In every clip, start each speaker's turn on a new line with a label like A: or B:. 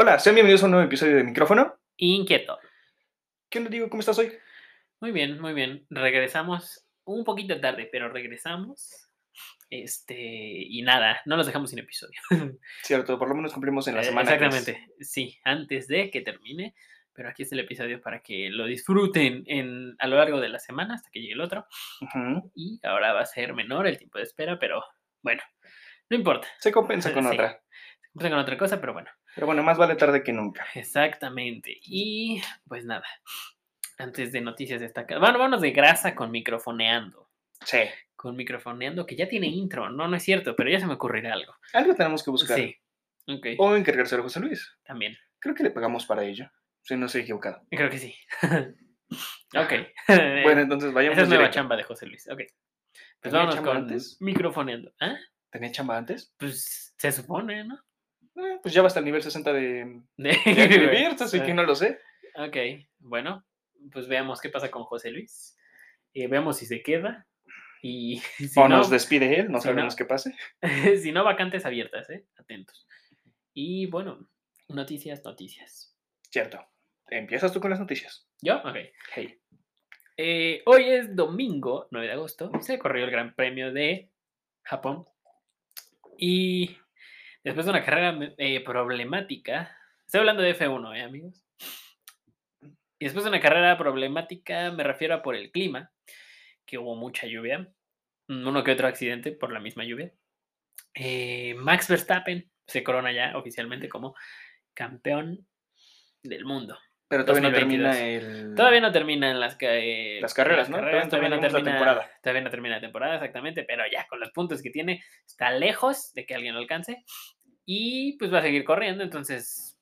A: Hola, sean bienvenidos a un nuevo episodio de Micrófono.
B: Inquieto.
A: ¿Qué onda, digo? ¿Cómo estás hoy?
B: Muy bien, muy bien. Regresamos un poquito tarde, pero regresamos. Este, y nada, no los dejamos sin episodio.
A: Cierto, por lo menos cumplimos en la
B: Eh,
A: semana.
B: Exactamente, sí, antes de que termine. Pero aquí está el episodio para que lo disfruten en, a lo largo de la semana hasta que llegue el otro. Y ahora va a ser menor el tiempo de espera, pero bueno, no importa.
A: Se compensa con
B: Sí.
A: otra.
B: Vamos con otra cosa, pero bueno.
A: Pero bueno, más vale tarde que nunca.
B: Exactamente. Y pues nada, antes de noticias destacadas. Bueno, vámonos de grasa con microfoneando.
A: Sí.
B: Con microfoneando, que ya tiene intro. No, no es cierto, pero ya se me ocurrirá algo.
A: Algo tenemos que buscar.
B: Sí. Ok,
A: O encargarse a José Luis.
B: también.
A: Creo que le pagamos para ello. Si no estoy equivocado.
B: Creo que sí. ok.
A: Bueno, entonces vayamos
B: Esa es nueva chamba de José Luis. Ok. Pues
A: ¿Tenía
B: vámonos con
A: antes?
B: microfoneando. ¿Ah?
A: ¿Tenía chamba antes?
B: Pues se supone, ¿no?
A: Eh, pues ya va hasta el nivel 60 de,
B: De,
A: de así que no lo sé.
B: Ok, bueno, pues veamos qué pasa con José Luis. Eh, veamos si se queda. Y si
A: o
B: no,
A: nos despide él, no
B: si
A: sabemos
B: no-
A: qué pase.
B: si no, vacantes abiertas, ¿eh? Atentos. Y bueno, noticias, noticias.
A: Cierto. Empiezas tú con las noticias.
B: ¿Yo? Ok.
A: Hey.
B: Eh, hoy es domingo, 9 de agosto. Se corrió el Gran Premio de Japón. Y después de una carrera eh, problemática, estoy hablando de F1, ¿eh, amigos? Y después de una carrera problemática, me refiero a por el clima, que hubo mucha lluvia, mm, uno que otro accidente por la misma lluvia. eh, Max Verstappen se corona ya oficialmente como campeón del mundo.
A: Pero todavía no
B: 2022.
A: termina el.
B: Todavía no terminan las, eh,
A: Las carreras, ¿no? Todavía no
B: todavía, no
A: terminamos la
B: termina,
A: temporada.
B: todavía no termina la temporada, exactamente, pero ya con los puntos que tiene, está lejos de que alguien lo alcance. Y pues va a seguir corriendo, entonces,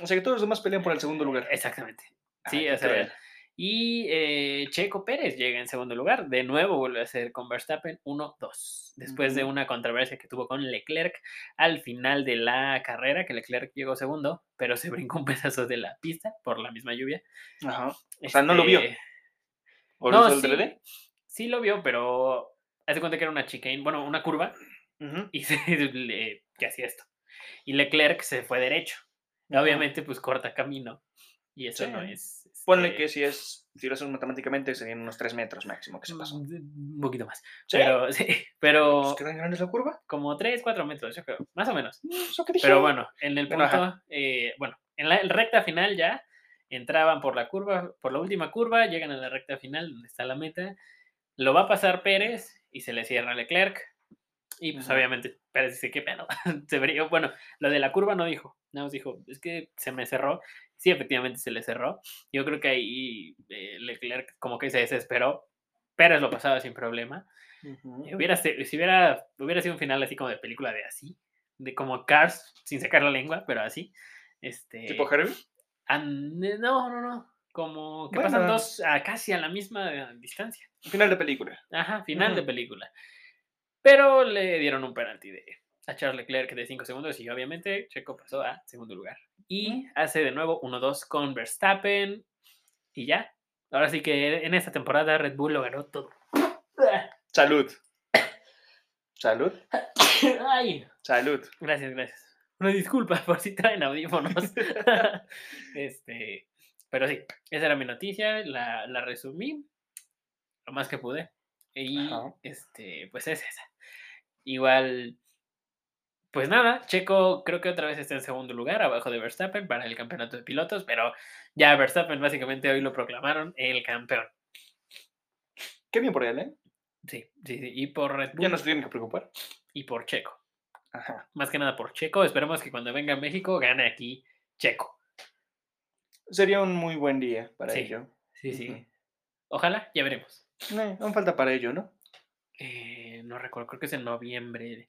A: O sea que todos los demás pelean por el segundo lugar.
B: exactamente.
A: Ay,
B: Sí,
A: qué
B: o sea,
A: cruel.
B: y eh, Checo Pérez llega en segundo lugar. De nuevo vuelve a ser con Verstappen 1-2. Después de una controversia que tuvo con Leclerc al final de la carrera, que Leclerc llegó segundo, pero se brincó un pedazo de la pista por la misma lluvia.
A: Ajá. O sea, no lo vio.
B: Este,
A: ¿O
B: No,
A: lo
B: sí,
A: 3D?
B: sí lo vio, pero hace cuenta que era una chicane, bueno, una curva,
A: Ujú.
B: y se, le, que hacía esto. Y Leclerc se fue derecho. Y
A: Ajá.
B: Obviamente, pues corta camino. Y eso no
A: Sí.
B: es.
A: Ponle
B: este,
A: que si es, si lo hacemos matemáticamente, serían unos 3 metros máximo que se pasó.
B: mm, Un poquito más.
A: ¿Sí?
B: Pero, sí, pero
A: Pues, ¿Qué tan grande es la curva?
B: como 3, 4 metros, yo creo, más o menos.
A: Mm, Eso que dije.
B: Pero bueno, en el
A: Bueno,
B: punto,
A: ajá.
B: eh, bueno, en la recta final ya entraban por la curva, por la última curva, llegan a la recta final donde está la meta, lo va a pasar Pérez y se le cierra Leclerc. Y pues
A: Ujú.
B: obviamente Pérez dice, ¿qué pedo? se brilló. Bueno, lo de la curva no dijo, nada más dijo, es que se me cerró. Sí, efectivamente se le cerró. Yo creo que ahí eh, Leclerc como que se desesperó. Pérez lo pasaba sin problema.
A: Ujú.
B: Eh, Hubiera, se- si hubiera, hubiera sido un final así como de película de así, de como Cars, sin sacar la lengua, pero así. Este,
A: ¿Tipo Herbie?
B: eh, no, no, no. Como que pasan
A: Bueno.
B: dos a casi a la misma distancia.
A: Final de película.
B: Ajá, final de
A: Ujú.
B: película. Pero le dieron un penalti de, a Charles Leclerc de 5 segundos y obviamente Checo pasó a segundo lugar. Y hace de nuevo 1-2 con Verstappen y ya. Ahora sí que en esta temporada Red Bull lo ganó todo.
A: Salud. Salud.
B: Ay,
A: Salud.
B: Gracias, gracias. Una disculpa por si traen audífonos. este, pero sí, esa era mi noticia, la, la resumí lo más que pude. Y
A: Ajá.
B: este, pues es esa. Igual, pues nada, Checo creo que otra vez está en segundo lugar, abajo de Verstappen para el campeonato de pilotos, pero ya Verstappen básicamente hoy lo proclamaron el campeón.
A: Qué bien por él, ¿eh?
B: Sí, sí, sí. Y por Red Bull
A: Ya no se tienen que preocupar.
B: y por Checo.
A: Ajá.
B: Más que nada por Checo. Esperemos que cuando venga a México gane aquí Checo.
A: Sería un muy buen día para
B: Sí.
A: ello.
B: Sí, sí. Ojalá, ya veremos.
A: No, aún falta para ello, ¿no?
B: Eh, no recuerdo, creo que es en noviembre.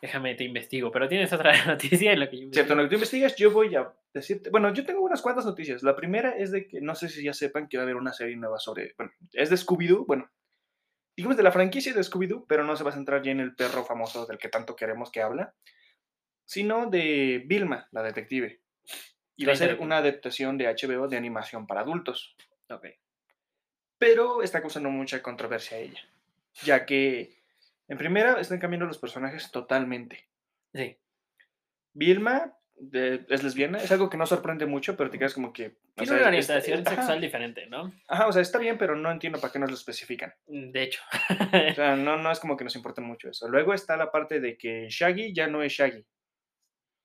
B: Déjame te investigo, pero tienes otra noticia en la que yo
A: Cierto, en lo que tú investigas, yo voy a decirte. Bueno, yo tengo unas cuantas noticias. La primera es de que no sé si ya sepan que va a haber una serie nueva sobre. Bueno, es de Scooby-Doo. Bueno, digamos de la franquicia de Scooby-Doo, pero no se va a centrar ya en el perro famoso del que tanto queremos que habla, sino de Vilma, la detective. Y va a ser una adaptación de HBO de animación para adultos.
B: Ok.
A: Pero está causando mucha controversia ella, ya que en primera están cambiando los personajes totalmente.
B: Sí.
A: Vilma de- es lesbiana. Es algo que no sorprende mucho, pero te quedas como que.
B: Tiene
A: sea,
B: una
A: está-
B: orientación sexual diferente, ¿no?
A: Ajá, o sea, está bien, pero no entiendo para qué nos lo especifican.
B: De hecho.
A: O sea, no, no es como que nos importe mucho eso. Luego está la parte de que Shaggy ya no es Shaggy.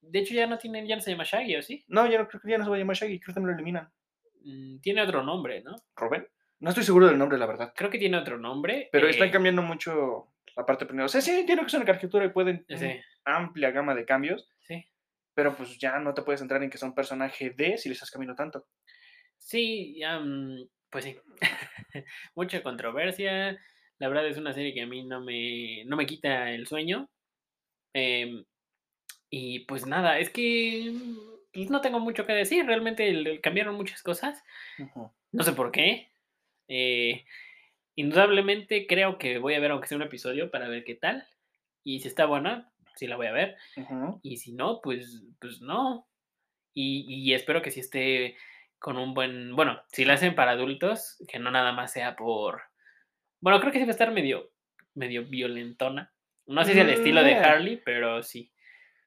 B: De hecho, ya no tiene, ya no se llama Shaggy, ¿o sí?
A: No, ya no creo que ya no se va a llamar Shaggy, creo que también lo eliminan.
B: Mm, Tiene otro nombre, ¿no?
A: ¿Robin? No estoy seguro del nombre, la verdad.
B: Creo que tiene otro nombre.
A: Pero
B: eh,
A: están cambiando mucho la parte primero. O sea, sí, entiendo que es una caricatura y pueden
B: Sí,
A: amplia gama de cambios,
B: sí.
A: pero pues ya no te puedes entrar en que son personaje de si le estás cambiando tanto.
B: Sí, mm, pues sí. Mucha controversia. La verdad es una serie que a mí no me, no me quita el sueño. Em, y pues nada, es que mm, pues no tengo mucho que decir. Realmente cambiaron muchas cosas. No sé por qué. Eh, indudablemente creo que voy a ver aunque sea un episodio para ver qué tal. Y si está buena, sí la voy a ver. Y si no, pues, pues no. Y, y espero que sí esté con un buen. Bueno, si la hacen para adultos, que no nada más sea por. Bueno, creo que sí va a estar medio, medio violentona. No sé si el estilo de
A: Mm.
B: Harley, pero sí.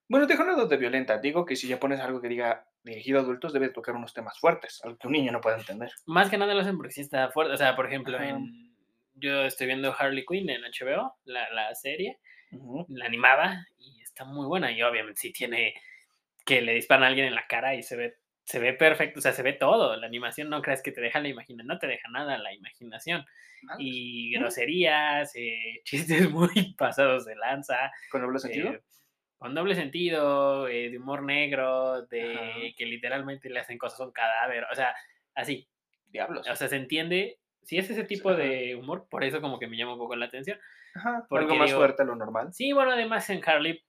A: Bueno, dejo nada de violenta. Digo que si ya pones algo que diga dirigido a adultos, debe tocar unos temas fuertes, algo que un niño no puede entender.
B: Más que nada lo hacen porque sí está fuerte. O sea, por ejemplo, en. Yo estoy viendo Harley Quinn en HBO, la, la serie, la animada, y está muy buena. Y obviamente sí tiene que le disparan a alguien en la cara y se ve, se ve perfecto, o sea, se ve todo. La animación no crees que te deja la imaginación, no te deja nada la imaginación. Y groserías, eh, chistes muy pasados de lanza,
A: ¿Con doble sentido?
B: eh, con doble sentido, eh, de humor negro, de
A: Ajá.
B: que literalmente le hacen cosas a un cadáver, o sea, así.
A: Diablos.
B: O sea, se entiende. Si es ese tipo
A: Ajá.
B: de humor, por eso como que me llama un poco la atención.
A: Ajá,
B: porque
A: algo más
B: digo-
A: fuerte a lo normal.
B: Sí, bueno, además en Harley,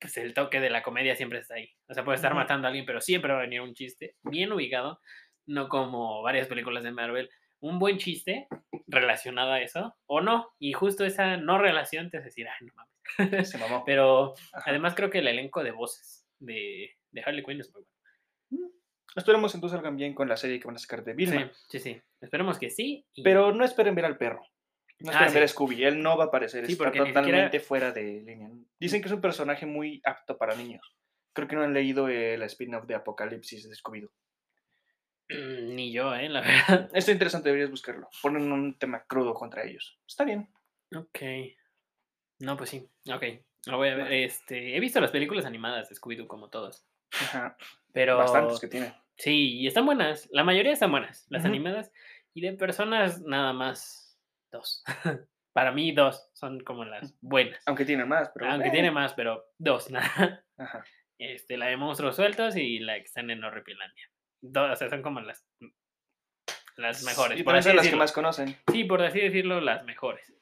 B: pues el toque de la comedia siempre está ahí. O sea, puede estar matando a alguien, pero siempre va a venir un chiste bien ubicado, no como varias películas de Marvel. Un buen chiste relacionado a eso, o no, y justo esa no relación te hace decir, ay, no mames.
A: Se mamó.
B: Pero
A: Ajá.
B: además creo que el elenco de voces de, de Harley Quinn es muy bueno.
A: Esperemos entonces salgan bien con la serie que van a sacar de Vilma.
B: Sí, sí, sí. Esperemos que sí. y-
A: Pero no esperen ver al perro. No
B: Ah,
A: esperen ver a. Scooby. Él no va a aparecer.
B: Sí,
A: está
B: siquiera-
A: totalmente fuera de línea. Dicen que es un personaje muy apto para niños. Creo que no han leído el spin-off de Apocalipsis de Scooby-Doo.
B: Ni yo, ¿eh? La verdad.
A: Está interesante, deberías buscarlo. Ponen un tema crudo contra ellos. Está bien.
B: Ok. No, pues sí. Ok. Lo voy a ver. Este, he visto las películas animadas de Scooby-Doo como todas.
A: Ajá.
B: Pero.
A: Bastantes que tiene.
B: Sí, y están buenas. La mayoría están buenas. Las animadas. Y de personas, nada más dos. Para mí, dos son como las buenas.
A: Aunque tiene más, pero.
B: Aunque
A: eh,
B: tiene más, pero dos, nada.
A: Ajá.
B: Este, la de monstruos sueltos y la que están en Horripilandia. O sea, son como las. Las mejores.
A: Y
B: por así
A: son las que más conocen.
B: Sí, por así decirlo, las mejores.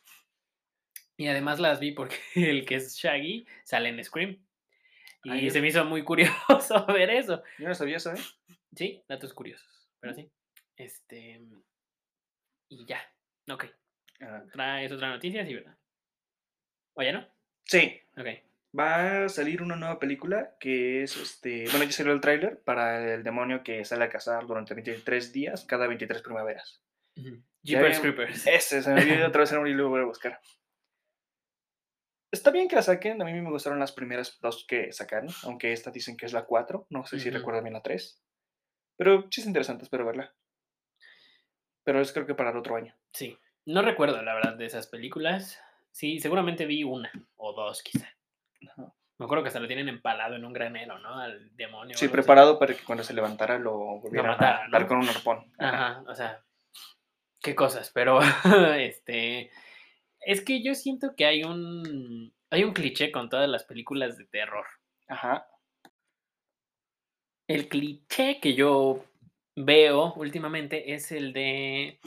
B: Y además las vi porque el que es Shaggy sale en Scream. Y
A: Ay,
B: se me hizo muy curioso ver eso.
A: Yo no sabía eso, ¿eh?
B: Sí, datos curiosos. Pero sí. Este. Y ya. Ok.
A: Ah,
B: ¿Traes otra noticia? Sí, ¿verdad? ¿O ya no?
A: Sí.
B: Ok.
A: Va a salir una nueva película que es este. Bueno, ya salió el tráiler para el demonio que sale a cazar durante 23 días, cada 23 primaveras.
B: Jeepers Creepers.
A: Ese, se me olvidó otra vez el nombre y lo voy a buscar. Está bien que la saquen, a mí me gustaron las primeras dos que sacaron, aunque esta dicen que es la 4, no sé si recuerdo bien la 3. Pero sí es interesante, espero verla. Pero es creo que para el otro año.
B: Sí. No recuerdo, la verdad, de esas películas. Sí, seguramente vi una o dos, quizá.
A: Ajá.
B: Me acuerdo que hasta lo tienen empalado en un granero, ¿no? Al demonio.
A: Sí,
B: así.
A: preparado para que cuando se levantara lo volvieran
B: matara,
A: a dar
B: ¿no?
A: con un arpón. Ajá.
B: Ajá, o sea, qué cosas, pero este es que yo siento que hay un hay un cliché con todas las películas de terror.
A: Ajá.
B: El cliché que yo veo últimamente es el de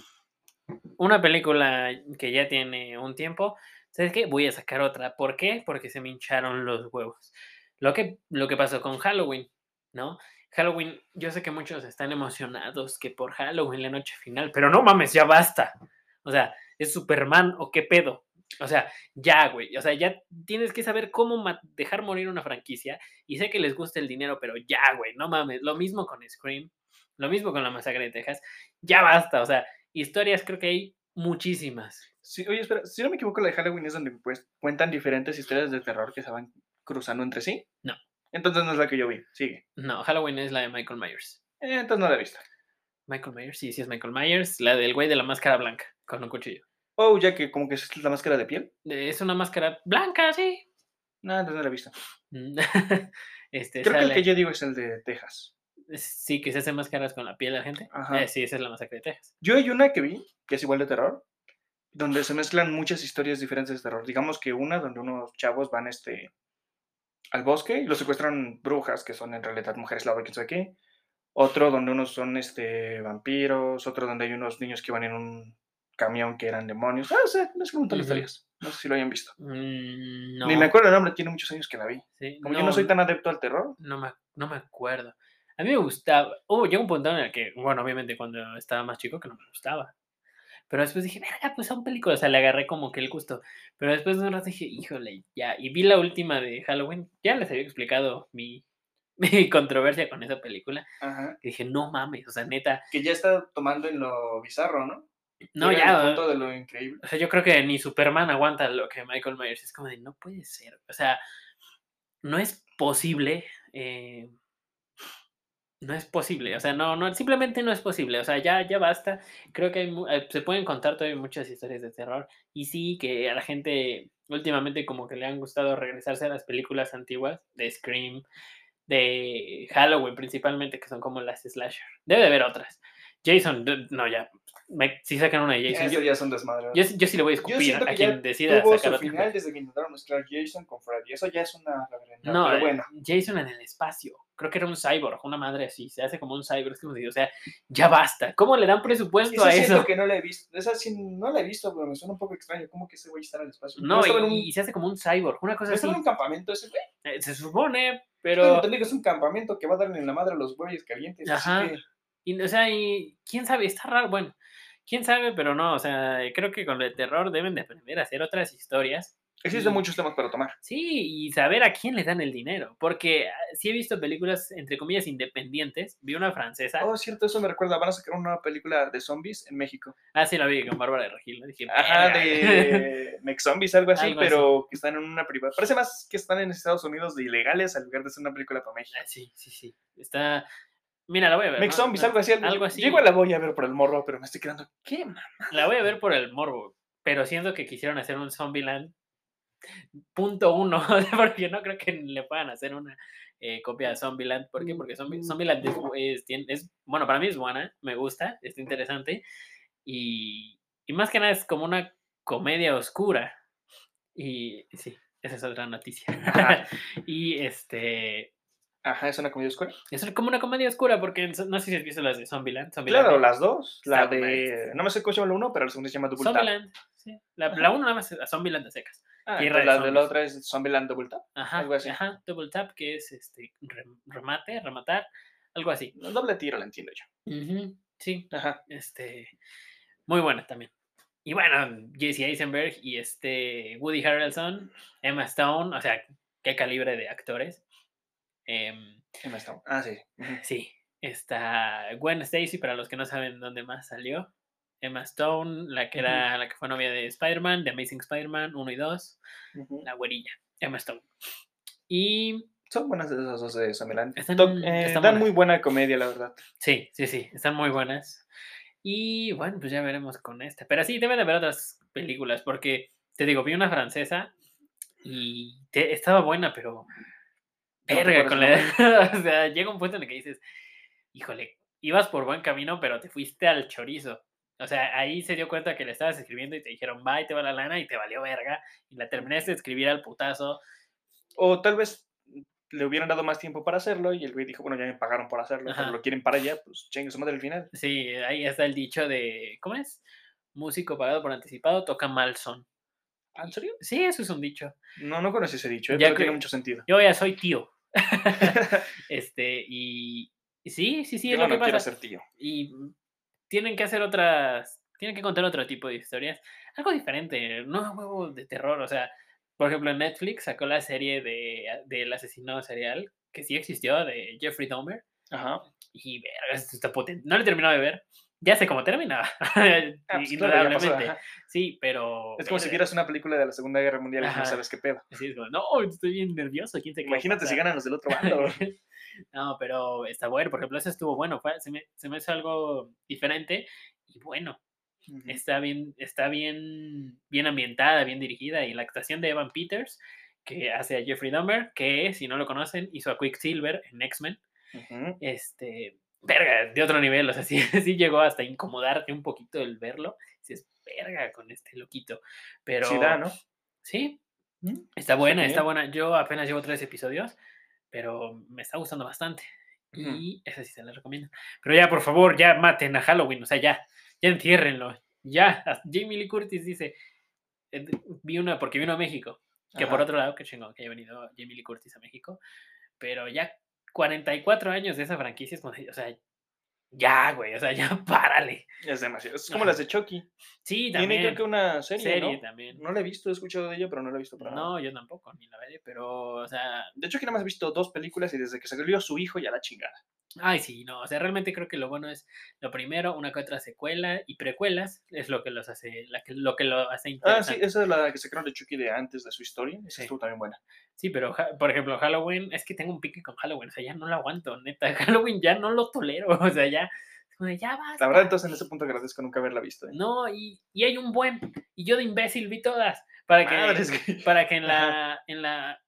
B: una película que ya tiene un tiempo. ¿Sabes qué? Voy a sacar otra. ¿Por qué? Porque se me hincharon los huevos. Lo que, lo que pasó con Halloween, ¿no? Halloween, yo sé que muchos están emocionados que por Halloween la noche final, pero no mames, ya basta. O sea, ¿es Superman o qué pedo? O sea, ya, güey. O sea, ya tienes que saber cómo dejar morir una franquicia. Y sé que les gusta el dinero, pero ya, güey, no mames. Lo mismo con Scream, lo mismo con la masacre de Texas. Ya basta. O sea, historias creo que hay muchísimas.
A: Sí, oye, espera, si no me equivoco, la de Halloween es donde pues, cuentan diferentes historias de terror que se van cruzando entre sí.
B: No.
A: Entonces no es la que yo vi. Sigue.
B: No, Halloween es la de Michael Myers.
A: Eh, entonces no la he visto.
B: Michael Myers, sí, sí es Michael Myers. La del güey de la máscara blanca con un cuchillo.
A: Oh, ya que como que es la máscara de piel.
B: Es una máscara blanca, sí.
A: No, entonces no la he visto.
B: Mm, este,
A: Creo que el que yo digo es el de Texas.
B: Sí, que se hacen máscaras con la piel de la gente.
A: Ajá.
B: Eh, sí, esa es la masacre de Texas.
A: Yo hay una que vi, que es igual de terror, donde se mezclan muchas historias diferentes de terror. Digamos que una donde unos chavos van este, al bosque y los secuestran brujas, que son en realidad mujeres lobo, quién sabe qué. Otro donde unos son este, vampiros. Otro donde hay unos niños que van en un camión que eran demonios. Ah, sé, es un montón de historias. No sé si lo hayan visto.
B: Mm, no.
A: Ni me acuerdo el nombre, tiene muchos años que la vi.
B: sí,
A: Como yo no soy tan adepto al terror,
B: No me, no me acuerdo. A mí me gustaba. Oh, llegó un punto en el que, bueno, obviamente cuando estaba más chico que no me gustaba. Pero después dije, verga, pues son películas. O sea, le agarré como que el gusto. Pero después de un rato dije, híjole, ya. Y vi la última de Halloween. Ya les había explicado mi, mi controversia con esa película.
A: ajá,
B: Y dije, no mames, o sea, neta.
A: que ya está tomando en lo bizarro, ¿no?
B: No,
A: Llega
B: ya.
A: punto de lo increíble.
B: O sea, yo creo que ni Superman aguanta lo que Michael Myers. Es como de, no puede ser. O sea, no es posible. eh, no es posible. O sea, no, no, simplemente no es posible. O sea, ya, ya basta. Creo que hay eh, se pueden contar todavía muchas historias de terror. Y sí, que a la gente últimamente como que le han gustado regresarse a las películas antiguas de Scream, de Halloween principalmente, que son como las slasher. Debe de haber otras. Jason, no, ya. me- si sacan una de Jason, yo,
A: ya son desmadres.
B: yo, sí- yo sí le voy a escupir a quien decida
A: tuvo
B: sacar
A: su final desde que intentaron mezclar Jason con Freddy. Eso ya es una reverenda.
B: No,
A: pero
B: eh,
A: bueno.
B: Jason en el espacio. Creo que era un cyborg, una madre así. Se hace como un cyborg. Es como si, o sea, ya basta. ¿Cómo le dan presupuesto
A: Esa
B: a eso?
A: que no la he visto. Esa sí no la he visto, pero me suena un poco extraño. ¿Cómo que ese güey está en el espacio?
B: No,
A: un,
B: y, se hace como un cyborg, una cosa
A: ¿no
B: así.
A: en un campamento ese güey?
B: Eh, Se supone,
A: Pero entendí que es un campamento que va a darle en la madre a los güeyes calientes. así
B: Ajá.
A: que-
B: Y, o sea, y quién sabe, está raro. Bueno, quién sabe, pero no. O sea, creo que con el terror deben de aprender a hacer otras historias.
A: Existen
B: Y-
A: muchos temas para tomar.
B: Sí, y saber a quién le dan el dinero. Porque ah, sí he visto películas, entre comillas, independientes. Vi una francesa.
A: Oh, cierto, eso me recuerda. Van a sacar una película de zombies en México.
B: Ah, sí, la vi con Bárbara de Regil. Dije,
A: Ajá, de Mex Zombies, algo así,
B: Algo así.
A: pero que están en una privada. Parece más que están en Estados Unidos de ilegales al lugar de ser una película para México.
B: Ah, Sí, sí, sí. Está. Mira, la voy a ver. ¿no?
A: Zombies, algo así. Algo,
B: así.
A: Yo igual la voy a ver por el morro, pero me estoy quedando. ¿Qué, man?
B: La voy a ver por el morbo. Pero siento que quisieron hacer un Zombieland punto uno. Porque no creo que le puedan hacer una eh, copia de Zombieland. ¿Por qué? Porque Zombie-
A: Mm.
B: Zombieland es, es, Bueno, para mí es buena. Me gusta. Está interesante. Y, y más que nada es como una comedia oscura. Y sí, esa es otra noticia. Y este.
A: Ajá, es una comedia oscura.
B: Es como una comedia oscura, porque no sé si has visto las de Zombieland. Zombieland
A: Claro, las dos. La de. No me sé cómo se llama la uno, pero la segunda se llama Double Tap.
B: Zombieland, sí. La, la uno nada más es Zombieland de secas.
A: Ah,
B: de
A: la de la otra es Zombieland Double Tap.
B: Ajá,
A: Algo así.
B: ajá, double tap, que es este rem- remate, rematar, algo así.
A: Doble tiro, la entiendo yo.
B: Sí,
A: Ajá.
B: este, muy buena también. Y bueno, Jesse Eisenberg y este Woody Harrelson, Emma Stone, o sea, qué calibre de actores.
A: Emma Stone. Ah, sí.
B: Sí, está Gwen Stacy, para los que no saben dónde más salió. Emma Stone, la que era la que fue novia de Spider-Man, de Amazing Spider-Man 1 y 2,
A: Ujú.
B: la güerilla, Emma Stone. Y
A: Son buenas esas dos de Zombieland.
B: Están-
A: eh,
B: están buenas.
A: muy buena comedia, la verdad.
B: Sí, sí, sí, están muy buenas. Y bueno, pues ya veremos con esta. Pero sí, debe de haber otras películas, porque te digo, vi una francesa y te- estaba buena, pero. Verga, con la- o sea, llega un punto en el que dices, híjole, ibas por buen camino, pero te fuiste al chorizo. O sea, ahí se dio cuenta que le estabas escribiendo y te dijeron, bye, te va la lana y te valió verga. Y la terminaste de escribir al putazo.
A: O tal vez le hubieran dado más tiempo para hacerlo y el güey dijo, bueno, ya me pagaron por hacerlo, pero lo quieren para allá, pues chingue su madre al final.
B: Sí, ahí está el dicho de, ¿cómo es? Músico pagado por anticipado toca mal son.
A: ¿Ah, ¿En serio?
B: Sí, eso es un dicho.
A: No, no conocí ese dicho, eh,
B: Ya
A: pero
B: que-
A: tiene mucho sentido.
B: Yo ya soy tío. este, y, y sí, sí, sí, es lo que pasa.
A: ser tío.
B: Y tienen que hacer otras, tienen que contar otro tipo de historias. Algo diferente, no huevo de terror. O sea, por ejemplo, Netflix sacó la serie de, del asesino serial, que sí existió, de Jeffrey Dahmer.
A: Ajá.
B: Y verga, está potente. No lo he terminado de ver, Ya sé cómo termina.
A: Ah, pues claro.
B: Sí, pero.
A: Es como si vieras una película de la Segunda Guerra Mundial y no sabes qué pedo.
B: sí, es como, no, estoy bien nervioso. ¿quién sabe qué va a
A: Imagínate si
B: pasar?".
A: ganan los del otro bando.
B: no, pero está bueno. Por ejemplo, ese estuvo bueno. Fue, se, me, se me hizo algo diferente y bueno. Está bien, está bien, bien ambientada, bien dirigida. Y la actuación de Evan Peters, que hace a Jeffrey Dahmer, que si no lo conocen, hizo a Quicksilver en X-Men. Este, verga, de otro nivel. O sea, sí, sí llegó hasta incomodarte un poquito el verlo. Dices, verga con este loquito. Pero
A: Sí da, ¿no?
B: sí,
A: Mm,
B: está buena, está
A: genial.
B: buena. Yo apenas llevo tres episodios, pero me está gustando bastante. Y esa sí se la recomiendo. Pero ya, por favor, ya maten a Halloween. O sea, ya, ya entiérrenlo. Ya. Jamie Lee Curtis dice, eh, vi una porque vino a México. Que por otro lado, que chingón que haya venido Jamie Lee Curtis a México. Pero ya 44 años de esa franquicia es como, o sea, ya, güey, o sea, ya párale.
A: Es demasiado. Es como
B: Ajá.
A: las de Chucky.
B: Sí,
A: Tiene
B: también.
A: creo que una serie,
B: serie
A: ¿no?
B: también.
A: No la he visto, he escuchado de ella, pero no la he visto para nada.
B: No, yo tampoco, ni la veré, pero, o sea,
A: De hecho, que nada más he visto dos películas y desde que salió su hijo ya la chingada.
B: Ay, sí, no, o sea, realmente creo que lo bueno es lo primero, una que otra secuela y precuelas es lo que los hace, la que, lo que lo hace
A: Ah, sí,
B: interesante.
A: esa es la que sacaron de Chucky de antes de su historia. Esa
B: Sí.
A: estuvo también buena.
B: Sí, pero, por ejemplo, Halloween, es que tengo un pique con Halloween, o sea, ya no lo aguanto, neta, Halloween ya no lo tolero, o sea, ya, ya basta.
A: La verdad, entonces en ese punto agradezco nunca haberla visto. ¿eh?
B: No, y, y hay un buen, y yo de imbécil vi todas, para que,
A: güey.
B: para que en la, en la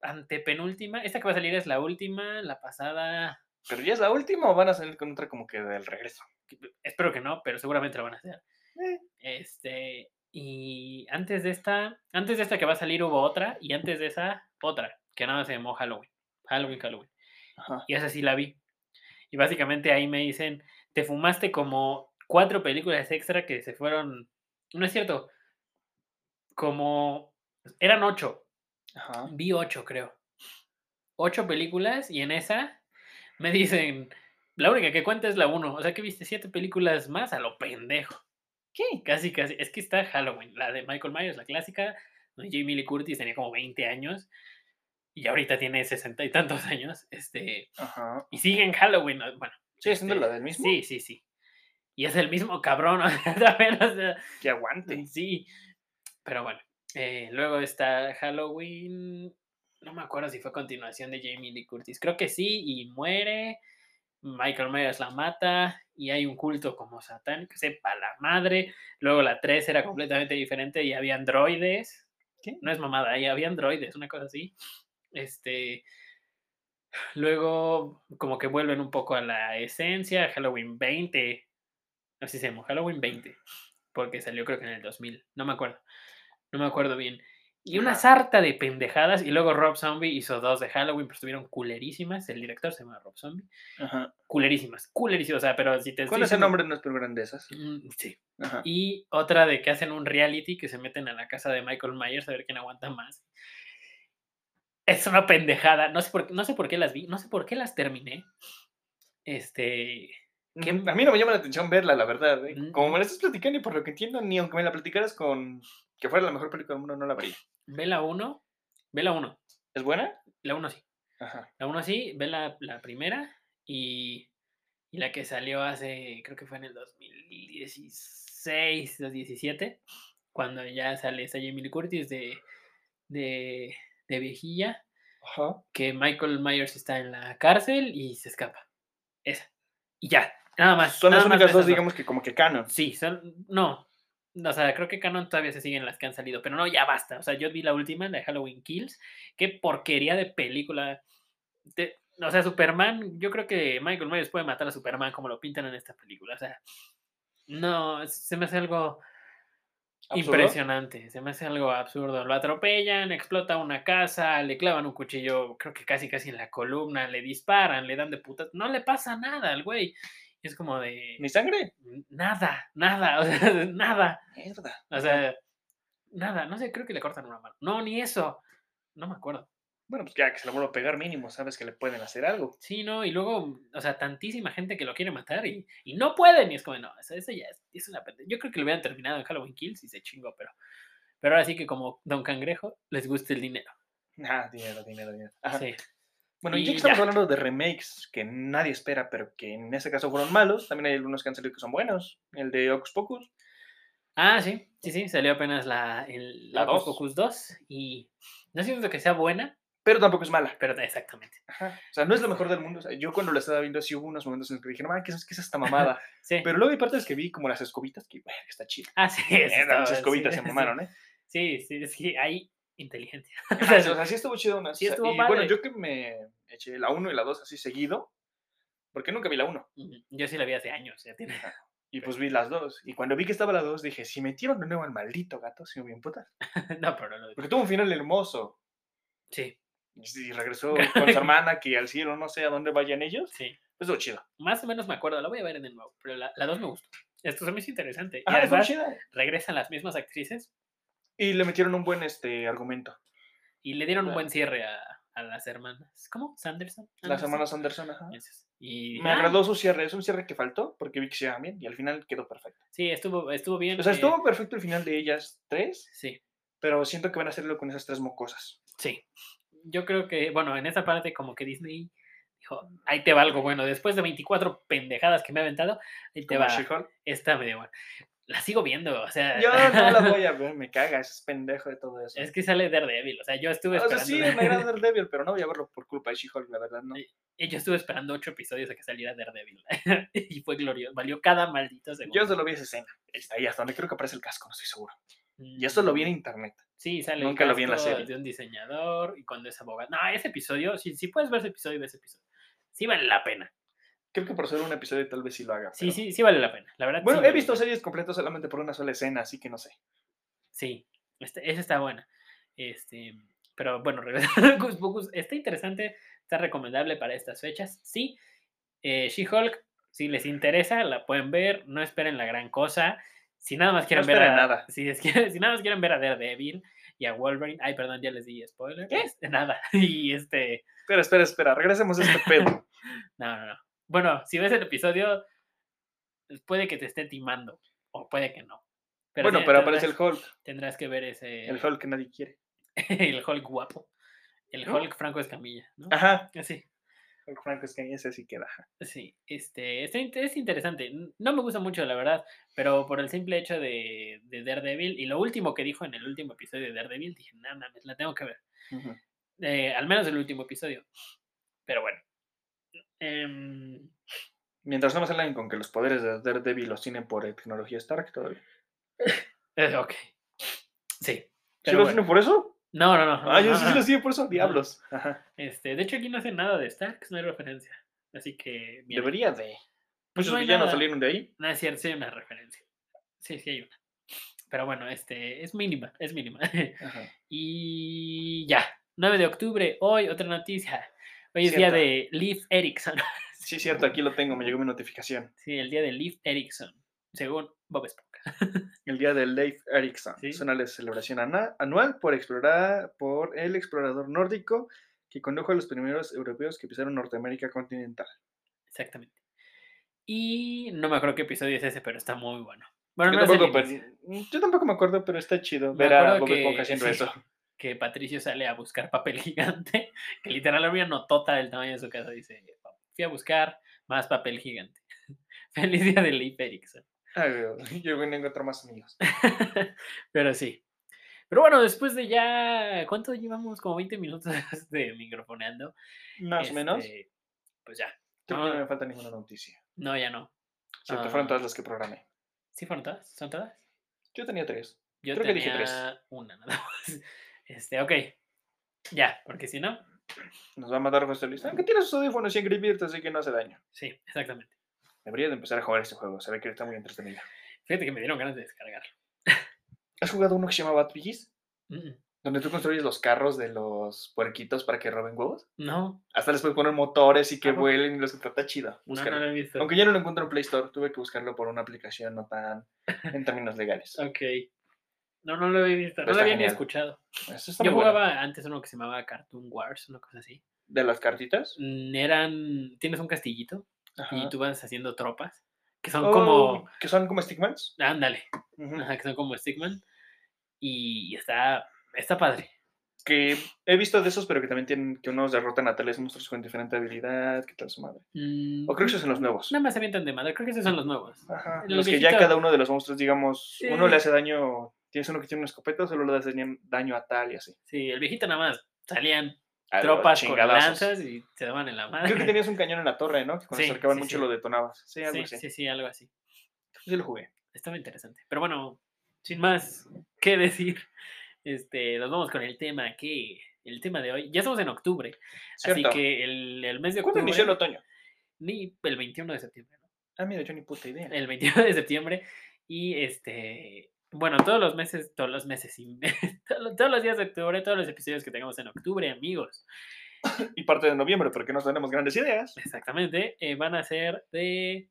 B: antepenúltima, esta que va a salir es la última, la pasada,
A: ¿Pero ya es la última o van a salir con otra como que del regreso?
B: espero que no, pero seguramente lo van a hacer.
A: Eh,
B: Este, y antes de esta, antes de esta que va a salir hubo otra, y antes de esa, otra, que nada más se llamó Halloween. Halloween, Halloween.
A: Ajá.
B: Y esa sí la vi. Y básicamente ahí me dicen, te fumaste como cuatro películas extra que se fueron, no es cierto, como, eran ocho,
A: Ajá.
B: vi ocho creo. Ocho películas y en esa me dicen, la única que cuenta es la uno. O sea que viste siete películas más a lo pendejo.
A: ¿Qué?
B: Casi, casi. Es que está Halloween, la de Michael Myers, la clásica. donde Jamie Lee Curtis tenía como 20 años y ahorita tiene sesenta y tantos años. Este,
A: Ajá.
B: y sigue en Halloween. ¿no? Bueno,
A: ¿Sigue siendo
B: este,
A: la del mismo?
B: Sí, sí, sí. Y es el mismo cabrón, o sea, también, o sea,
A: Que aguante.
B: sí. Pero bueno, eh, luego está Halloween. No me acuerdo si fue continuación de Jamie Lee Curtis. Creo que sí, y muere. Michael Myers la mata y hay un culto como satánico, sepa la madre. Luego la 3 era completamente diferente y había androides.
A: ¿Qué?
B: No es mamada, ahí había androides, una cosa así. Este. Luego, como que vuelven un poco a la esencia. Halloween 20. Así se llama, Halloween 20. Porque salió creo que en el 2000. No me acuerdo. No me acuerdo bien. Y una sarta de pendejadas. Y luego Rob Zombie hizo dos de Halloween, pero estuvieron culerísimas. El director se llama Rob Zombie.
A: Ajá.
B: Culerísimas, culerísimas. O sea, pero si te
A: Con
B: estoy
A: ese
B: diciendo-
A: nombre no es pero grandezas.
B: Mm, Sí.
A: Ajá.
B: Y otra de que hacen un reality que se meten a la casa de Michael Myers a ver quién aguanta más. Es una pendejada. No sé por, no sé por qué las vi, no sé por qué las terminé. Este. ¿Qué?
A: A mí no me llama la atención verla, la verdad. ¿eh?
B: Mm.
A: Como me la estás platicando y por lo que entiendo, ni aunque me la platicaras con que fuera la mejor película del mundo, no la vería.
B: Ve la 1. Ve la 1.
A: ¿Es buena?
B: La 1 sí.
A: Ajá.
B: La 1 sí. Ve la, la primera. Y, y la que salió hace. Creo que fue en el 2016, 2017. Cuando ya sale esa Jamie Curtis de, de, de viejilla.
A: Ajá.
B: que Michael Myers está en la cárcel y se escapa. Esa. Y ya, nada más.
A: Son las
B: nada más
A: únicas dos, digamos que como que canon.
B: Sí, son. No. O sea, creo que Canon todavía se siguen las que han salido, pero no, ya basta. O sea, yo vi la última, la de Halloween Kills. Qué porquería de película. Te- o sea, Superman, yo creo que Michael Myers puede matar a Superman como lo pintan en esta película. O sea, no, se me hace algo
A: ¿Absurdo?
B: impresionante. Se me hace algo absurdo. Lo atropellan, explota una casa, le clavan un cuchillo, creo que casi casi en la columna, le disparan, le dan de putas. No le pasa nada al güey. Es como de.
A: ¿Ni sangre?
B: Nada, nada, o sea, nada.
A: Mierda.
B: O sea, nada, no sé, creo que le cortan una mano. No, ni eso. No me acuerdo.
A: Bueno, pues ya que se la vuelvo a pegar mínimo, sabes que le pueden hacer algo.
B: Sí, no, y luego, o sea, tantísima gente que lo quiere matar y, y no pueden. Y es como, no, eso, eso ya es, es una Yo creo que lo hubieran terminado en Halloween Kills y se chingó, pero. Pero ahora sí que como Don Cangrejo, les gusta el dinero.
A: Ah, dinero, dinero, dinero. Ajá.
B: Sí.
A: Bueno, y ya que estamos
B: ya.
A: hablando de remakes que nadie espera, pero que en ese caso fueron malos, también hay algunos que han salido que son buenos. El de Ocus Pocus.
B: Ah, sí, sí, sí, salió apenas la, el,
A: La
B: la
A: dos.
B: Pocus 2 y no siento que sea buena,
A: Pero tampoco es mala.
B: pero exactamente.
A: Ajá. O sea, no es lo mejor del mundo. O sea, yo cuando lo estaba viendo, sí hubo unos momentos en los que dije, no, ¿qué es, qué es esta mamada?
B: Sí.
A: Pero luego hay partes que vi como las escobitas, que bueno, está chido.
B: ah, sí,
A: Eh, las escobitas
B: sí,
A: se mamaron, ¿eh?
B: Sí, sí, sí, hay inteligencia.
A: O sea, o sea, sí estuvo chido. Una,
B: Sí estuvo
A: y bueno,
B: padre.
A: yo que me eché la 1 y la 2 así seguido, porque nunca vi la 1.
B: Ujú, Yo sí la vi hace años, ya tiene.
A: Y pues vi las dos. Y cuando vi que estaba la 2, dije, si metieron de nuevo al maldito gato, si me voy a emputar.
B: no, pero no.
A: Porque tuvo un final hermoso.
B: Sí,
A: Y regresó con su hermana, que al cielo no sé a dónde vayan ellos.
B: sí.
A: Pues estuvo chido.
B: Más o menos me acuerdo, la voy a ver en el nuevo, pero la, la 2 me gustó. Esto se me hizo interesante. Y
A: Ah, estuvo
B: además regresan las mismas actrices
A: Y le metieron un buen este argumento.
B: y le dieron un buen cierre a, a las hermanas. ¿Cómo? ¿Sanderson?
A: Las hermanas Anderson, ajá.
B: Y
A: Me
B: ah,
A: agradó su cierre. Es un cierre que faltó, porque vi que se iban bien. Y al final quedó perfecto.
B: Sí, estuvo, estuvo bien.
A: O sea,
B: eh,
A: estuvo perfecto el final de ellas tres,
B: Sí,
A: pero siento que van a hacerlo con esas tres mocosas.
B: sí. Yo creo que, bueno, en esa parte como que Disney dijo, ahí te va algo bueno. Después de 24 pendejadas que me ha aventado, ahí te va.
A: She-Hulk.
B: Esta medio buena. La sigo viendo, o sea.
A: Yo no la voy a ver, me caga, es pendejo de todo eso.
B: Es que sale Daredevil, o sea, yo estuve
A: o sea,
B: esperando.
A: sí, me agrada Daredevil, pero no voy a verlo por culpa de She-Hulk, la verdad, no.
B: Y yo estuve esperando ocho episodios a que saliera Daredevil. y fue glorioso. Valió cada maldito segundo.
A: Yo solo vi esa escena. Está ahí hasta donde creo que aparece el casco, no estoy seguro. Y eso lo vi en internet.
B: Sí, sale. el
A: Nunca lo vi en la serie.
B: De un diseñador y cuando es abogado. No, ese episodio, si, si puedes ver ese episodio, ve ese episodio. Sí vale la pena.
A: Creo que por ser un episodio tal vez sí lo haga.
B: Sí,
A: pero-
B: sí, sí vale la pena. La verdad.
A: Bueno,
B: sí
A: he visto series completas solamente por una sola escena, así que no sé.
B: Sí, este, esa está buena. Este, pero bueno, regresando a Pocus, está interesante, está recomendable para estas fechas. Sí, eh, She-Hulk, si les interesa, la pueden ver, no esperen la gran cosa. Si nada más quieren ver
A: esperen
B: a,
A: nada.
B: Si, es que- si nada más quieren ver a Daredevil y a Wolverine, ay, perdón, ya les di spoiler.
A: ¿Qué?
B: este, nada. Y este,
A: Espera, espera, espera, regresemos a este pedo.
B: no, no, no. Bueno, si ves el episodio, puede que te esté timando, o puede que no.
A: bueno,
B: sí
A: pero aparece el Hulk,
B: Tendrás que ver ese.
A: el Hulk que nadie quiere.
B: el Hulk guapo. El
A: ¿No?
B: Hulk Franco Escamilla, ¿no?
A: Ajá,
B: Sí,
A: Hulk Franco es que ese sí queda.
B: sí. Este, está in- es interesante. No me gusta mucho, la verdad, pero por el simple hecho de, de Daredevil y lo último que dijo en el último episodio de Daredevil, dije, no mames, la tengo que ver. Eh, al menos el último episodio. Pero bueno. Em,
A: Mientras no me salen con que los poderes de Daredevil los tienen por eh, tecnología Stark todavía.
B: eh, ok. Sí.
A: ¿Sí los
B: bueno.
A: tienen por eso?
B: No, no, no.
A: Ah,
B: no,
A: yo
B: no,
A: sí
B: no.
A: los tienen por eso, diablos. Ajá.
B: Este, de hecho, aquí no hace nada de Starks, no hay referencia. Así que.
A: Debería de.
B: Pues
A: Muchos villanos salieron de ahí.
B: No es cierto, sí hay una referencia. Sí, sí hay una. Pero bueno, este es mínima, es mínima.
A: Ajá.
B: y ya, 9 de octubre, hoy otra noticia. Hoy es día
A: Cierta.
B: de Leif Erikson.
A: Sí, cierto, aquí lo tengo, me llegó mi notificación.
B: sí, el día de Leif Erikson, según Bob Esponja.
A: El día de Leif Erikson.
B: Sí.
A: Es una celebración anual por explorar por el explorador nórdico que condujo a los primeros europeos que pisaron Norteamérica continental.
B: Exactamente. Y no me acuerdo qué episodio es ese, pero está muy bueno. Bueno,
A: yo,
B: no
A: tampoco, pero- yo tampoco me acuerdo, pero está chido
B: Me
A: ver a Bob Esponja haciendo
B: sí.
A: eso.
B: Que Patricio sale a buscar papel gigante, que literal había notota del tamaño de su casa. Dice, fui a buscar más papel gigante. Feliz día de Leif Erikson.
A: Ay, yo vengo a encontrar más amigos.
B: Pero sí. Pero bueno, después de ya. ¿Cuánto llevamos? Como 20 minutos de microfoneando.
A: Más o menos.
B: este, Pues ya.
A: Creo que no
B: no,
A: me falta ninguna noticia.
B: No, ya no.
A: Excepto fueron
B: Ah.
A: todas las que programé.
B: ¿Sí fueron todas? ¿Son todas?
A: Yo tenía tres.
B: Yo
A: Creo que
B: tenía
A: dije tres.
B: una nada más. Este, ok. Ya, porque si no.
A: Nos va a mandar José Luis. Aunque tiene sus audífonos y Birds, así que no hace daño.
B: Sí, exactamente.
A: Debería de empezar a jugar este juego. Se ve que está muy entretenido.
B: Fíjate que me dieron ganas de descargarlo.
A: ¿Has jugado uno que se llama Bad Piggies?
B: Mm,
A: Donde tú construyes los carros de los puerquitos para que roben huevos.
B: No,
A: Hasta les puedes poner motores y que
B: ¿A poco?
A: vuelen y los que trata chido.
B: no, no lo he visto.
A: Aunque yo no lo encuentro en Play Store, tuve que buscarlo por una aplicación no tan en términos legales.
B: Ok. No, no lo he visto. No lo había ni escuchado. Yo
A: muy bueno.
B: jugaba antes uno que se llamaba Cartoon Wars, una cosa así.
A: De las cartitas.
B: Mm, Eran. Tienes un castillito y
A: Ajá.
B: tú vas haciendo tropas. Que son
A: Oh,
B: como.
A: Que son como Stickmans.
B: Ándale.
A: Ujú.
B: Ajá, que son como Stickman. Y está. Está padre.
A: Que he visto de esos, pero que también tienen que unos derrotan a tales monstruos con diferente habilidad, que tal su madre.
B: Mm,
A: O creo que esos son los nuevos.
B: Nada más se avientan de madre. Creo que esos son los nuevos.
A: Ajá.
B: Los
A: Los que ya
B: viejitos.
A: cada uno de los monstruos, digamos, uno
B: Sí.
A: le hace daño, tienes uno que tiene una escopeta, solo le hace daño- a tal y así.
B: Sí, el viejito nada más. Salían
A: A
B: tropas con lanzas y se daban en la madre.
A: Creo que tenías un cañón en la torre, ¿no? Que cuando
B: Sí,
A: se acercaban
B: sí,
A: mucho
B: sí.
A: lo detonabas. Sí, algo
B: Sí,
A: así.
B: sí, sí, algo así.
A: Sí lo jugué.
B: Estaba interesante. Pero bueno, sin más que decir, este, nos vamos con el tema que el tema de hoy. Ya estamos en octubre,
A: Cierto.
B: así que el, el mes de
A: ¿Cuándo
B: octubre
A: inició el otoño?
B: ni el 21 de septiembre, ¿no?
A: Ah, mira, yo ni puta idea.
B: El 21 de septiembre y este, bueno, todos los meses, todos los meses y todos los- todos los días de octubre, todos los episodios que tengamos en octubre, amigos.
A: Y parte de noviembre, porque no tenemos grandes ideas.
B: Exactamente, eh, van a ser de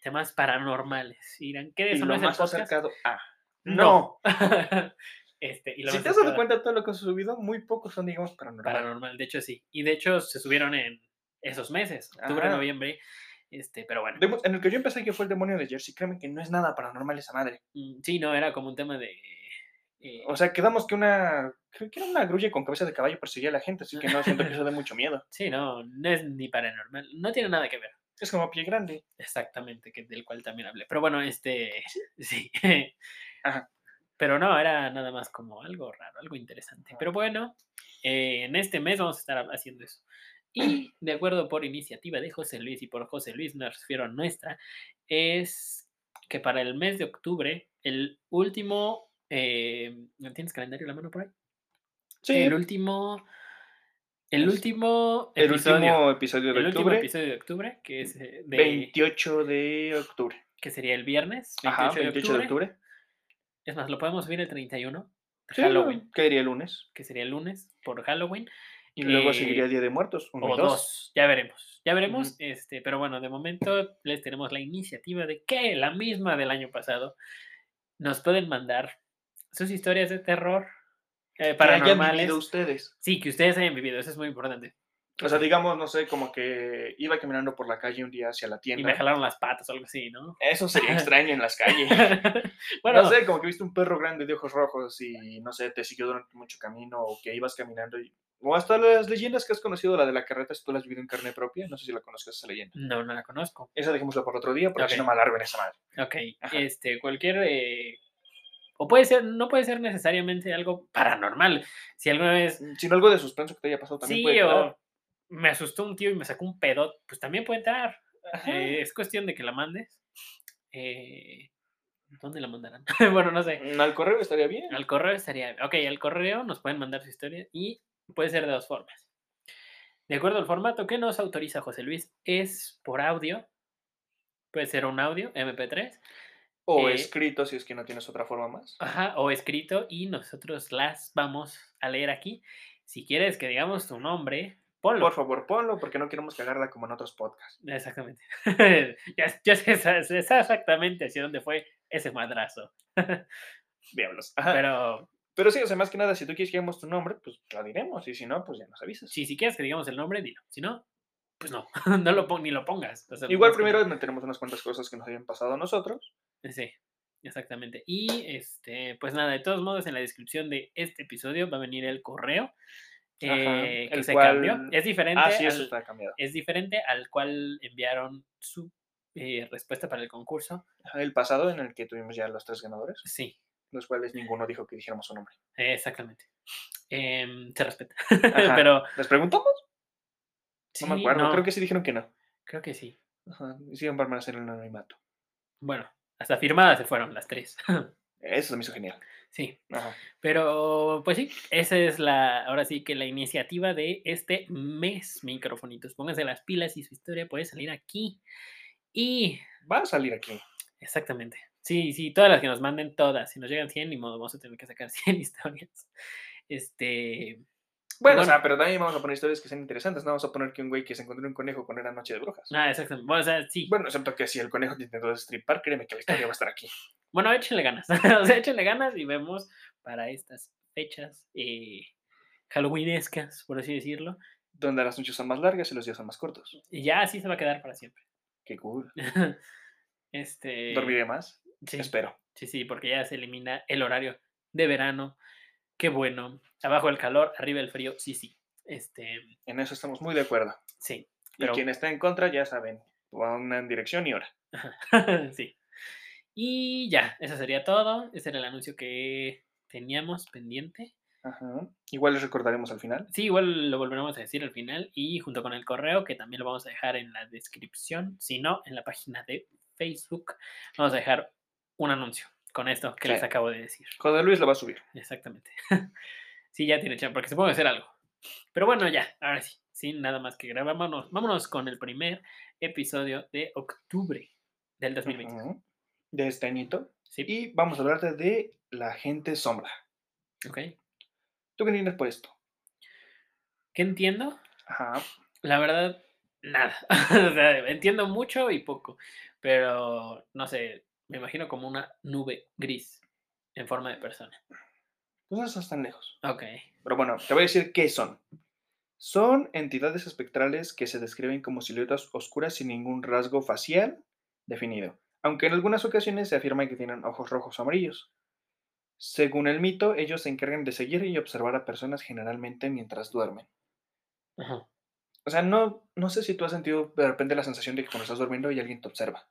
B: temas paranormales. Y dirán, ¿qué de
A: Y
B: eso
A: lo
B: no es el
A: más acercado a.
B: No. este, y lo
A: Si te has dado cuenta de todo lo que has subido, muy pocos son, digamos, paranormales.
B: Paranormal, de hecho sí. Y de hecho se subieron en esos meses, octubre,
A: Ajá.
B: noviembre. Este, pero bueno.
A: En el que yo empecé que fue el demonio de Jersey, créeme que no es nada paranormal esa madre.
B: Mm, Sí, no, era como un tema de. eh,
A: O sea, quedamos que una. Creo que era una grulla con cabeza de caballo perseguía a la gente, así que no siento que eso dé mucho miedo.
B: sí, no, no es ni paranormal. No tiene nada que ver.
A: Es como pie grande.
B: Exactamente, que, del cual también hablé. Pero bueno, este. Sí.
A: Ajá.
B: Pero no, era nada más como algo raro, algo interesante. Pero bueno, eh, en este mes vamos a estar haciendo eso. Y de acuerdo por iniciativa de José Luis y por José Luis me refiero a nuestra, es que para el mes de octubre, el último, eh, ¿no ¿tienes calendario a la mano por ahí?
A: Sí,
B: El último, el último
A: el
B: episodio,
A: último episodio de
B: el último
A: octubre,
B: episodio de octubre, que es eh, de,
A: 28 de octubre.
B: que sería el viernes, 28,
A: Ajá,
B: de
A: 28 de
B: octubre.
A: octubre.
B: Es más, lo podemos subir el 31,
A: Sí,
B: Halloween,
A: ¿Qué diría el lunes?
B: que sería el lunes por Halloween.
A: Y luego
B: Eh,
A: seguiría Día de Muertos, uno
B: o
A: y dos.
B: dos. Ya veremos. Ya veremos.
A: Ujú.
B: este, pero bueno, de momento les tenemos la iniciativa de que la misma del año pasado nos pueden mandar sus historias de terror eh,
A: Que
B: paranormales.
A: vivido ustedes.
B: Sí, que ustedes hayan vivido. Eso es muy importante.
A: O sea, digamos, no sé, como que iba caminando por la calle un día hacia la
B: Y
A: tienda.
B: me jalaron las patas o algo así, ¿no?
A: Eso sería extraño en las calles.
B: bueno,
A: no sé, como que viste un perro grande de ojos rojos y no sé, te siguió durante mucho camino o que ibas caminando y. O hasta las leyendas que has conocido, la de la carreta, si tú la has vivido en carne propia, no sé si la conozcas esa leyenda.
B: no, no la conozco.
A: Esa dejémosla por otro día, porque si
B: Ok.
A: no me alargo en esa madre.
B: Ok,
A: Ajá.
B: este, cualquier... eh, o puede ser, no puede ser necesariamente algo paranormal. Si alguna vez
A: Sino algo de suspenso que te haya pasado también
B: Sí,
A: puede
B: o me asustó un tío y me sacó un pedot, pues también puede entrar. Eh, es cuestión de que la mandes. Eh, ¿Dónde la mandarán? bueno, no sé.
A: Mm, Al correo estaría bien.
B: Al correo estaría. Ok, al correo nos pueden mandar su historia y puede ser de dos formas. De acuerdo al formato que nos autoriza José Luis, es por audio. Puede ser un audio, MP3,
A: O
B: eh,
A: escrito si es que no tienes otra forma más.
B: ajá, o escrito, y nosotros las vamos a leer aquí. Si quieres que digamos tu nombre, ponlo.
A: Por favor, ponlo porque no queremos cagarla como en otros podcasts.
B: Exactamente. ya, ya sé, sé exactamente hacia dónde fue ese madrazo.
A: Diablos. Ajá. Pero,
B: Pero
A: sí, o sea, más que nada, si tú quieres que digamos tu nombre, pues la diremos. Y si no, pues ya nos avisas.
B: si, si quieres que digamos el nombre, dilo. Si no, pues no. no lo pon- ni lo pongas. O sea,
A: Igual
B: que
A: primero
B: nada.
A: tenemos unas cuantas cosas que nos habían pasado a nosotros.
B: Sí, exactamente. Y este, pues nada, de todos modos, en la descripción de este episodio va a venir el correo.
A: Ajá,
B: eh, que se cambió. Es diferente.
A: Ah, sí,
B: al-
A: está
B: es diferente al cual enviaron su eh, respuesta para el concurso.
A: El pasado en el que tuvimos ya los tres ganadores,
B: Sí,
A: los cuales ninguno dijo que dijéramos su nombre.
B: exactamente. Em, se respeta.
A: Ajá.
B: Pero
A: ¿Les preguntamos?
B: sí,
A: no me acuerdo.
B: no,
A: Creo que sí dijeron que no.
B: creo que sí.
A: Ajá. Hicieron permanecer en el anonimato.
B: Bueno, hasta firmadas se fueron las tres.
A: Eso se me hizo genial.
B: sí,
A: Ajá.
B: pero pues sí, esa es la, ahora sí que la iniciativa de este mes, microfonitos. Pónganse las pilas y su historia puede salir aquí. Y,
A: Va a salir aquí.
B: exactamente. Sí, sí, todas las que nos manden, todas. Si nos llegan 100, ni modo, vamos a tener que sacar 100 historias. Este,
A: Bueno, o sea, pero también vamos a poner historias que sean interesantes. No vamos a poner que un güey que se encontró un conejo con era noche de brujas.
B: ah, exactamente. Bueno, o sea, sí.
A: Bueno, excepto que si el conejo te intentó destripar, créeme que la historia va a estar aquí.
B: Bueno, échenle ganas. o sea, échenle ganas y vemos para estas fechas eh, halloweenescas, por así decirlo.
A: Donde las noches son más largas y los días son más cortos.
B: Y ya así se va a quedar para siempre.
A: Qué cool.
B: este.
A: ¿Dormiré más?
B: Sí,
A: Espero.
B: sí, sí, porque ya se elimina el horario de verano. Qué bueno. Abajo el calor, arriba el frío, sí, sí. Este,
A: En eso estamos muy de acuerdo.
B: sí.
A: Y quien está en contra, ya saben, pongan dirección y hora.
B: sí. Y ya, eso sería todo. Ese era el anuncio que teníamos pendiente.
A: Ajá. Igual les recordaremos al final.
B: Sí, igual lo volveremos a decir al final y junto con el correo que también lo vamos a dejar en la descripción, si no, en la página de Facebook, vamos a dejar un anuncio con esto que les acabo de decir.
A: José Luis lo va a subir.
B: Exactamente. sí, ya tiene chance, porque se puede hacer algo. Pero bueno, ya, ahora sí, sin nada más que grabar, vámonos, vámonos con el primer episodio de octubre del 2020.
A: Ujú. De este añito.
B: Sí,
A: Y vamos a hablarte de la gente sombra.
B: ok.
A: ¿Tú qué entiendes por esto?
B: ¿Qué entiendo?
A: Ajá.
B: La verdad, nada. o sea, entiendo mucho y poco, pero no sé, me imagino como una nube gris en forma de persona.
A: Pues no estás tan lejos.
B: Ok.
A: Pero bueno, te voy a decir qué son. Son entidades espectrales que se describen como siluetas oscuras sin ningún rasgo facial definido, aunque en algunas ocasiones se afirma que tienen ojos rojos o amarillos. Según el mito, ellos se encargan de seguir y observar a personas generalmente mientras duermen.
B: Ajá.
A: O sea, no, no sé si tú has sentido de repente la sensación de que cuando estás durmiendo y alguien te observa.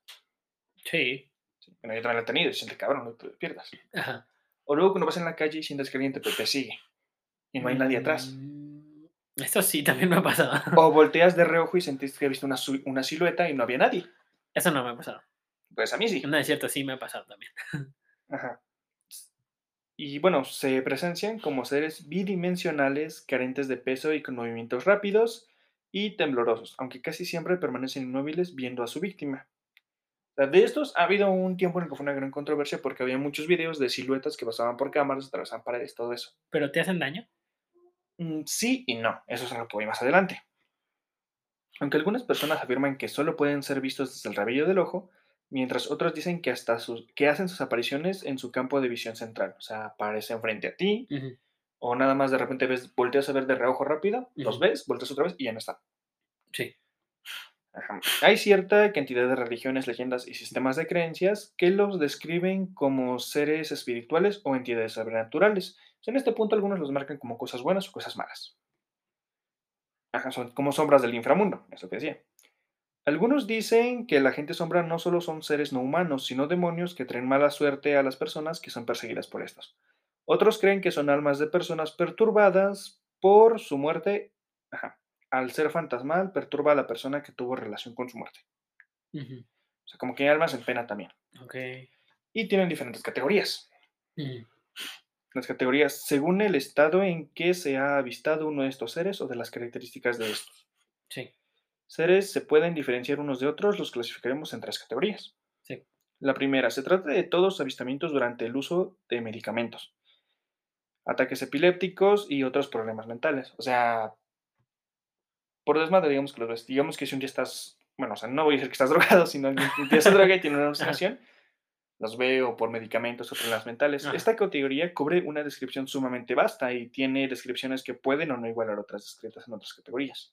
B: Sí.
A: Sí, Bueno, yo también lo he tenido sientes cabrón, no te despiertas.
B: Ajá.
A: O luego cuando vas en la calle y sientes que alguien te, te sigue y no hay nadie atrás.
B: Mm, Esto sí, también me ha pasado.
A: O volteas de reojo y sentiste que viste una, una silueta y no había nadie.
B: Eso no me ha pasado.
A: Pues a mí sí.
B: No es cierto, sí me ha pasado también.
A: Ajá. Y bueno, se presencian como seres bidimensionales, carentes de peso y con movimientos rápidos y temblorosos, aunque casi siempre permanecen inmóviles viendo a su víctima. Sea, de estos ha habido un tiempo en el que fue una gran controversia porque había muchos videos de siluetas que pasaban por cámaras, atravesaban paredes, todo eso.
B: ¿Pero te hacen daño?
A: Mm, Sí y no, eso es algo que voy más adelante. Aunque algunas personas afirman que solo pueden ser vistos desde el rabillo del ojo, mientras otros dicen que hasta sus, que hacen sus apariciones en su campo de visión central, o sea, aparecen frente a ti, o nada más de repente ves, volteas a ver de reojo rápido, los
B: Ujú.
A: ves, volteas otra vez y ya no están.
B: Sí.
A: Hay cierta cantidad de religiones, leyendas y sistemas de creencias que los describen como seres espirituales o entidades sobrenaturales. En este punto algunos los marcan como cosas buenas o cosas malas. Ajá, son como sombras del inframundo, es lo que decía. Algunos dicen que la gente sombra no solo son seres no humanos, sino demonios que traen mala suerte a las personas que son perseguidas por estos. Otros creen que son almas de personas perturbadas por su muerte. Ajá. Al ser fantasmal, perturba a la persona que tuvo relación con su muerte. O sea, como que hay almas en pena también.
B: Ok.
A: Y tienen diferentes categorías. Las categorías según el estado en que se ha avistado uno de estos seres o de las características de estos.
B: Sí.
A: Seres se pueden diferenciar unos de otros, los clasificaremos en tres categorías.
B: Sí.
A: La primera, se trata de todos avistamientos durante el uso de medicamentos, ataques epilépticos y otros problemas mentales. O sea, por desmadre, digamos que los ves. Digamos que si un día estás, bueno, o sea, no voy a decir que estás drogado, sino que un día se droga y tiene una alucinación, los veo por medicamentos o problemas mentales.
B: Ajá.
A: Esta categoría cubre una descripción sumamente vasta y tiene descripciones que pueden o no igualar otras descritas en otras categorías.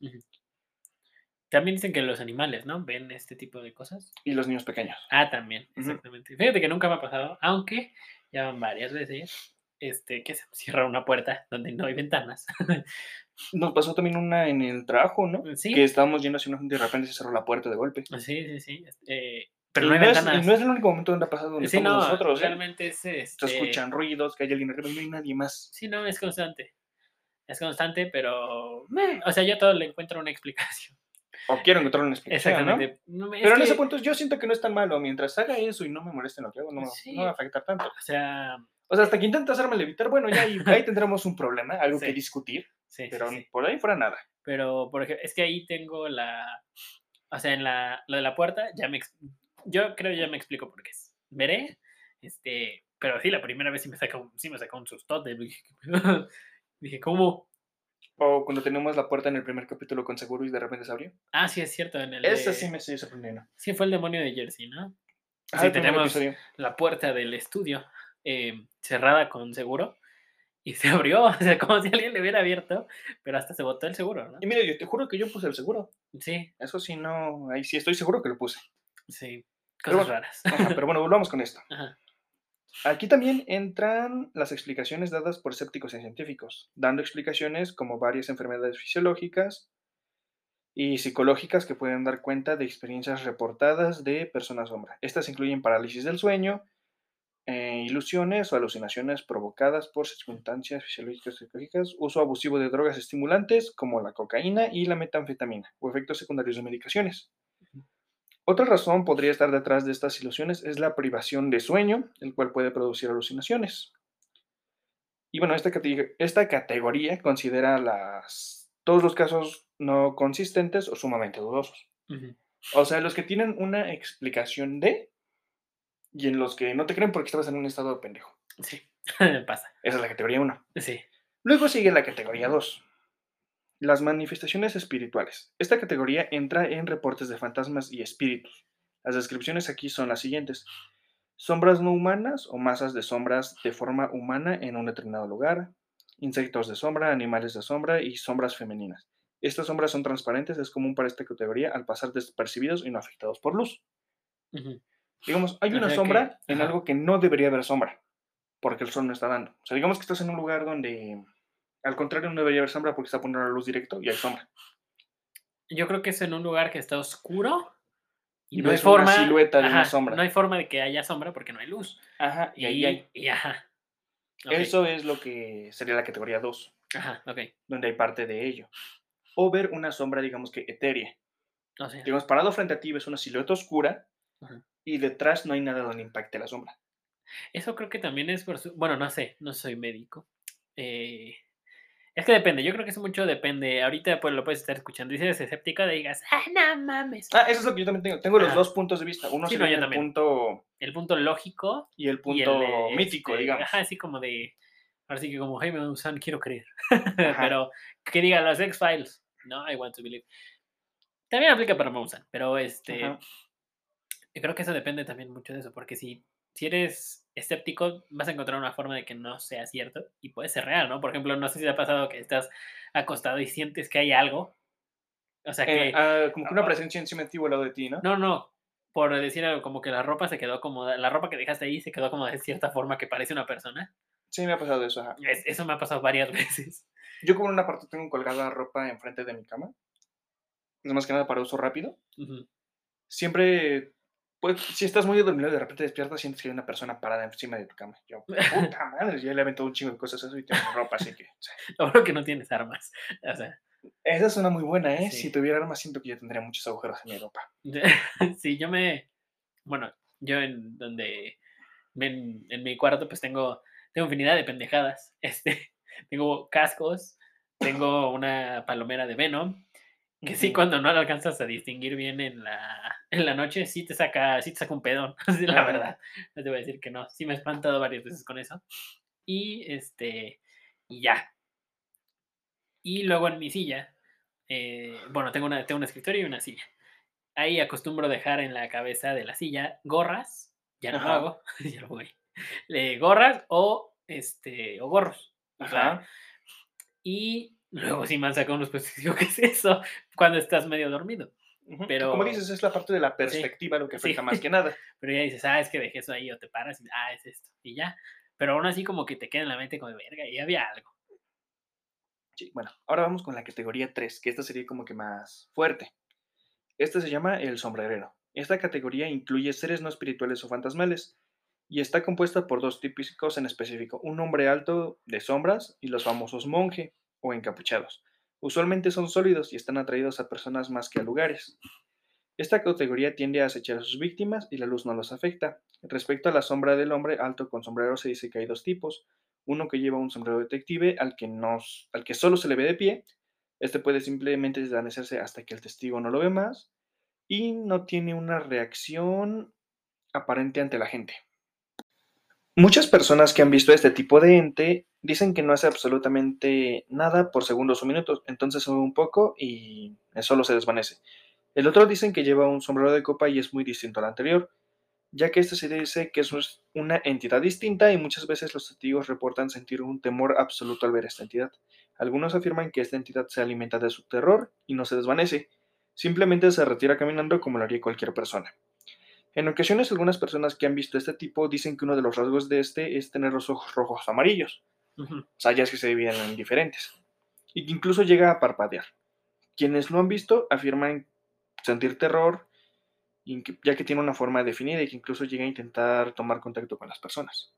B: También dicen que los animales, ¿no? Ven este tipo de cosas.
A: Y los niños pequeños.
B: Ah, también, exactamente. Fíjate que nunca me ha pasado, aunque ya van varias veces este, que se cierra una puerta donde no hay ventanas.
A: Nos pasó también una en el trabajo, ¿no?
B: Sí.
A: Que estábamos yendo hacia una junta y de repente se cerró la puerta de golpe.
B: Sí, sí, sí. este, pero no hay
A: no es, no es el único momento donde ha pasado donde
B: sí,
A: estamos
B: no,
A: nosotros. ¿eh?
B: realmente es
A: Se
B: este,
A: escuchan ruidos, que hay alguien arriba y no hay nadie más.
B: Sí, no, es constante. Es constante, pero. meh, o sea, yo todo le encuentro una explicación.
A: O quiero encontrar una explicación.
B: Exactamente. No
A: Pero en ese punto yo siento que no es tan malo. Mientras haga eso y no me moleste en lo que hago, no,
B: Sí.
A: no va a afectar tanto.
B: O sea,
A: O sea, hasta que intenta hacerme evitar, bueno, ya ahí, ahí tendremos un problema, algo que discutir,
B: sí,
A: pero
B: sí.
A: por ahí fuera nada.
B: Pero, por ejemplo, es que ahí tengo la. O sea, en la, lo de la puerta, ya me. Yo creo ya me explico por qué es. Veré, este. Pero sí, la primera vez sí me sacó, sí me sacó un sustote. Dije, ¿cómo?
A: O cuando tenemos la puerta en el primer capítulo con seguro y de repente se abrió.
B: Ah, sí, es cierto. En el de-
A: sí me estoy sorprendiendo.
B: Sí, fue el demonio de Jersey, ¿no?
A: Ah,
B: Sí, tenemos
A: episodio.
B: la puerta del estudio eh, cerrada con seguro y se abrió, o sea, como si alguien le hubiera abierto, pero hasta se botó el seguro, ¿no?
A: Y mira, yo te juro que yo puse el seguro.
B: Sí,
A: Eso sí, no, ahí sí estoy seguro que lo puse.
B: sí,
A: Pero
B: cosas
A: bueno,
B: raras.
A: Ajá, pero bueno, volvamos con esto.
B: Ajá.
A: Aquí también entran las explicaciones dadas por escépticos y científicos, dando explicaciones como varias enfermedades fisiológicas y psicológicas que pueden dar cuenta de experiencias reportadas de personas sombra. Estas incluyen parálisis del sueño, eh, ilusiones o alucinaciones provocadas por circunstancias fisiológicas psicológicas, uso abusivo de drogas estimulantes como la cocaína y la metanfetamina o efectos secundarios de medicaciones. Otra razón podría estar detrás de estas ilusiones es la privación de sueño, el cual puede producir alucinaciones. Y bueno, esta, esta categoría considera las, todos los casos no consistentes o sumamente dudosos. O sea, los que tienen una explicación de y en los que no te creen porque estabas en un estado de pendejo.
B: Sí, pasa.
A: Esa es la categoría 1.
B: Sí.
A: Luego sigue la categoría 2. Las manifestaciones espirituales. Esta categoría entra en reportes de fantasmas y espíritus. Las descripciones aquí son las siguientes. Sombras no humanas o masas de sombras de forma humana en un determinado lugar. Insectos de sombra, animales de sombra y sombras femeninas. Estas sombras son transparentes, es común para esta categoría al pasar despercibidos y no afectados por luz. Digamos, hay una sombra en algo que no debería haber sombra, porque el sol no está dando. O sea, digamos que estás en un lugar donde al contrario, no debería haber sombra porque está poniendo la luz directo y hay sombra.
B: Yo creo que es en un lugar que está oscuro
A: y, no hay forma. silueta de una sombra.
B: No hay forma de que haya sombra porque no hay luz.
A: Ajá, y, ahí hay.
B: Y ajá.
A: Eso es lo que sería la categoría 2.
B: Ajá, ok.
A: Donde hay parte de ello. O ver una sombra, digamos que etérea.
B: Oh, sí.
A: Digamos, parado frente a ti ves una silueta oscura y detrás no hay nada donde impacte la sombra.
B: Eso creo que también es por su... Bueno, no sé, no soy médico. Eh, es que depende, yo creo que eso mucho depende. Ahorita pues lo puedes estar escuchando y si eres escéptico, de digas, ah, no mames.
A: Ah, eso es lo que yo también tengo. Tengo los dos puntos de vista. Uno sí, el punto.
B: El punto lógico.
A: Y el punto mítico, este, digamos.
B: Ajá, así como de. Ahora sí que como Jaime Maussan quiero creer. pero que diga los X-Files. No, I want to believe. También aplica para Maussan, pero este. Yo creo que eso depende también mucho de eso, porque si si eres escéptico, vas a encontrar una forma de que no sea cierto y puede ser real, ¿no? Por ejemplo, no sé si te ha pasado que estás acostado y sientes que hay algo. O sea que.
A: Eh, ah, como que una presencia encima de ti al lado de ti, ¿no?
B: No, no. Por decir algo, como que la ropa se quedó como. La ropa que dejaste ahí se quedó como de cierta forma que parece una persona.
A: Sí, me ha pasado eso.
B: eso me ha pasado varias veces.
A: Yo, como en una parte, tengo colgada ropa enfrente de mi cama. No más que nada para uso rápido. Siempre pues, si estás muy dormido y de repente despiertas, sientes que hay una persona parada encima de tu cama. Yo, puta madre, ya le aventó un chingo de cosas a eso y tengo ropa, así que.
B: O que no tienes armas. O sea.
A: Esa es una muy buena, ¿eh? Si tuviera armas, siento que yo tendría muchos agujeros en mi ropa.
B: sí, yo me. Bueno, yo en donde. En, en mi cuarto, pues tengo, tengo infinidad de pendejadas. Este, tengo cascos, tengo una palomera de Venom, que sí, cuando no la alcanzas a distinguir bien en la, en la noche, sí te saca, sí te saca un pedón, la verdad. No te voy a decir que no. Sí me he espantado varias veces con eso. Y este, y ya. Y luego en mi silla, eh, bueno, tengo, una, tengo un escritorio y una silla. Ahí acostumbro dejar en la cabeza de la silla gorras, ya no lo hago, ya lo voy. gorras o, este, o gorros. Ajá. Y Luego sí me han sacado unos pues digo, ¿qué es eso? Cuando estás medio dormido. Pero,
A: como dices, es la parte de la perspectiva lo que afecta más que nada.
B: Pero ya dices, ah, es que dejé eso ahí, o te paras y, ah, es esto, y ya. Pero aún así como que te queda en la mente como de verga, y había algo.
A: Sí, bueno, ahora vamos con la categoría 3, que esta sería como que más fuerte. Esta se llama el sombrerero. Esta categoría incluye seres no espirituales o fantasmales, y está compuesta por dos típicos en específico, un hombre alto de sombras y los famosos monje o encapuchados. Usualmente son sólidos y están atraídos a personas más que a lugares. Esta categoría tiende a acechar a sus víctimas y la luz no los afecta. Respecto a la sombra del hombre alto con sombrero se dice que hay dos tipos. Uno que lleva un sombrero detective al que, al que solo se le ve de pie. Este puede simplemente desvanecerse hasta que el testigo no lo ve más y no tiene una reacción aparente ante la gente. Muchas personas que han visto este tipo de ente dicen que no hace absolutamente nada por segundos o minutos, entonces sube un poco y solo se desvanece. El otro dicen que lleva un sombrero de copa y es muy distinto al anterior, ya que este se dice que es una entidad distinta y muchas veces los testigos reportan sentir un temor absoluto al ver esta entidad. Algunos afirman que esta entidad se alimenta de su terror y no se desvanece, simplemente se retira caminando como lo haría cualquier persona. En ocasiones, algunas personas que han visto este tipo dicen que uno de los rasgos de este es tener los ojos rojos o amarillos. Sea, ya es que se dividen en diferentes. Y que incluso llega a parpadear. Quienes lo han visto afirman sentir terror, ya que tiene una forma definida y que incluso llega a intentar tomar contacto con las personas.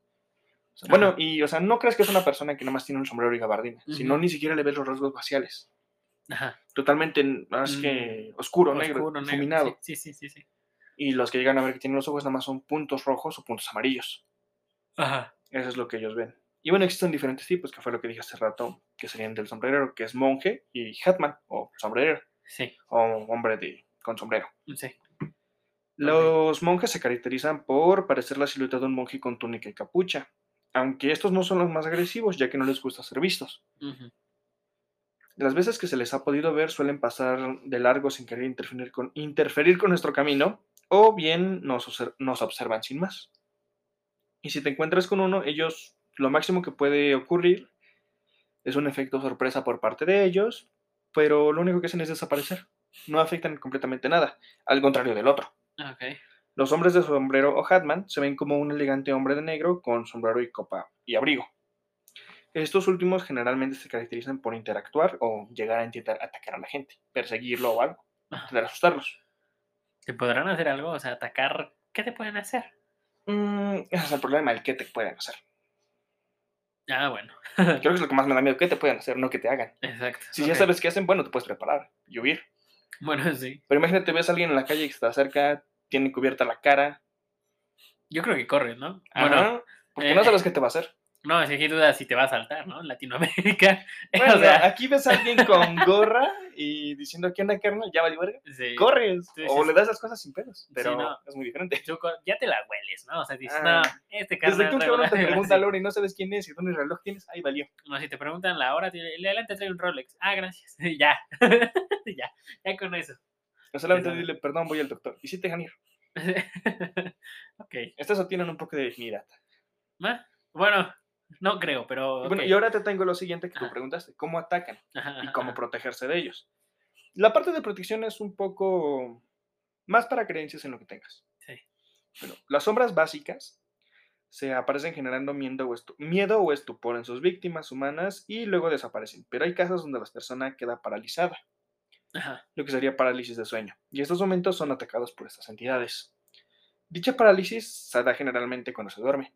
A: O sea, bueno, y o sea, no crees que es una persona que nada más tiene un sombrero y gabardina, sino
B: Ujú.
A: ni siquiera le ves los rasgos faciales.
B: Ajá.
A: Totalmente más que oscuro, negro,
B: Oscuro, negro. Sí, sí, sí, sí.
A: Y los que llegan a ver que tienen los ojos nada más son puntos rojos o puntos amarillos.
B: Ajá.
A: Eso es lo que ellos ven. Y bueno, existen diferentes tipos, que fue lo que dije hace rato, que serían del sombrerero, que es monje, y hatman, o sombrerero,
B: Sí,
A: o hombre de, con sombrero.
B: sí.
A: Los monjes se caracterizan por parecer la silueta de un monje con túnica y capucha, aunque estos no son los más agresivos, ya que no les gusta ser vistos.
B: Ujú.
A: Las veces que se les ha podido ver suelen pasar de largo sin querer interferir con, interferir con nuestro camino, o bien nos, obser- nos observan sin más. Y si te encuentras con uno, ellos, lo máximo que puede ocurrir es un efecto sorpresa por parte de ellos, pero lo único que hacen es desaparecer. No afectan completamente nada, al contrario del otro.
B: Ok.
A: Los hombres de sombrero o hatman se ven como un elegante hombre de negro con sombrero y copa y abrigo. Estos últimos generalmente se caracterizan por interactuar o llegar a intentar atacar a la gente, perseguirlo o algo, intentar asustarlos.
B: ¿Te podrán hacer algo? O sea, atacar. ¿Qué te pueden hacer?
A: Mm, ese es el problema, el qué te pueden hacer.
B: Ah, bueno.
A: Creo que es lo que más me da miedo, qué te pueden hacer, no que te hagan.
B: Exacto.
A: Si ya sabes qué hacen, bueno, te puedes preparar y huir.
B: Bueno, sí.
A: Pero imagínate, ves a alguien en la calle que se te acerca, tiene cubierta la cara.
B: Yo creo que corres, ¿no? Bueno,
A: Bueno, porque
B: eh,
A: no sabes qué te va a hacer.
B: No, si aquí dudas si te va a saltar, ¿no? Latinoamérica.
A: Bueno,
B: o sea,
A: aquí ves a alguien con gorra y diciendo que anda carnal, ya vale verga.
B: sí,
A: Corres
B: Sí,
A: o le das las cosas sin pedos, pero
B: no.
A: es muy diferente.
B: tú ya te la hueles, ¿no? O sea, dices,
A: Ah,
B: no, este carnal.
A: Desde que un cabrón te pregunta
B: sí.
A: la hora y no sabes quién es y dónde reloj tienes, ahí valió.
B: No, si te preguntan la hora, "El de adelante trae un Rolex. Ah, gracias. ya. ya. Ya con eso.
A: O solamente dile, perdón, voy al doctor. Y sí te dejan ir.
B: ok.
A: Estas tienen un poco de dignidad.
B: Bueno, no creo, pero.
A: Y Bueno, y ahora te tengo lo siguiente que tú
B: Ajá.
A: preguntaste, ¿cómo atacan
B: Ajá,
A: y cómo protegerse de ellos? La parte de protección es un poco más para creencias en lo que tengas.
B: Sí.
A: Bueno, las sombras básicas se aparecen generando miedo o, miedo o estupor en sus víctimas humanas y luego desaparecen. Pero hay casos donde la persona queda paralizada,
B: Ajá.
A: lo que sería parálisis de sueño. Y estos momentos son atacados por estas entidades. Dicha parálisis se da generalmente cuando se duerme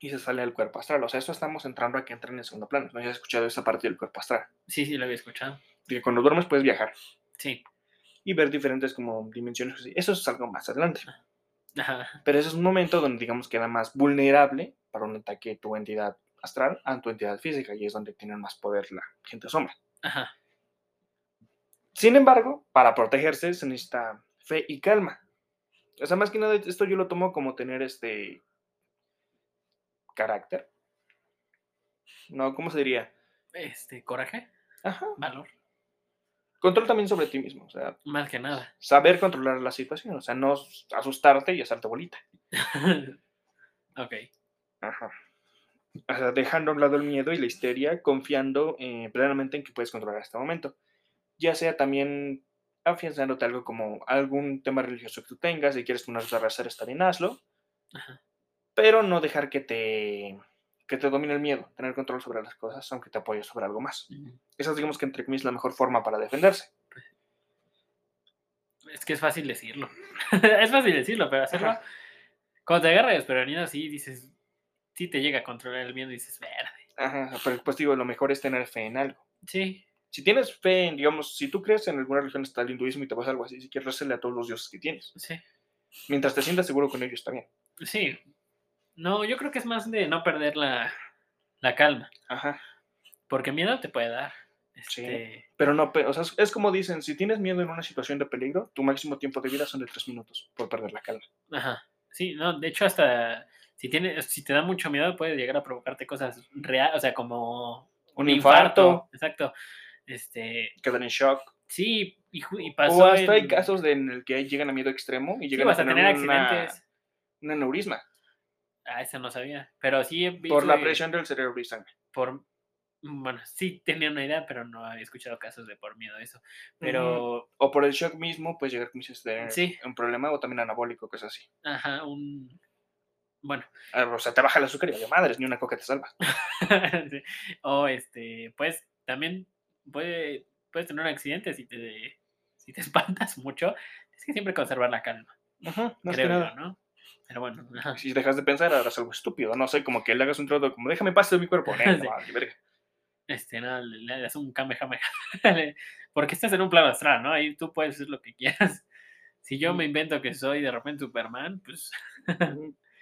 A: y se sale del cuerpo astral. O sea, esto estamos entrando a que entren en segundo plano. No has escuchado esa parte del cuerpo astral.
B: Sí, sí, lo había escuchado.
A: Que cuando duermes puedes viajar
B: Sí.
A: y ver diferentes como dimensiones. Eso es algo más adelante.
B: Ajá.
A: Pero ese es un momento donde, digamos, queda más vulnerable para un ataque de tu entidad astral a tu entidad física y es donde tienen más poder la gente sombra.
B: Ajá.
A: Sin embargo, para protegerse se necesita fe y calma. O sea, más que nada, esto yo lo tomo como tener este carácter. No, ¿cómo se diría?
B: Este, coraje,
A: Ajá.
B: valor.
A: Control también sobre ti mismo. O sea,
B: Más que nada.
A: saber controlar la situación. O sea, no asustarte y hacerte bolita.
B: ok.
A: Ajá. O sea, dejando a un lado el miedo y la histeria, confiando eh, plenamente en que puedes controlar este momento. Ya sea también afianzándote algo como algún tema religioso que tú tengas, si quieres ponerte a rezar, está bien, hazlo,
B: Ajá.
A: Pero no dejar que te, que te domine el miedo, tener control sobre las cosas, aunque te apoyes sobre algo más.
B: Ujú.
A: Esa es, digamos que entre comillas, la mejor forma para defenderse.
B: Es que es fácil decirlo. es fácil decirlo, pero hacerlo.
A: Ajá.
B: Cuando te agarra desprevenido así, dices. Sí te llega a controlar el miedo y dices, verde.
A: Ajá, pero pues digo, lo mejor es tener fe en algo.
B: Sí.
A: Si tienes fe en, digamos, si tú crees en alguna religión, está el hinduismo y te pasa algo así, si quieres rezarle a todos los dioses que tienes.
B: Sí.
A: Mientras te sientas seguro con ellos, está bien.
B: Sí. No, yo creo que es más de no perder la, la calma.
A: Ajá.
B: Porque miedo te puede dar.
A: Sí.
B: Este,
A: Pero no, o sea, es- como dicen, si tienes miedo en una situación de peligro, tu máximo tiempo de vida son de tres minutos por perder la calma.
B: Ajá. Sí, no, de hecho hasta si tiene, si te da mucho miedo puede llegar a provocarte cosas reales, o sea, como
A: Un infarto.
B: Exacto. Este,
A: Quedar en shock.
B: sí, y, y pasó
A: O hasta hay casos de- en el que llegan a miedo extremo y
B: sí,
A: llegan a tener, una-
B: accidentes.
A: un aneurisma
B: Ah, eso no sabía. Pero sí
A: por la
B: que
A: presión del cerebro y sangre.
B: por mm, bueno, sí tenía una idea, pero no había escuchado casos de por miedo a eso. Pero,
A: O por el shock mismo, puedes llegar, como dices, a tener
B: Sí.
A: un problema, o también anabólico, cosas así.
B: ajá, un... Bueno,
A: Ah, O sea, te baja el azúcar y vaya madres, ni una coca te salva.
B: sí, o este, pues también puede, puedes tener un accidente si te, si te espantas mucho. Es que siempre conservar la calma,
A: Ajá, más
B: creo
A: que
B: yo,
A: nada.
B: ¿no? Pero bueno.
A: Si dejas de pensar, harás algo estúpido. No sé, como que le hagas un trato, como déjame pasar de mi cuerpo.
B: Sí.
A: verga.
B: este, no, le, le das un kamehameha. Porque estás en un plano astral, ¿no? Ahí tú puedes hacer lo que quieras. Si yo me invento que soy de repente Superman, pues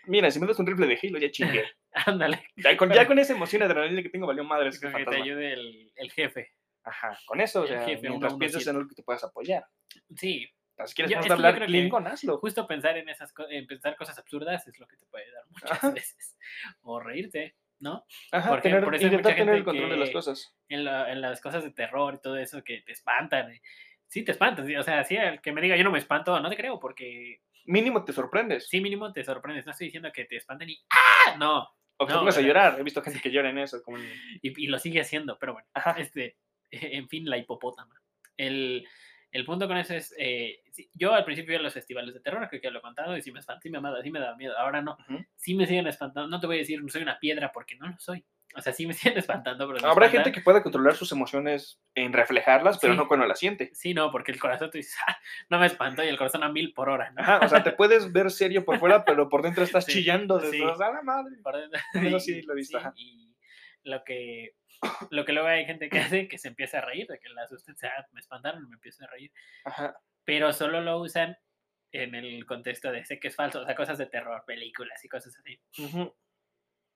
A: Mira, si me das un triple de Halo, ya chingué.
B: ándale,
A: Ya con, ya con esa emoción adrenalina que tengo, valió madre
B: con que te ayude el, el jefe.
A: Ajá, con eso, o
B: el
A: sea,
B: jefe
A: mientras
B: 117.
A: pienses en algo que te puedas apoyar.
B: Sí,
A: O si quieres
B: Yo- yo
A: hablar hazlo.
B: justo pensar en esas en pensar cosas absurdas es lo que te puede dar muchas
A: Ajá.
B: veces. O reírte, ¿no?
A: Ajá,
B: porque
A: tener,
B: por eso
A: intentar tener el control de las cosas.
B: En, la- en las cosas de terror y todo eso que te espantan. eh. Sí, te espantan. sí, O sea, sí, el que me diga yo no me espanto, no te creo, porque
A: Mínimo te sorprendes.
B: sí, mínimo te sorprendes. No estoy diciendo que te espanten y ¡ah! No.
A: o que te
B: no,
A: pongas a llorar. He visto gente que llora en eso. Como
B: Y, y lo sigue haciendo, pero bueno.
A: Ajá.
B: Este, en fin, la hipopótama. El, el punto con eso es, eh, yo al principio iba a los festivales de terror, creo que ya lo he contado, y sí me espantó, sí me, amaba, sí me daba miedo, ahora no.
A: Ujú.
B: Sí me siguen espantando, no te voy a decir soy una piedra porque no lo soy. O sea, sí me siguen espantando, pero
A: Habrá
B: espantan.
A: gente que pueda controlar sus emociones en reflejarlas, pero
B: Sí.
A: no cuando las siente.
B: Sí, no, porque el corazón tú dices, "Ah, no me espanto y el corazón a mil por hora, ¿no?
A: Ajá, o sea, te puedes ver serio por fuera, pero por dentro estás
B: Sí,
A: chillando de
B: sí.
A: todos, ¡A la madre!
B: Por dentro.
A: Eso sí lo he visto,
B: y lo que, lo que luego hay gente que hace que se empieza a reír, de que la asusten, sea, me espantaron y me empiezo a reír.
A: Ajá.
B: Pero solo lo usan en el contexto de sé que es falso, o sea, cosas de terror, películas y cosas así.
A: ujú.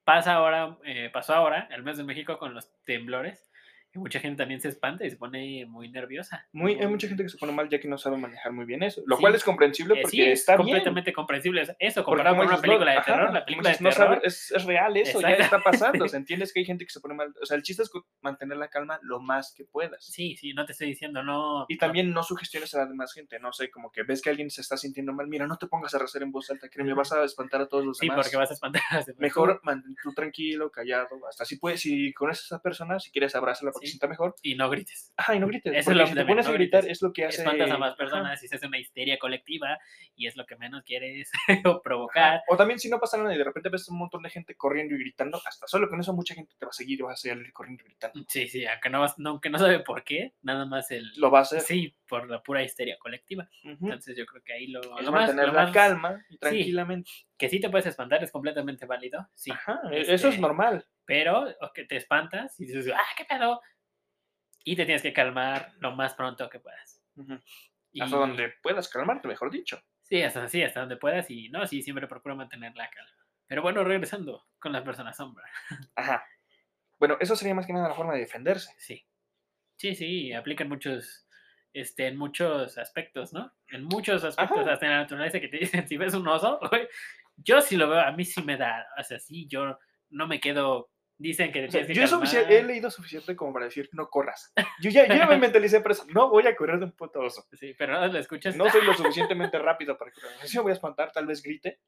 B: Pasa ahora, eh, pasó ahora, el mes de México con los temblores, y mucha gente también se espanta y se pone muy nerviosa.
A: Muy, hay mucha gente que se pone mal ya que no sabe manejar muy bien eso. Lo
B: Sí.
A: cual es comprensible
B: Eh,
A: porque
B: sí, es
A: está bien.
B: completamente comprensible es- eso, comparado con una
A: dices, no-
B: película de
A: ajá,
B: terror, la película de
A: no
B: terror.
A: sabe- es, es real eso, ya está pasando. O sea, entiendes que hay gente que se pone mal. O sea, el chiste es mantener la calma lo más que puedas.
B: Sí, sí, no te estoy diciendo, no.
A: Y
B: no-
A: también no sugestiones a la demás gente. No sé, como que ves que alguien se está sintiendo mal. Mira, no te pongas a rezar en voz alta, créeme, vas a espantar a todos los
B: Sí,
A: demás.
B: porque vas a espantar a los demás.
A: Mejor mantén tú tranquilo, callado. Hasta si puedes, si conoces a esa persona, si quieres abrázala porque
B: Sí.
A: sienta mejor.
B: Y no grites.
A: Ajá, y no grites.
B: Eso es lo
A: si
B: que
A: te pones a gritar,
B: grites.
A: es lo que hace.
B: Espantas a más
A: ajá.
B: personas y se hace una histeria colectiva y es lo que menos quieres provocar.
A: O también si no pasa nada y de repente ves un montón de gente corriendo y gritando, hasta solo con eso mucha gente te va a seguir y vas a seguir corriendo y gritando.
B: Sí, sí, aunque no, vas- no- aunque no sabe por qué, nada más el...
A: Lo va a hacer.
B: Sí, por la pura histeria colectiva. Entonces yo creo que ahí lo,
A: Es
B: lo más,
A: mantener
B: lo
A: la
B: más
A: calma y tranquilamente.
B: que sí te puedes espantar es completamente válido, sí.
A: Ajá, e- eso es
B: Este,
A: normal.
B: Pero o que te espantas y dices, ah, qué pedo. Y te tienes que calmar lo más pronto que puedas. Y,
A: Hasta donde puedas calmarte, mejor dicho.
B: Sí, hasta, sí, hasta donde puedas y no, sí, siempre procuro mantener la calma. Pero bueno, regresando con las personas sombra.
A: Ajá. Bueno, eso sería más que nada la forma de defenderse.
B: Sí. Sí, sí, aplica en muchos, este, en muchos aspectos, ¿no? En muchos aspectos,
A: Ajá.
B: hasta en la naturaleza que te dicen, si ves un oso, güey, yo sí lo veo, a mí sí me da, o sea, sí, yo no me quedo, dicen que
A: O sea,
B: que
A: yo es he leído suficiente como para decir, no corras. Yo ya, yo ya me mentalicé por eso. No voy a correr de un puto oso.
B: Sí, pero no lo escuchas.
A: No soy lo suficientemente rápido para correr. Sí me voy a espantar, tal vez grite,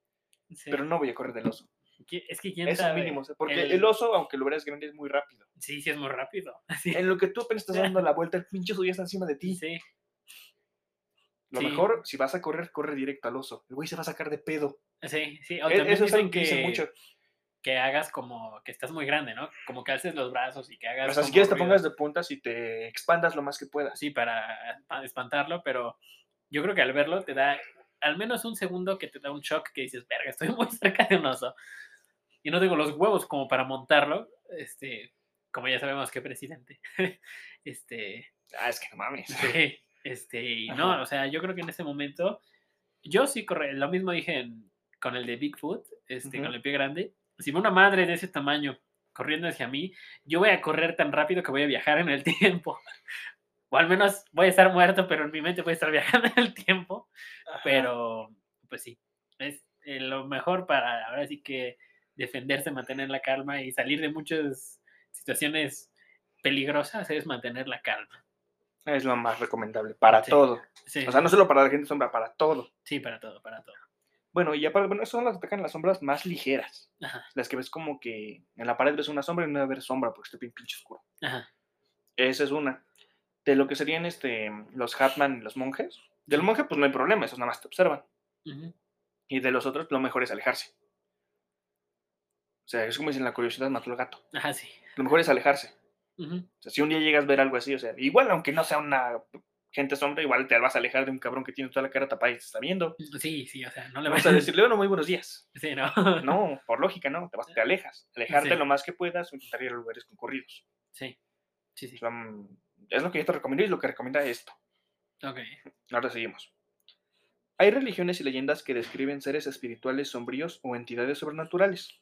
B: Sí,
A: pero no voy a correr del oso.
B: Es que quién sabe.
A: mínimo. Porque
B: el-
A: el... oso, aunque lo veas grande, es muy rápido.
B: Sí, sí, es muy rápido. Sí,
A: En lo que tú apenas estás dando la vuelta, el pinche oso ya está encima de ti.
B: sí,
A: Lo
B: sí.
A: mejor, si vas a correr, corre directo al oso. El güey se va a sacar de pedo.
B: sí, sí. O
A: E-
B: también
A: Eso es algo que dice
B: que,
A: mucho.
B: Que hagas como que estás muy grande, ¿no? Como que alces los brazos y que hagas.
A: O sea, si quieres te
B: ruido.
A: pongas de puntas y te expandas lo más que puedas.
B: Sí, para pa- espantarlo, pero yo creo que al verlo te da al menos un segundo que te da un shock que dices, verga, estoy muy cerca de un oso. Y no tengo los huevos como para montarlo. Este, como ya sabemos que presidente. este,
A: Ah, es que no mames.
B: Sí, este, y no,
A: Ajá.
B: o sea, yo creo que en ese momento, yo sí corre, lo mismo dije en- con el de Bigfoot, este, con
A: Ujú.
B: el pie grande, si ve una madre de ese tamaño corriendo hacia mí, yo voy a correr tan rápido que voy a viajar en el tiempo. O al menos voy a estar muerto, pero en mi mente voy a estar viajando en el tiempo.
A: Ajá.
B: Pero, pues sí, es eh, lo mejor para ahora sí que defenderse, mantener la calma y salir de muchas situaciones peligrosas es mantener la calma.
A: Es lo más recomendable para
B: Sí.
A: todo.
B: Sí.
A: O sea, no solo para la gente sombra, para todo.
B: Sí, para todo, para todo.
A: Bueno, y aparte, bueno, esas son las que atacan las sombras más ligeras.
B: Ajá,
A: Las que ves como que en la pared ves una sombra y no debe haber sombra porque está bien pinche oscuro.
B: ajá.
A: Esa es una. De lo que serían este, los Hatman y los monjes. Del monje, pues no hay problema, esos nada más te observan.
B: ujú,
A: Y de los otros, lo mejor es alejarse. O sea, es como dicen, la curiosidad mató al gato.
B: Ajá, sí.
A: Lo mejor es alejarse.
B: ujú,
A: O sea, si un día llegas a ver algo así, o sea, igual aunque no sea una gente sombra, igual te vas a alejar de un cabrón que tiene toda la cara tapada y te está viendo.
B: Sí, sí, o sea, no le vas
A: vas a decirle, bueno, muy buenos días.
B: Sí, no.
A: No, por lógica, no, te, vas, te alejas. Alejarte
B: Sí.
A: lo más que puedas o intentar ir a lugares concurridos.
B: Sí, sí, sí.
A: O sea, mm, es lo que yo te recomiendo y lo que recomienda esto.
B: Ok.
A: Ahora seguimos. Hay religiones y leyendas que describen seres espirituales sombríos o entidades sobrenaturales.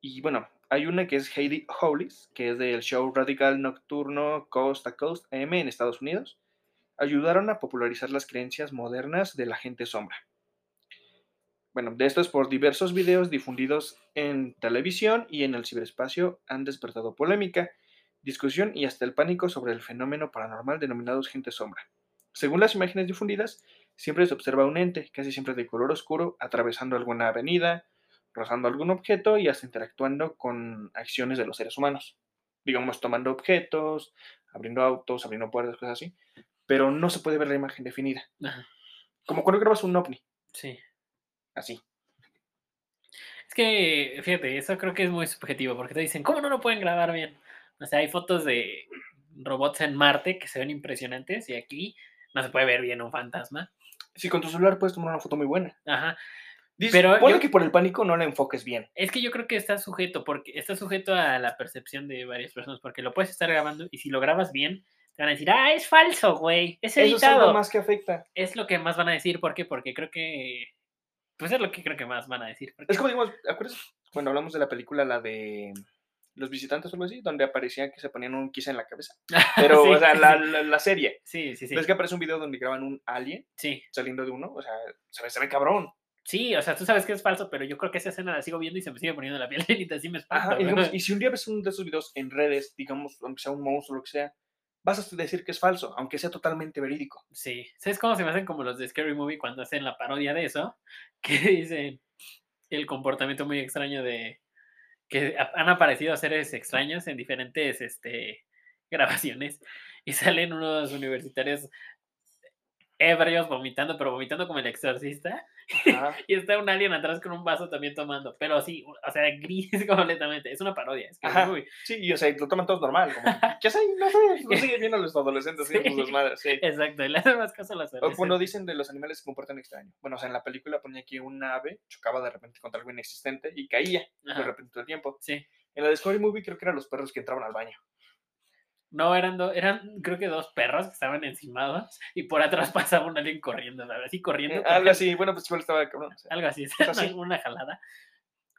A: Y bueno, hay una que es Heidi Hollis, que es del show radical nocturno Coast a Coast AM en Estados Unidos. Ayudaron a popularizar las creencias modernas de la gente sombra. Bueno, de estos por diversos videos difundidos en televisión y en el ciberespacio han despertado polémica, discusión y hasta el pánico sobre el fenómeno paranormal denominados gente sombra. Según las imágenes difundidas, siempre se observa un ente, casi siempre de color oscuro, atravesando alguna avenida, rozando algún objeto y hasta interactuando con acciones de los seres humanos. Digamos, tomando objetos, abriendo autos, abriendo puertas, cosas así. Pero no se puede ver la imagen definida.
B: Ajá,
A: Como cuando grabas un ovni,
B: sí.
A: así.
B: Es que, fíjate, eso creo que es muy subjetivo, porque te dicen, ¿cómo no lo pueden grabar bien? O sea, hay fotos de robots en Marte que se ven impresionantes y aquí no se puede ver bien un fantasma.
A: Sí, con tu celular puedes tomar una foto muy buena.
B: Ajá.
A: Dice,
B: Pero
A: ponle
B: yo-
A: que por el pánico no la enfoques bien.
B: Es que yo creo que está sujeto, porque está sujeto a la percepción de varias personas, porque lo puedes estar grabando y si lo grabas bien, van a decir, ah, es falso, güey, es
A: Eso es
B: editado.
A: algo más que afecta.
B: Es lo que más van a decir, ¿por qué? Porque creo que, pues es lo que creo que más van a decir. porque-
A: Es como digamos, ¿acuerdas cuando hablamos de la película, la de Los Visitantes o algo así? Donde aparecía que se ponían un quizá en la cabeza. Pero,
B: Sí,
A: o sea,
B: sí,
A: la, la- la serie.
B: Sí, sí, sí.
A: ¿Ves que aparece un video donde graban un alien
B: Sí,
A: saliendo de uno? O sea, se ve, se ve cabrón.
B: sí, o sea, tú sabes que es falso, pero yo creo que esa escena la sigo viendo y se me sigue poniendo la piel chinita, así me espanto.
A: Ajá, y, digamos, y si un día ves uno de esos videos en redes, digamos, aunque sea un monstruo o lo que sea, vas a decir que es falso, aunque sea totalmente verídico.
B: Sí, ¿sabes cómo se me hacen como los de Scary Movie cuando hacen la parodia de eso? Que dicen el comportamiento muy extraño de que han aparecido seres extraños en diferentes este, grabaciones y salen unos universitarios ebrios vomitando, pero vomitando como el exorcista. Y está un alien atrás con un vaso también tomando, pero sí, o sea, gris completamente. Es una parodia.
A: Ajá.
B: Movie.
A: Sí, y o sea, lo toman todos normal. Como, que, ¿Qué sé? No sé, lo siguen viendo los adolescentes haciendo sus
B: Sí.
A: desmadres, sí.
B: Exacto, y le hacen más caso a las
A: O
B: adolescentes.
A: cuando dicen de los animales que se comportan extraño. Bueno, o sea, en la película ponía que un ave chocaba de repente contra algo inexistente y caía de repente todo el tiempo.
B: Sí.
A: En la de Scary Movie creo que eran los perros que entraban al baño.
B: No, eran, dos eran creo que dos perros que estaban encimados y por atrás pasaba un alien corriendo, ¿sabes? Así corriendo.
A: Eh, algo así, bueno, pues igual estaba cabrón. o sea,
B: Algo así,
A: sea,
B: una,
A: sí.
B: una jalada.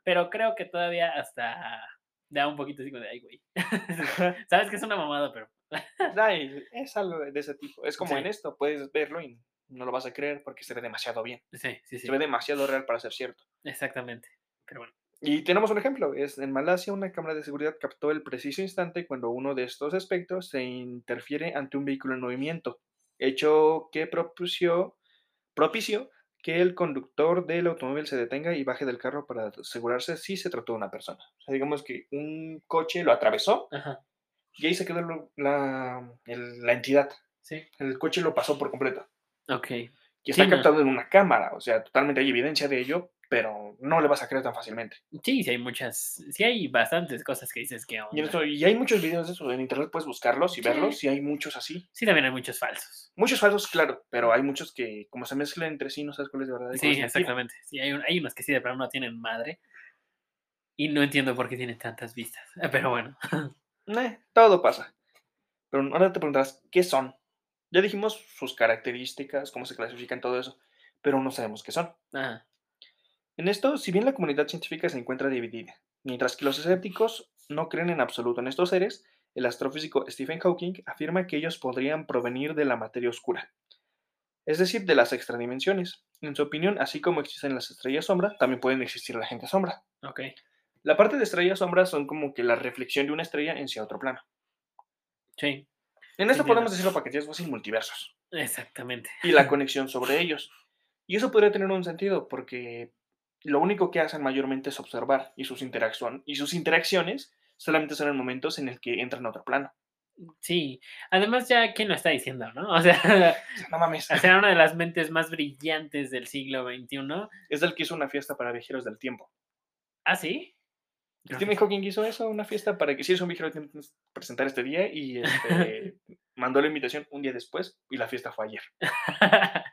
B: Pero creo que todavía hasta da un poquito así como de, ay, güey. Sabes que es una mamada, pero...
A: ay, es algo de ese tipo. Es como
B: Sí.
A: en esto, puedes verlo y no lo vas a creer porque se ve demasiado bien.
B: Sí, sí, sí.
A: Se ve demasiado real para ser cierto.
B: Exactamente. Pero bueno.
A: Y tenemos un ejemplo, es en Malasia una cámara de seguridad captó el preciso instante cuando uno de estos espectros se interfiere ante un vehículo en movimiento, hecho que propició, propició que el conductor del automóvil se detenga y baje del carro para asegurarse si se trató de una persona. O sea, digamos que un coche lo atravesó
B: Ajá.
A: y ahí se quedó lo- la, el- la entidad.
B: Sí.
A: El coche lo pasó por completo.
B: Ok.
A: Y está captado en una cámara, o sea, totalmente hay evidencia de ello, pero no le vas a creer tan fácilmente.
B: Sí, sí hay muchas, sí hay bastantes cosas que dices que
A: Y, esto- y hay muchos videos de eso, en internet puedes buscarlos y
B: Sí.
A: verlos, y hay muchos así.
B: Sí, también hay muchos falsos.
A: Muchos falsos, claro, pero hay muchos que, como se mezclan entre sí, no sabes cuál es de verdad. y cuál
B: Sí,
A: es
B: exactamente. Sí, hay, un- hay unos que sí de plano no tienen madre. Y no entiendo por qué tienen tantas vistas. Pero bueno.
A: Eh, todo pasa. Pero ahora te preguntarás, ¿qué son? Ya dijimos sus características, cómo se clasifican, todo eso, pero no sabemos qué son.
B: Ajá.
A: En esto, si bien la comunidad científica se encuentra dividida, mientras que los escépticos no creen en absoluto en estos seres, el astrofísico Stephen Hawking afirma que ellos podrían provenir de la materia oscura, es decir, de las extradimensiones. En su opinión, así como existen las estrellas sombra, también pueden existir la gente sombra.
B: Ok.
A: La parte de estrellas sombra son como que la reflexión de una estrella en sí otro plano.
B: Sí,
A: En esto
B: Entiendo.
A: podemos decirlo para que ya es fácil multiversos
B: exactamente.
A: y la conexión sobre ellos. Y eso podría tener un sentido, porque lo único que hacen mayormente es observar y sus, interacción, y sus interacciones solamente son en momentos en el que entran a otro plano.
B: Sí, además ya, ¿quién lo está diciendo, no? O sea,
A: No mames.
B: o sea, una de las mentes más brillantes del siglo XXI.
A: Es el que hizo una fiesta para viajeros del tiempo.
B: ¿Ah, sí?
A: Stephen. Hawking hizo eso, una fiesta para que si eres un que presentar este día y este, mandó la invitación un día después y la fiesta fue ayer.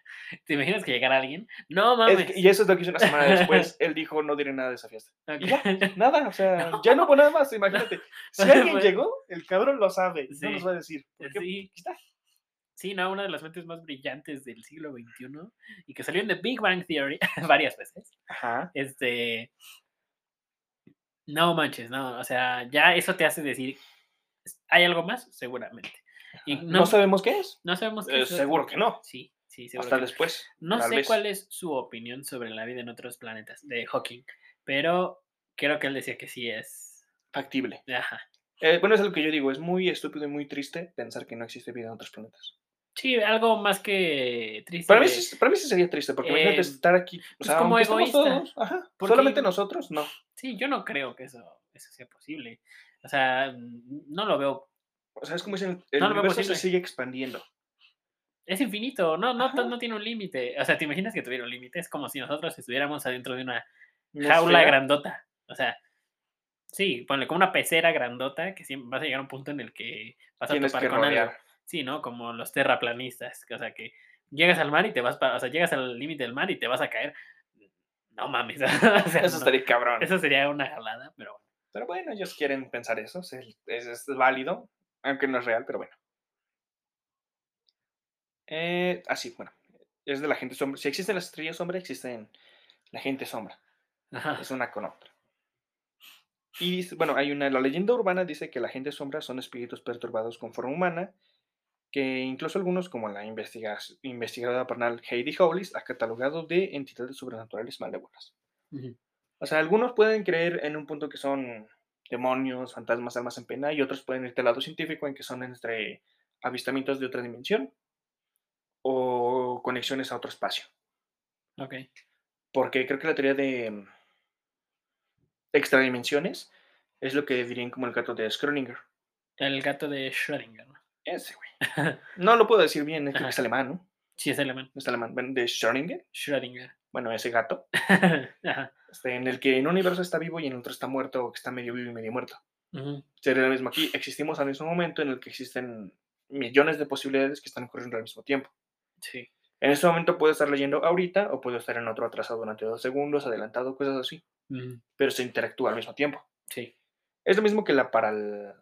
B: ¿Te imaginas que llegara alguien? No
A: Es
B: mames.
A: que- y eso es lo que hizo una semana después. Él dijo no diré nada de esa fiesta.
B: Ok.
A: Y ya, nada, o sea, ya no hubo nada más, imagínate. Si alguien
B: fue-
A: llegó, el cabrón lo sabe,
B: Sí.
A: no nos va a decir. Porque
B: Sí.
A: está.
B: Sí, no, una de las mentes más brillantes del siglo XXI y que salió en The Big Bang Theory varias veces.
A: Ajá.
B: Este. No manches, no. O sea, ya eso te hace decir. ¿Hay algo más? Seguramente. Y
A: No,
B: no,
A: sabemos qué es.
B: no sabemos qué
A: Eh,
B: es
A: seguro que no.
B: Sí, sí, seguro.
A: Hasta
B: que no.
A: después.
B: No sé
A: vez.
B: cuál es su opinión sobre la vida en otros planetas de Hawking, pero creo que él decía que sí es.
A: Factible.
B: Ajá.
A: Eh, bueno, es lo que yo digo. Es muy estúpido y muy triste pensar que no existe vida en otros planetas.
B: Sí, algo más que triste.
A: Para mí, sí, para mí sí sería triste, porque imagínate
B: Eh,
A: estar aquí. O
B: pues
A: sea,
B: como egoísta,
A: todos, ajá, solamente nosotros, no.
B: Sí, yo no creo que eso, eso sea posible. O sea, mm, no lo veo.
A: O sea, es como dicen, el
B: No
A: universo se sigue expandiendo.
B: Es infinito, no, no, no tiene un límite. O sea, ¿te imaginas que tuviera un límite? Es como si nosotros estuviéramos adentro de una
A: ¿No es
B: jaula grandota. O sea, sí, ponle como una pecera grandota que siempre vas a llegar a un punto en el que vas a
A: Tienes
B: topar
A: que
B: con algo. Sí, ¿no? Como los terraplanistas. O sea, que llegas al mar y te vas para, o sea, llegas al límite del mar y te vas a caer. No mames. o sea,
A: Eso
B: no.
A: estaría cabrón.
B: Eso sería una jalada, pero bueno.
A: Pero bueno, ellos quieren pensar eso, es, es- es válido, aunque no es real, pero bueno. Eh, así, bueno, es de la gente sombra. Si existen las estrellas sombra, existen la gente sombra.
B: Ajá.
A: Es una con otra. Y bueno, hay una, la leyenda urbana dice que la gente sombra son espíritus perturbados con forma humana, que incluso algunos, como la investiga- investigadora panal Heidi Hollis, ha catalogado de entidades sobrenaturales malévolas.
B: Ujú.
A: O sea, algunos pueden creer en un punto que son demonios, fantasmas, almas en pena, y otros pueden irte al lado científico en que son entre avistamientos de otra dimensión o conexiones a otro espacio.
B: Ok.
A: Porque creo que la teoría de mm, extradimensiones es lo que dirían como el gato de Schrödinger.
B: El gato de Schrödinger.
A: Ese, güey. No lo puedo decir bien, creo que es alemán, ¿no?
B: Sí, es alemán.
A: Es alemán. De Schrödinger.
B: Schrödinger.
A: Bueno, ese gato.
B: Ajá.
A: este, en el que en un universo está vivo y en otro está muerto o que está medio vivo y medio muerto. Sería lo mismo aquí. Existimos al mismo momento en el que existen millones de posibilidades que están ocurriendo al mismo tiempo.
B: Sí.
A: En este momento puedo estar leyendo ahorita o puedo estar en otro atrasado durante dos segundos, adelantado, cosas así. Pero se interactúa al mismo tiempo.
B: Sí.
A: Es lo mismo que la para el,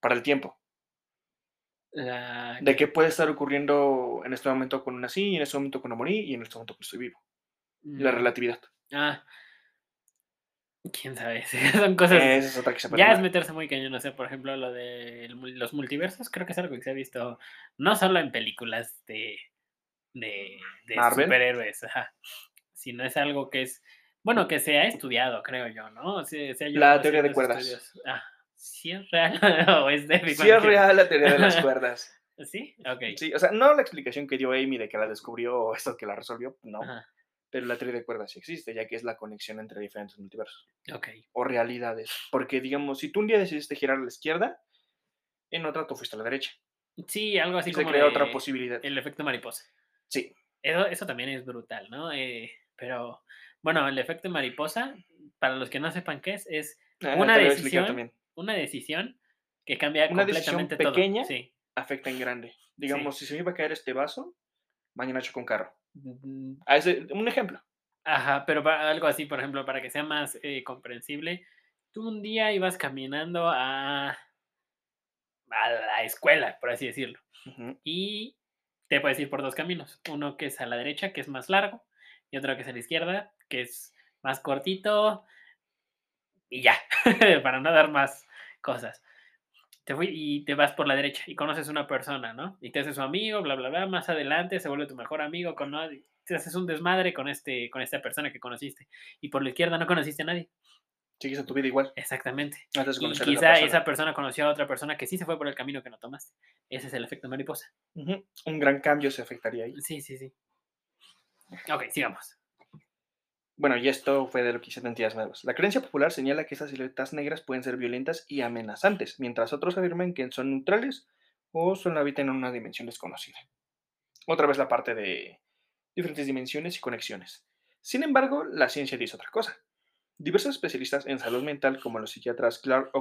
A: para el tiempo. De que puede estar ocurriendo en este momento cuando nací, y en este momento cuando morí y en este momento cuando estoy vivo. La
B: Mm,
A: relatividad.
B: Ah. Quién sabe. sí, Son cosas.
A: Esa es otra que se puede
B: Ya es meterse muy cañón, no sé, por ejemplo, lo de los multiversos, creo que es algo que se ha visto no solo en películas de, de, superhéroes, ajá, sino es algo que es, bueno, que se ha estudiado, creo yo, ¿no?
A: La teoría de cuerdas.
B: Ah, ¿sí es real o es de
A: Sí es real la teoría de las cuerdas.
B: ¿Sí? Ok.
A: Sí, o sea, no la explicación que dio Amy de que la descubrió o eso que la resolvió, no.
B: Ajá,
A: Pero la teoría de cuerdas sí existe, ya que es la conexión entre diferentes multiversos
B: ok.
A: o realidades. Porque, digamos, si tú un día decidiste girar a la izquierda, en otra tú fuiste a la derecha.
B: Sí, algo así
A: Y se
B: como
A: crea otra posibilidad.
B: el efecto mariposa.
A: Sí.
B: Eso, eso también es brutal, ¿no? Eh, pero, bueno, el efecto mariposa, para los que no sepan qué es, es
A: Ah,
B: Una decisión. Una decisión que cambia
A: Una decisión
B: completamente todo.
A: pequeña.
B: Sí.
A: Afecta en grande. Digamos, si se me iba a caer este vaso, mañana choco un carro.
B: Mm,
A: Ah, ese- un ejemplo.
B: Ajá, pero para algo así, por ejemplo, para que sea más eh, comprensible, tú un día ibas caminando a, a la escuela, por así decirlo, y te puedes ir por dos caminos, uno que es a la derecha, que es más largo, y otro que es a la izquierda, que es más cortito, y ya, para no dar más cosas. Te fui y te vas por la derecha y conoces una persona, ¿no? Y te haces su amigo, bla, bla, bla. Más adelante se vuelve tu mejor amigo, con, te haces un desmadre con, este, con esta persona que conociste. Y por la izquierda no conociste a nadie.
A: Sigues en tu vida igual.
B: Exactamente.
A: Antes de
B: Y quizá
A: persona.
B: esa persona conoció a otra persona que sí se fue por el camino que no tomaste. Ese es el efecto mariposa.
A: Un gran cambio se afectaría ahí.
B: Sí, sí, sí. Ok, sigamos.
A: Bueno, y esto fue de lo que hice entidades nuevas. La creencia popular señala que estas siluetas negras pueden ser violentas y amenazantes, mientras otros afirman que son neutrales o solo habitan en una dimensión desconocida. Otra vez la parte de diferentes dimensiones y conexiones. Sin embargo, la ciencia dice otra cosa. Diversos especialistas en salud mental, como los psiquiatras Clark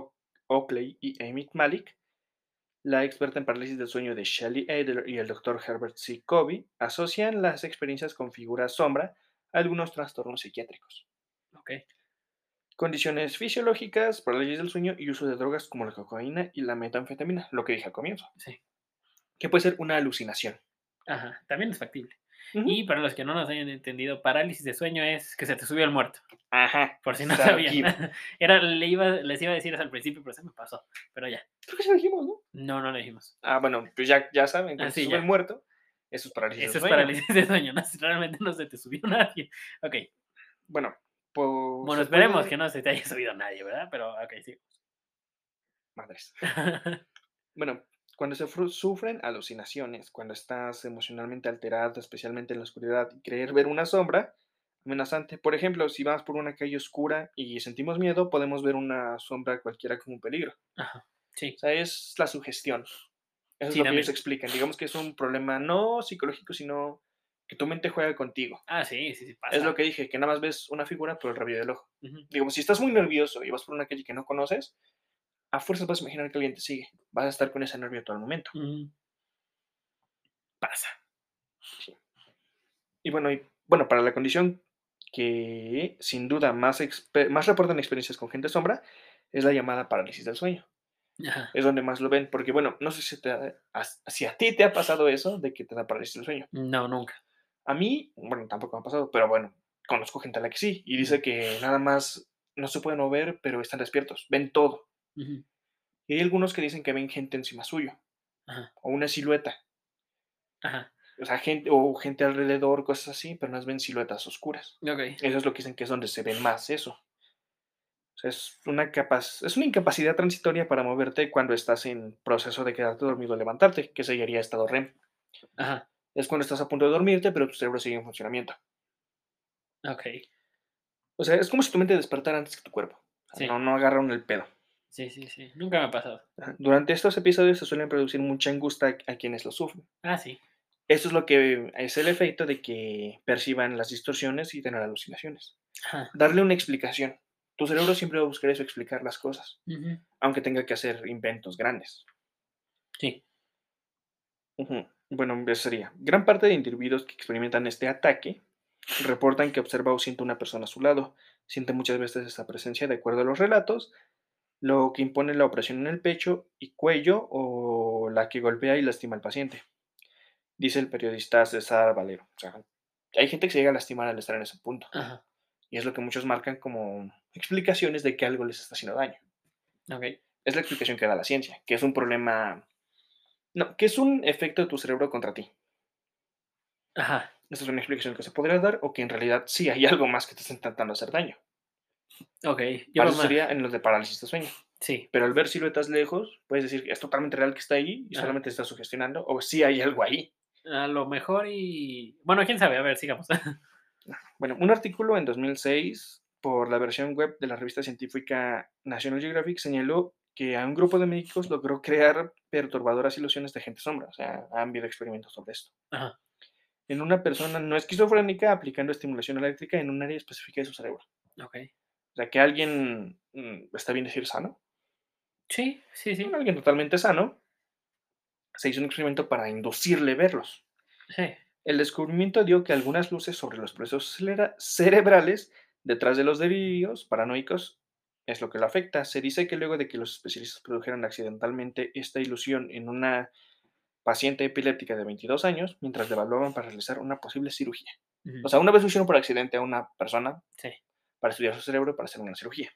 A: Oakley y Amy Malik, la experta en parálisis del sueño de Shelley Adler y el doctor Herbert C. Covey, asocian las experiencias con figuras sombra algunos trastornos psiquiátricos.
B: Ok.
A: Condiciones fisiológicas, parálisis del sueño y uso de drogas como la cocaína y la metanfetamina, lo que dije al comienzo.
B: Sí.
A: Que puede ser una alucinación.
B: Ajá, también es factible.
A: Ujú.
B: Y para los que no nos hayan entendido, parálisis de sueño es que se te subió el muerto.
A: Ajá.
B: Por si no sabían. Era, le iba, les iba a decir eso al principio, pero se me pasó. Pero ya.
A: Creo que sí lo dijimos, ¿no?
B: No, no lo dijimos.
A: Ah, bueno, pues ya, ya saben, cuando
B: Ah, sí,
A: se sube
B: ya.
A: el muerto, eso es parálisis
B: Eso es
A: sueño.
B: parálisis de sueño. No, realmente no se te subió nadie. Ok.
A: Bueno, pues...
B: Bueno, esperemos
A: puede-
B: que no se te haya subido nadie, ¿verdad? Pero, ok, sí.
A: Madres. Bueno, cuando se sufren alucinaciones, cuando estás emocionalmente alterado, especialmente en la oscuridad, y creer ver una sombra amenazante. Por ejemplo, si vamos por una calle oscura y sentimos miedo, podemos ver una sombra cualquiera como un peligro.
B: Ajá, sí.
A: O sea, es la sugestión. Eso
B: Sí,
A: es lo que ellos explican. Digamos que es un problema no psicológico, sino que tu mente juega contigo.
B: Ah, sí, sí, sí, pasa.
A: Es lo que dije, que nada más ves una figura por el rabillo del ojo.
B: Ujú.
A: Digamos, si estás muy nervioso y vas por una calle que no conoces, a fuerzas vas a imaginar que alguien te sigue. Vas a estar con ese nervio todo el momento.
B: Ujú. Pasa.
A: Y bueno, y, bueno, para la condición que sin duda más, más reportan experiencias con gente sombra, es la llamada parálisis del sueño.
B: Ajá.
A: Es donde más lo ven, porque bueno, no sé si, te ha- as- si a ti te ha pasado eso de que te da parálisis del sueño.
B: No, nunca.
A: A mí, bueno, tampoco me ha pasado, pero bueno, conozco gente a la que sí, y dice que nada más no se pueden mover, pero están despiertos, ven todo. Y hay algunos que dicen que ven gente encima suyo,
B: Ajá.
A: o una silueta,
B: Ajá.
A: o sea, gente, o gente alrededor, cosas así, pero no ven siluetas oscuras.
B: Ok.
A: Eso es lo que dicen que es donde se ve más eso. O sea, es una, capaz, es una incapacidad transitoria para moverte cuando estás en proceso de quedarte dormido o levantarte, que sería estado REM.
B: Ajá.
A: Es cuando estás a punto de dormirte, pero tu cerebro sigue en funcionamiento.
B: Ok.
A: O sea, es como si tu mente despertara antes que tu cuerpo.
B: Sí.
A: No, no agarraron el pedo.
B: Sí, sí, sí. Nunca me ha pasado.
A: Durante estos episodios se suelen producir mucha angustia a quienes lo sufren.
B: Ah, sí.
A: Eso es lo que es el efecto de que perciban las distorsiones y tener alucinaciones.
B: Ajá.
A: Darle una explicación. Tu cerebro siempre va a buscar eso, explicar las cosas, aunque tenga que hacer inventos grandes.
B: Sí.
A: Bueno, eso sería. Gran parte de individuos que experimentan este ataque reportan que observa o siente una persona a su lado. Siente muchas veces esa presencia de acuerdo a los relatos, lo que impone la opresión en el pecho y cuello o la que golpea y lastima al paciente. Dice el periodista César Valero. O sea, hay gente que se llega a lastimar al estar en ese punto.
B: Ajá.
A: Y es lo que muchos marcan como explicaciones de que algo les está haciendo daño.
B: Ok.
A: Es la explicación que da la ciencia, que es un problema... No, que es un efecto de tu cerebro contra ti.
B: Ajá.
A: Esa es una explicación que se podría dar o que en realidad sí hay algo más que te está intentando hacer daño.
B: Ok. Yo
A: Para eso sería en los de parálisis de sueño.
B: Sí.
A: Pero al ver siluetas lejos, puedes decir que es totalmente real que está ahí y
B: Ajá.
A: solamente está sugestionando o sí hay algo ahí.
B: A lo mejor y... Bueno, quién sabe. A ver, sigamos.
A: Bueno, un artículo en 2006 por la versión web de la revista científica National Geographic señaló que a un grupo de médicos logró crear perturbadoras ilusiones de gente sombra. O sea, han habido experimentos sobre esto.
B: Ajá.
A: En una persona no esquizofrénica aplicando estimulación eléctrica en un área específica de su cerebro.
B: Ok.
A: O sea, que alguien, mm, está bien decir sano,
B: Sí, sí, sí.
A: alguien totalmente sano, se hizo un experimento para inducirle verlos.
B: Sí.
A: El descubrimiento dio que algunas luces sobre los procesos cerebrales detrás de los delirios paranoicos es lo que lo afecta. Se dice que luego de que los especialistas produjeran accidentalmente esta ilusión en una paciente epiléptica de 22 años, mientras le evaluaban para realizar una posible cirugía. O sea, una vez lo hicieron por accidente a una persona
B: Sí.
A: para estudiar su cerebro para hacer una cirugía.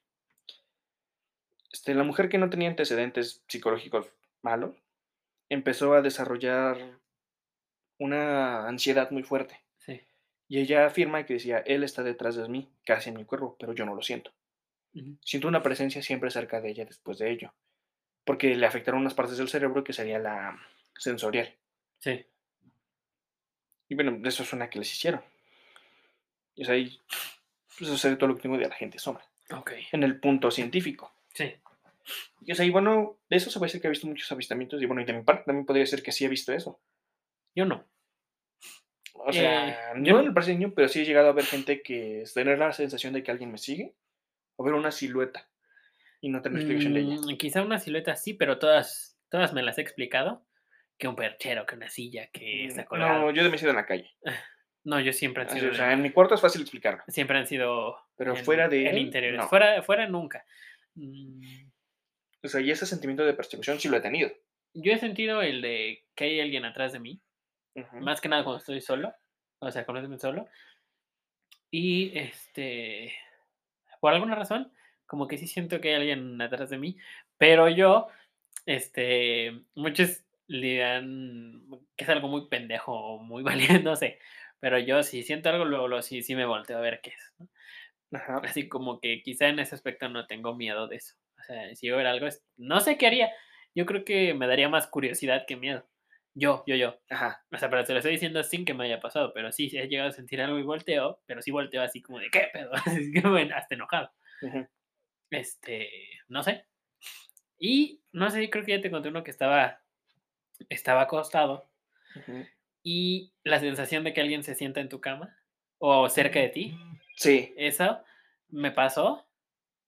A: Este, la mujer que no tenía antecedentes psicológicos malos empezó a desarrollar una ansiedad muy fuerte. Y ella afirma que decía, él está detrás de mí, casi en mi cuerpo, pero yo no lo siento. Siento una presencia siempre cerca de ella después de ello, porque le afectaron unas partes del cerebro que sería la sensorial.
B: Sí.
A: Y bueno, eso es una que les hicieron. Y sea, ahí, pues eso es todo lo que tengo de la gente sombra.
B: Ok.
A: En el punto científico.
B: Sí.
A: Y o sea, y bueno, de eso se puede decir que he visto muchos avistamientos. Y bueno, y de mi parte también podría ser que sí he visto eso.
B: Yo no.
A: O sea,
B: Eh,
A: no
B: yo-
A: en el parque niño, pero sí he llegado a ver gente que es tener la sensación de que alguien me sigue. O ver una silueta. Y no tener explicación de ella.
B: Mm, quizá una silueta sí, pero todas, todas me las he explicado. Que un perchero, que una silla, que está colgada.
A: Mm, No, yo de me he sido en la calle.
B: No, yo siempre han
A: Así,
B: sido.
A: o sea, en mi cuarto es fácil explicarlo.
B: siempre han sido.
A: Pero
B: en-
A: fuera de
B: En interiores.
A: no.
B: Fuera, fuera nunca. Mm,
A: O sea, y ese sentimiento de persecución sí lo he tenido.
B: Yo he sentido el de que hay alguien atrás de mí. Más que nada cuando estoy solo. O sea, completamente solo. Y este. Por alguna razón, como que sí siento que hay alguien atrás de mí. Pero yo, este. Muchos le dirán que es algo muy pendejo o muy valiente, no sé. Pero yo, si siento algo, luego, luego sí, sí me volteo a ver qué es. ¿no?
A: Ajá.
B: Así como que quizá en ese aspecto no tengo miedo de eso. O sea, si yo ver algo, no sé qué haría. Yo creo que me daría más curiosidad que miedo. Yo, yo, yo.
A: Ajá.
B: O sea, pero te lo estoy diciendo sin que me haya pasado, pero sí, he llegado a sentir algo y volteo, pero sí volteo así como de, ¿qué pedo? Así que, bueno, hasta enojado.
A: Ujú.
B: Este, no sé. Y, no sé, creo que ya te conté uno que estaba, estaba acostado
A: Ujú.
B: y la sensación de que alguien se sienta en tu cama o cerca de ti,
A: Sí.
B: eso me pasó,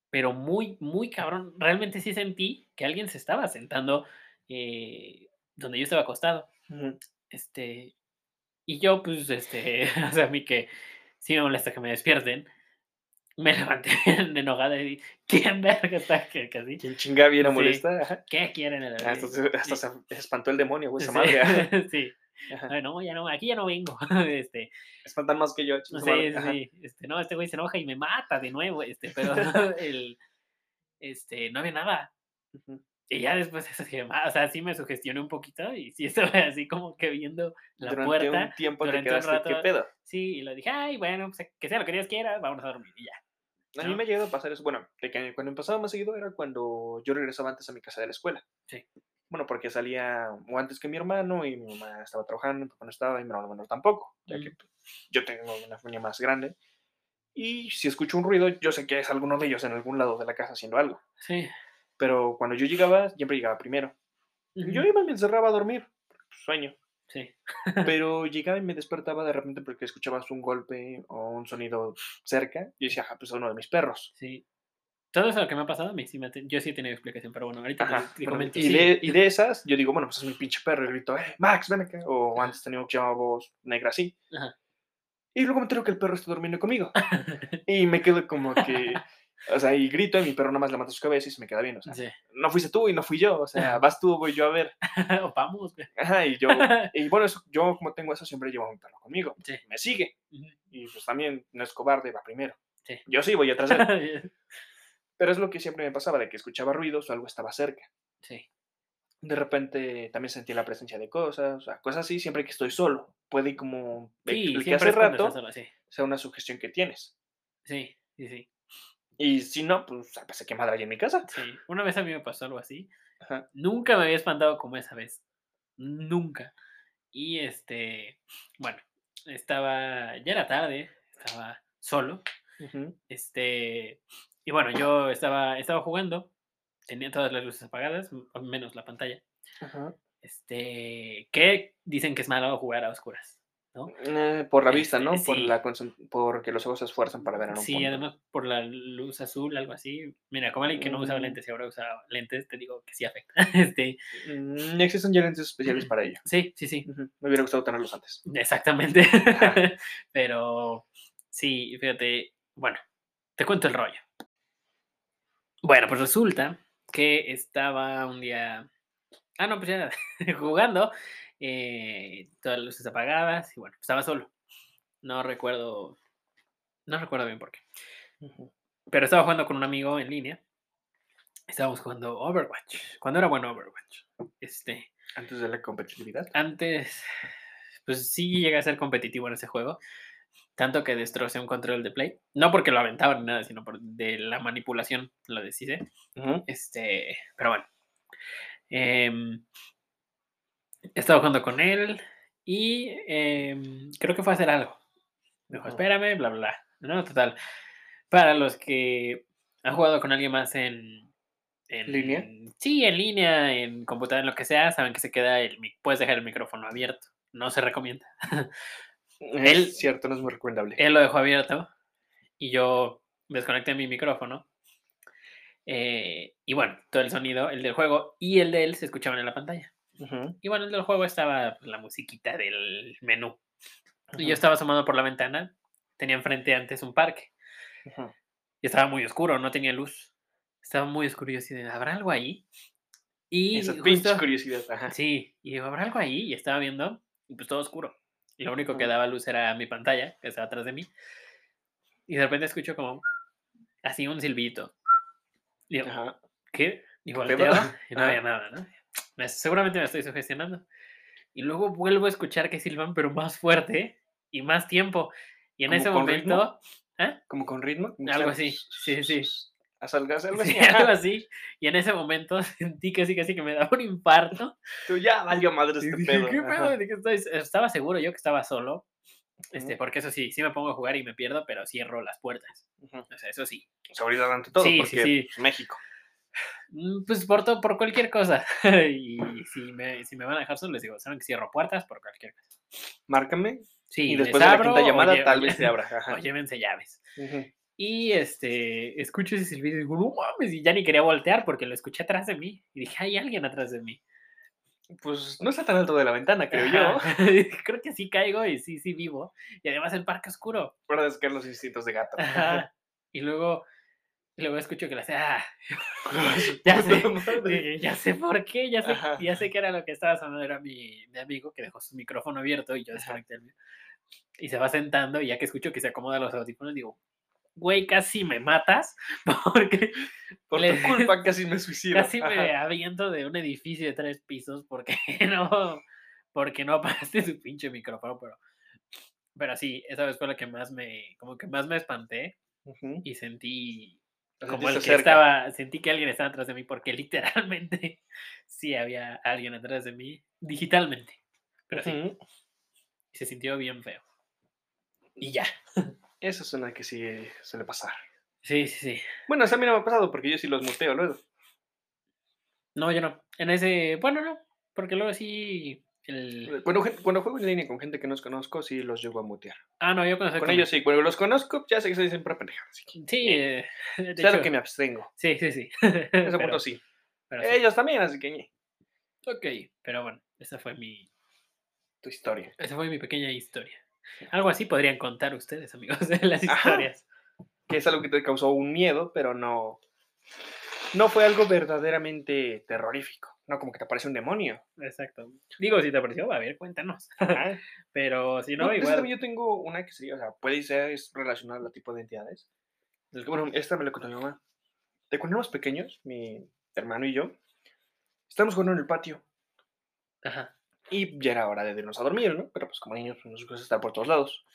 B: pero muy, muy cabrón. Realmente sí sentí que alguien se estaba sentando eh, donde yo estaba acostado.
A: Ujú.
B: Este, y yo, pues, este, o sea, a mí que sí me molesta que me despierten, me levanté bien enojada y dije, ¿quién verga está que, que así?
A: Quien chinga viene
B: Sí.
A: molesta. Ajá.
B: ¿Qué quieren en la
A: Ah, Hasta, se- hasta se se espantó el demonio, güey, esa
B: Sí,
A: madre.
B: sí.
A: Ajá.
B: No, ya no, aquí ya no vengo. Este,
A: Espantan más que yo.
B: sí,
A: su madre.
B: sí, sí, este, no, este güey se enoja y me mata de nuevo, este, pero el, este, no había nada.
A: Ujú.
B: Y ya después eso dije, o sea, sí me sugestioné un poquito y sí estaba así como que viendo la
A: Durante
B: puerta.
A: un tiempo te
B: durante un
A: quedaste, ¿qué
B: rato,
A: pedo?
B: Sí, y lo dije, ay, bueno, pues, que sea lo que Dios quiera, vámonos a dormir y ya.
A: A mí
B: ¿no?
A: me ha llegado a pasar eso. Bueno, que cuando empezaba más seguido era cuando yo regresaba antes a mi casa de la escuela.
B: Sí.
A: Bueno, porque salía o antes que mi hermano y mi mamá estaba trabajando, mi papá no estaba y mi hermano menor tampoco, ya que
B: Mm.
A: pues, yo tengo una familia más grande. Y si escucho un ruido, yo sé que es alguno de ellos en algún lado de la casa haciendo algo.
B: Sí.
A: Pero cuando yo llegaba, siempre llegaba primero. Y Yo
B: ujú,
A: iba y me encerraba a dormir, pues, sueño.
B: Sí.
A: Pero llegaba y me despertaba de repente porque escuchabas un golpe o un sonido cerca. Y decía, ajá, pues es uno de mis perros.
B: Sí. Todo eso que me ha pasado a mí, sí me te- yo sí he tenido explicación, pero bueno, ahorita te-
A: Ajá.
B: te,
A: bueno,
B: comento.
A: y,
B: sí.
A: de, y de esas, yo digo, bueno, pues es mi pinche perro. Y grito, eh, Max, ven acá. O antes tenía que llamar voz negra así.
B: Ajá.
A: Y luego me entero que el perro está durmiendo conmigo. Y me quedo como que, o sea, y grito y mi perro nada más levanta su cabeza y se me queda bien. O sea,
B: Sí.
A: no fuiste tú y no fui yo. O sea, vas tú, voy yo a ver.
B: O vamos, güey.
A: Ajá, y yo, y bueno, eso, yo como tengo eso, siempre llevo a mi perro conmigo.
B: Sí.
A: Me sigue.
B: Ujú.
A: Y pues también no es cobarde, va primero.
B: Sí.
A: Yo sí voy atrás de él. Pero es lo que siempre me pasaba, de que escuchaba ruidos o algo estaba cerca.
B: Sí.
A: De repente también sentía la presencia de cosas, o sea, cosas así, siempre que estoy solo. Puede como
B: Sí,
A: expliqué
B: siempre
A: hace rato,
B: solo, sí.
A: sea una sugestión que tienes.
B: Sí, sí, sí.
A: Y si no, pues pensé que madre hay en mi casa.
B: Sí. Una vez a mí me pasó algo así.
A: Ajá.
B: Nunca me había espantado como esa vez. Nunca. Y este, bueno, estaba, ya era tarde, estaba solo. Este, y bueno, yo estaba, estaba jugando, tenía todas las luces apagadas, menos la pantalla.
A: ajá.
B: Este, que dicen que es malo jugar a oscuras, ¿no?
A: Eh, por la vista,
B: Este,
A: ¿no? Por la porque los ojos se esfuerzan para ver en un
B: Sí,
A: punto.
B: además por la luz azul, algo así. Mira, como alguien que no usaba
A: Mm.
B: lentes y ahora usa lentes, te digo que sí afecta. Este,
A: Mm, existen ya lentes especiales para ello.
B: sí, sí, sí,
A: Me hubiera gustado tenerlos antes.
B: exactamente. Pero sí, fíjate, bueno, te cuento el rollo. Bueno, pues resulta que estaba un día, ah, no, pues ya jugando, eh, todas las luces apagadas y bueno, estaba solo. No recuerdo, no recuerdo bien por qué.
A: Ujú.
B: Pero estaba jugando con un amigo en línea. Estábamos jugando Overwatch. Cuando era bueno Overwatch. Este,
A: Antes de la competitividad.
B: antes, pues sí llegué a ser competitivo en ese juego. Tanto que destrocé un control de play. No porque lo aventaba ni nada, sino por de la manipulación lo deshice.
A: Ujú,
B: Este, pero bueno. Em, estaba jugando con él y em, creo que fue a hacer algo. Me dijo,
A: Ujú.
B: espérame, bla, bla, bla. No, total. Para los que han jugado con alguien más en... en
A: ¿Línea?
B: Sí, en línea, en computadora, en lo que sea, saben que se queda el... Puedes dejar el micrófono abierto. No se recomienda.
A: Es
B: Él-
A: cierto, no es muy recomendable.
B: Él lo dejó abierto y yo desconecté mi micrófono. eh, y bueno, todo el sonido, el del juego y el de él se escuchaban en la pantalla.
A: Ujú,
B: Y bueno, el del juego estaba pues, la musiquita del menú. Y
A: ujú,
B: yo estaba asomado por la ventana. Tenía enfrente antes un parque.
A: ujú.
B: Y estaba muy oscuro, no tenía luz. Estaba muy oscuro y yo así de, ¿habrá algo ahí? Y
A: Esa
B: justo-
A: pinche curiosidad. Ajá.
B: Sí, y digo, ¿habrá algo ahí? Y estaba viendo, y pues todo oscuro. Y lo único que daba luz era mi pantalla, que estaba atrás de mí. Y de repente escucho como así un silbito. Y
A: Ajá.
B: ¿qué? Y
A: ¿Qué
B: volteo y no había nada, ¿no? Me- seguramente me estoy sugestionando. Y luego vuelvo a escuchar que silban, pero más fuerte y más tiempo. Y en
A: ¿Como
B: ese momento, ¿ah?
A: Como con ritmo.
B: Algo así, sí, sí.
A: Haz algo, haz algo
B: Sí,
A: así.
B: algo
A: ajá.
B: así. Y en ese momento sentí casi casi que me daba un infarto.
A: Tú ya valió madre este
B: dije,
A: pedo.
B: ¿qué pedo? Estaba seguro yo que estaba solo. Este, porque eso sí, sí me pongo a jugar y me pierdo, pero cierro las puertas.
A: ujú.
B: O sea, eso sí.
A: Seguridad ante todo,
B: Sí, sí,
A: porque
B: sí.
A: pues, México.
B: Mm, Pues por todo, por cualquier cosa. y si me, si me van a dejar solo, les digo, saben que cierro puertas por cualquier cosa.
A: Márcame
B: Sí,
A: y
B: les
A: después de la quinta llamada tal vez te abra. Ajá.
B: O llévense llaves.
A: Ujú.
B: Y este, escucho ese silbido y digo, no mames, y ya ni quería voltear porque lo escuché atrás de mí. Y dije, hay alguien atrás de mí.
A: Pues no está tan alto de la ventana, creo yo.
B: Ajá. Creo que sí caigo y sí, sí vivo. Y además el parque oscuro.
A: Para descargar los instintos de gato.
B: Ajá. Y luego, y luego escucho que le hace, ah, Ya sé, ya sé por qué, ya sé,
A: Ajá.
B: ya sé que era lo que estaba sonando, era mi, mi amigo que dejó su micrófono abierto y yo desconecté el mío. Y se va sentando y ya que escucho que se acomoda los audífonos, digo, güey, casi me matas porque
A: Por
B: le-
A: tu culpa casi me suicido.
B: casi me aviento de un edificio de tres pisos porque no, porque no apagaste su pinche micrófono, pero, pero sí, esa vez fue la que más me, como que más me espanté y sentí como el que
A: cerca.
B: estaba, sentí que alguien estaba atrás de mí porque literalmente sí había alguien atrás de mí, digitalmente, pero sí, y se sintió bien feo. Y ya.
A: Eso es una que sí suele pasar.
B: Sí, sí, sí.
A: Bueno, eso a mí no me ha pasado porque yo sí los muteo luego.
B: No, yo no. En ese, bueno, no, porque luego sí el...
A: Cuando, juego en línea con gente que no conozco, sí los llego a mutear.
B: Ah, no, yo cuando
A: Con ellos sí, cuando los conozco, ya sé que se dicen pura pendeja. Así que,
B: Sí, eh,
A: claro
B: hecho,
A: que me abstengo.
B: sí, sí, sí.
A: Ese
B: pero,
A: punto sí.
B: pero sí.
A: Ellos también, así que
B: Ok, pero bueno, esa fue mi,
A: tu historia.
B: esa fue mi pequeña historia. Algo así podrían contar ustedes, amigos, de las
A: Ajá.
B: historias.
A: Que es algo que te causó un miedo, pero no. No fue algo verdaderamente terrorífico. No como que te aparece un demonio.
B: Exacto. Digo, si te pareció, a ver, cuéntanos. Pero si no,
A: No,
B: igual.
A: también yo tengo una que sería, o sea, puede ser es relacionada a tipo de entidades. Es que, Bueno, esta me la contó mi mamá. De cuando éramos pequeños, mi hermano y yo, estábamos jugando en el patio
B: Ajá.
A: y ya era hora de irnos a dormir, ¿no? Pero pues como niños pues, nos gusta estar por todos lados.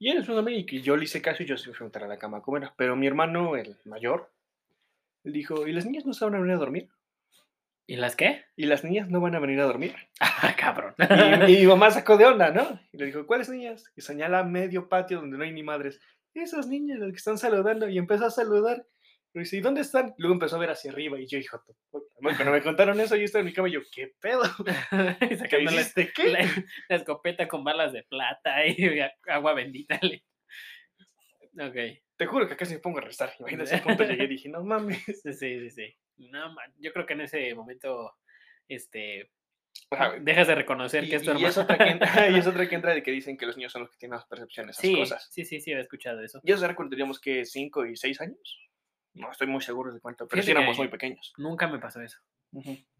A: Y él se a dormir y que yo le hice caso y yo sí me fui a meter a la cama a comer. Pero mi hermano, el mayor, dijo, ¿y las niñas no se venir a dormir?
B: ¿Y las qué?
A: ¿Y las niñas no van a venir a dormir?
B: Ah, cabrón.
A: Y, y mi mamá sacó de onda, ¿no? Y le dijo, ¿cuáles niñas? Y señala medio patio donde no hay ni madres. Esas niñas, las que están saludando. Y empezó a saludar. Y dice, ¿y dónde están? Luego empezó a ver hacia arriba. Y yo, hijo, tu puta madre". cuando me contaron eso, yo estaba en mi cama y yo, ¿qué pedo?
B: Y
A: ¿Qué
B: la,
A: hiciste? ¿Qué?
B: la- la escopeta con balas de plata y agua bendita. le- Ok.
A: Te juro que casi me pongo a rezar. Imagínate, ese punto llegué y dije, no mames.
B: Sí, sí, sí. Sí. No, yo creo que en ese momento, este, dejas de reconocer
A: Y,
B: que es tu
A: y es
B: hermano.
A: otra que entra, y es otra que entra de que dicen que los niños son los que tienen más percepción de esas
B: Sí,
A: cosas.
B: sí, sí, sí, he escuchado eso.
A: ¿Y eso era cuando teníamos que 5 y 6 años? No estoy muy seguro de cuánto, pero sí
B: Fíjate
A: éramos muy pequeños.
B: Nunca me pasó eso.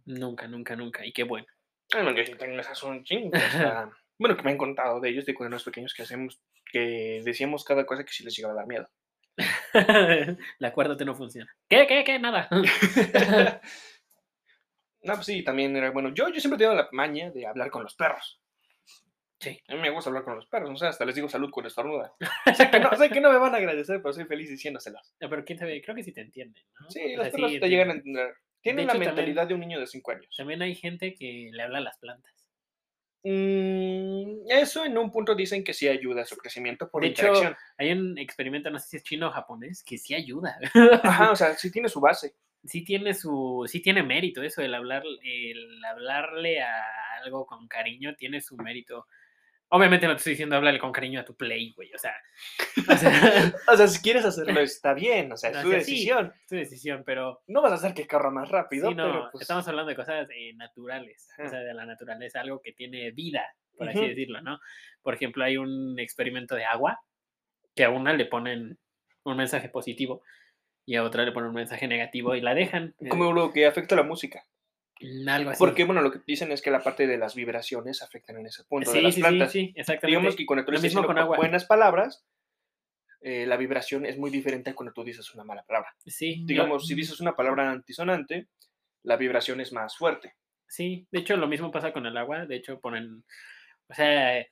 B: Nunca, nunca, nunca. Y qué bueno.
A: Ah, no, que sí esas un chingo. o sea, bueno, que me han contado de ellos de cuando éramos pequeños que hacemos, que decíamos cada cosa que sí les llegaba a dar miedo.
B: La acuérdate no funciona. ¿Qué, qué, qué? Nada.
A: no, pues sí, también era bueno. Yo, yo siempre he tenido la maña de hablar con los perros.
B: Sí.
A: A mí me gusta hablar con los perros, o sea, hasta les digo salud con estornuda. sé, que no, sé que no me van a agradecer, pero soy feliz diciéndoselos.
B: No, pero quién sabe, creo que sí te entienden, ¿no?
A: Sí, los
B: sea,
A: perros
B: sí
A: te llegan a entender. Tienen la
B: hecho, también-
A: mentalidad de un niño de 5 años.
B: También hay gente que le habla a las plantas.
A: Mm, eso en un punto dicen que sí ayuda a su crecimiento por
B: De hecho,
A: interacción.
B: hay un experimento, no sé si es chino o japonés, que sí ayuda.
A: Ajá, o sea, sí tiene su base.
B: sí tiene su, sí tiene mérito eso, el hablar, el hablarle a algo con cariño tiene su mérito. Obviamente no te estoy diciendo háblale con cariño a tu play, güey. O sea, o sea,
A: O sea, si quieres hacerlo está bien, o sea, es tu
B: o sea, sí.
A: decisión.
B: es tu decisión, pero
A: No vas a hacer que corra más rápido,
B: sí, no,
A: pero pues...
B: estamos hablando de cosas eh, naturales, o sea, de la naturaleza, algo que tiene vida, por así decirlo, ¿no? Por ejemplo, hay un experimento de agua que a una le ponen un mensaje positivo y a otra le ponen un mensaje negativo y la dejan. eh,
A: Como lo que afecta a la música.
B: Algo así.
A: Porque, bueno, lo que dicen es que la parte de las vibraciones afectan en ese punto de
B: Sí,
A: las
B: sí, sí,
A: plantas.
B: sí, exactamente.
A: Digamos que cuando tú
B: Lo mismo con agua.
A: buenas palabras, eh, la vibración es muy diferente a cuando tú dices una mala palabra.
B: Sí,
A: Digamos, si dices una palabra antisonante, la vibración es más fuerte.
B: Sí, de hecho lo mismo pasa con el agua, de hecho ponen, o sea,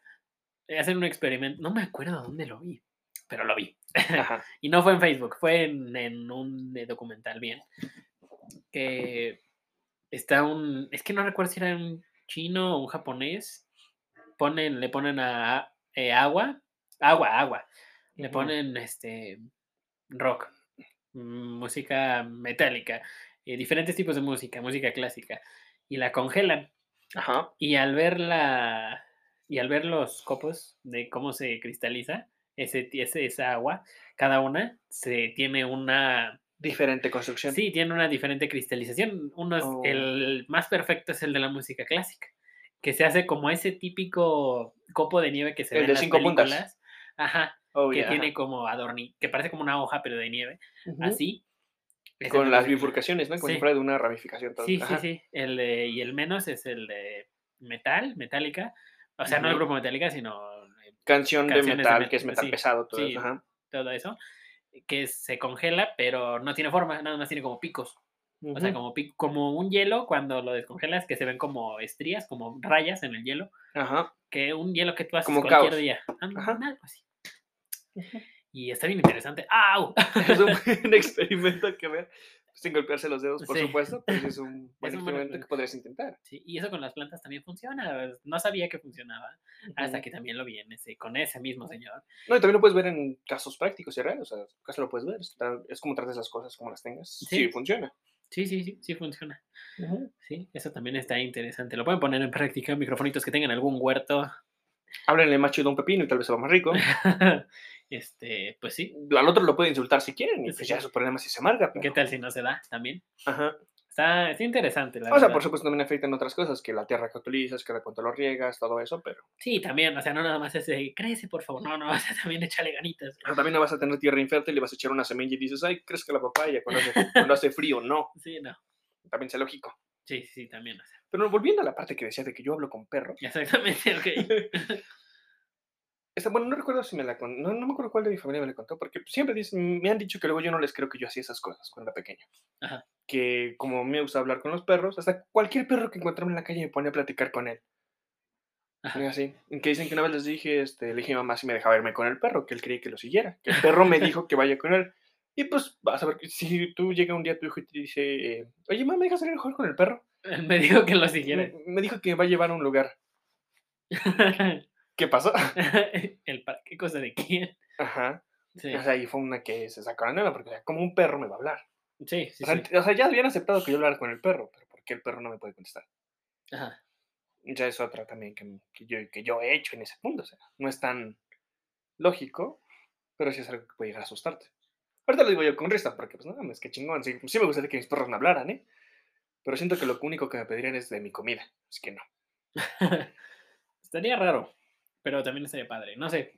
B: hacen un experimento, no me acuerdo dónde lo vi, pero lo vi.
A: Ajá.
B: Y no fue en Facebook, fue en, en un eh, documental bien, que está un, es que no recuerdo si era un chino o un japonés, ponen, le ponen a eh, agua, agua, agua, le ponen este rock, mm, música metálica, eh, diferentes tipos de música, música clásica, y la congelan.
A: Ajá.
B: Y al ver la y al ver los copos de cómo se cristaliza ese, ese- esa agua, cada una se tiene una
A: Diferente construcción.
B: sí, tiene una diferente cristalización. Uno es
A: Oh.
B: el más perfecto es el de la música clásica, que se hace como ese típico copo de nieve que se
A: El
B: ve en
A: de
B: las
A: cinco puntas.
B: Ajá,
A: Oh,
B: que tiene
A: ajá.
B: como adorni, que parece como una hoja pero de nieve, así. es
A: Con
B: la
A: las bifurcaciones, ¿no? Como si
B: Sí.
A: fuera de una ramificación. todo.
B: Sí, sí,
A: Ajá.
B: sí. El de, y el menos es el de metal, metálica. O sea, no el grupo metálica, sino eh,
A: Canción de metal,
B: met-
A: que es metal
B: sí,
A: pesado, todo
B: sí.
A: eso. Ajá.
B: todo eso. Que se congela, pero no tiene forma, nada más tiene como picos. O sea, como, como un hielo cuando lo descongelas, que se ven como estrías, como rayas en el hielo.
A: Ajá.
B: Que un hielo que tú haces
A: Como
B: cualquier
A: caos.
B: día. Ah,
A: Ajá.
B: algo así. Y está bien interesante. ¡Au!
A: Es un buen experimento que ver. Sin golpearse los dedos, por
B: Sí.
A: supuesto, sí es un buen
B: Es un buen
A: experimento que podrías intentar.
B: Sí, y eso con las plantas también funciona. No sabía que funcionaba hasta que también lo vi en ese, con ese mismo señor.
A: No, y también lo puedes ver en casos prácticos y reales. O sea, caso lo puedes ver. Es como trates las cosas como las tengas. Sí,
B: Sí.
A: funciona.
B: Sí, sí, sí, sí funciona. Sí, eso también está interesante. Lo pueden poner en práctica, microfonitos que tengan algún huerto.
A: Háblenle más chido a un pepino y tal vez se va más rico.
B: este, pues sí.
A: Al otro lo puede insultar si quieren. Y pues
B: Sí.
A: ya su problema si se amarga.
B: ¿Qué
A: pero-
B: tal si no se da también?
A: Ajá.
B: Está, está interesante, la
A: O sea,
B: verdad.
A: por supuesto también afectan otras cosas, que la tierra que utilizas, que de cuánto lo riegas, todo eso, pero
B: Sí, también, o sea, no nada más es de, crece, por favor. No, no, o sea, también échale ganitas.
A: pero también no vas a tener tierra infértil y vas a echar una semilla y dices, ay, crezca la papaya cuando hace, cuando hace frío. No,
B: Sí, no.
A: también sea lógico.
B: Sí, sí, también, o sea.
A: Pero volviendo a la parte que decías de que yo hablo con perro,
B: Exactamente, ok.
A: esta, bueno, no recuerdo si me la contó, no, no me acuerdo cuál de mi familia me la contó, porque siempre dicen, me han dicho que luego yo no les creo que yo hacía esas cosas cuando era pequeño.
B: Ajá.
A: Que como me gusta hablar con los perros, hasta cualquier perro que encontrarme en la calle me pone a platicar con él.
B: Ajá.
A: Y así. Que dicen que una vez les dije, este, le dije a mamá si me dejaba irme con el perro, que él creía que lo siguiera. Que el perro me dijo que vaya con él. Y pues vas a ver si tú llega un día tu hijo y te dice, eh, oye, mamá, ¿me dejas salir a jugar con el perro?
B: Me dijo que lo
A: Me,
B: siguiera.
A: me dijo que me va a llevar a un lugar. ¿Qué pasó?
B: el ¿Qué cosa de quién?
A: Ajá.
B: Sí,
A: O sea, y fue una que se sacó la nueva, porque o sea, como un perro me va a hablar.
B: sí, sí.
A: o, sea,
B: sí.
A: o sea, ya habían aceptado que yo hablara con el perro, pero ¿por qué el perro no me puede contestar?
B: Ajá.
A: Ya es otra también que, que yo, que yo he hecho en ese punto. O sea, no es tan lógico, pero sí es algo que puede llegar a asustarte. Ahorita lo digo yo con risa, porque pues no mames, qué chingón. Sí, sí me gustaría que mis perros me hablaran, ¿eh? Pero siento que lo único que me pedirían es de mi comida. Es que no.
B: Estaría raro, pero también estaría padre. No sé.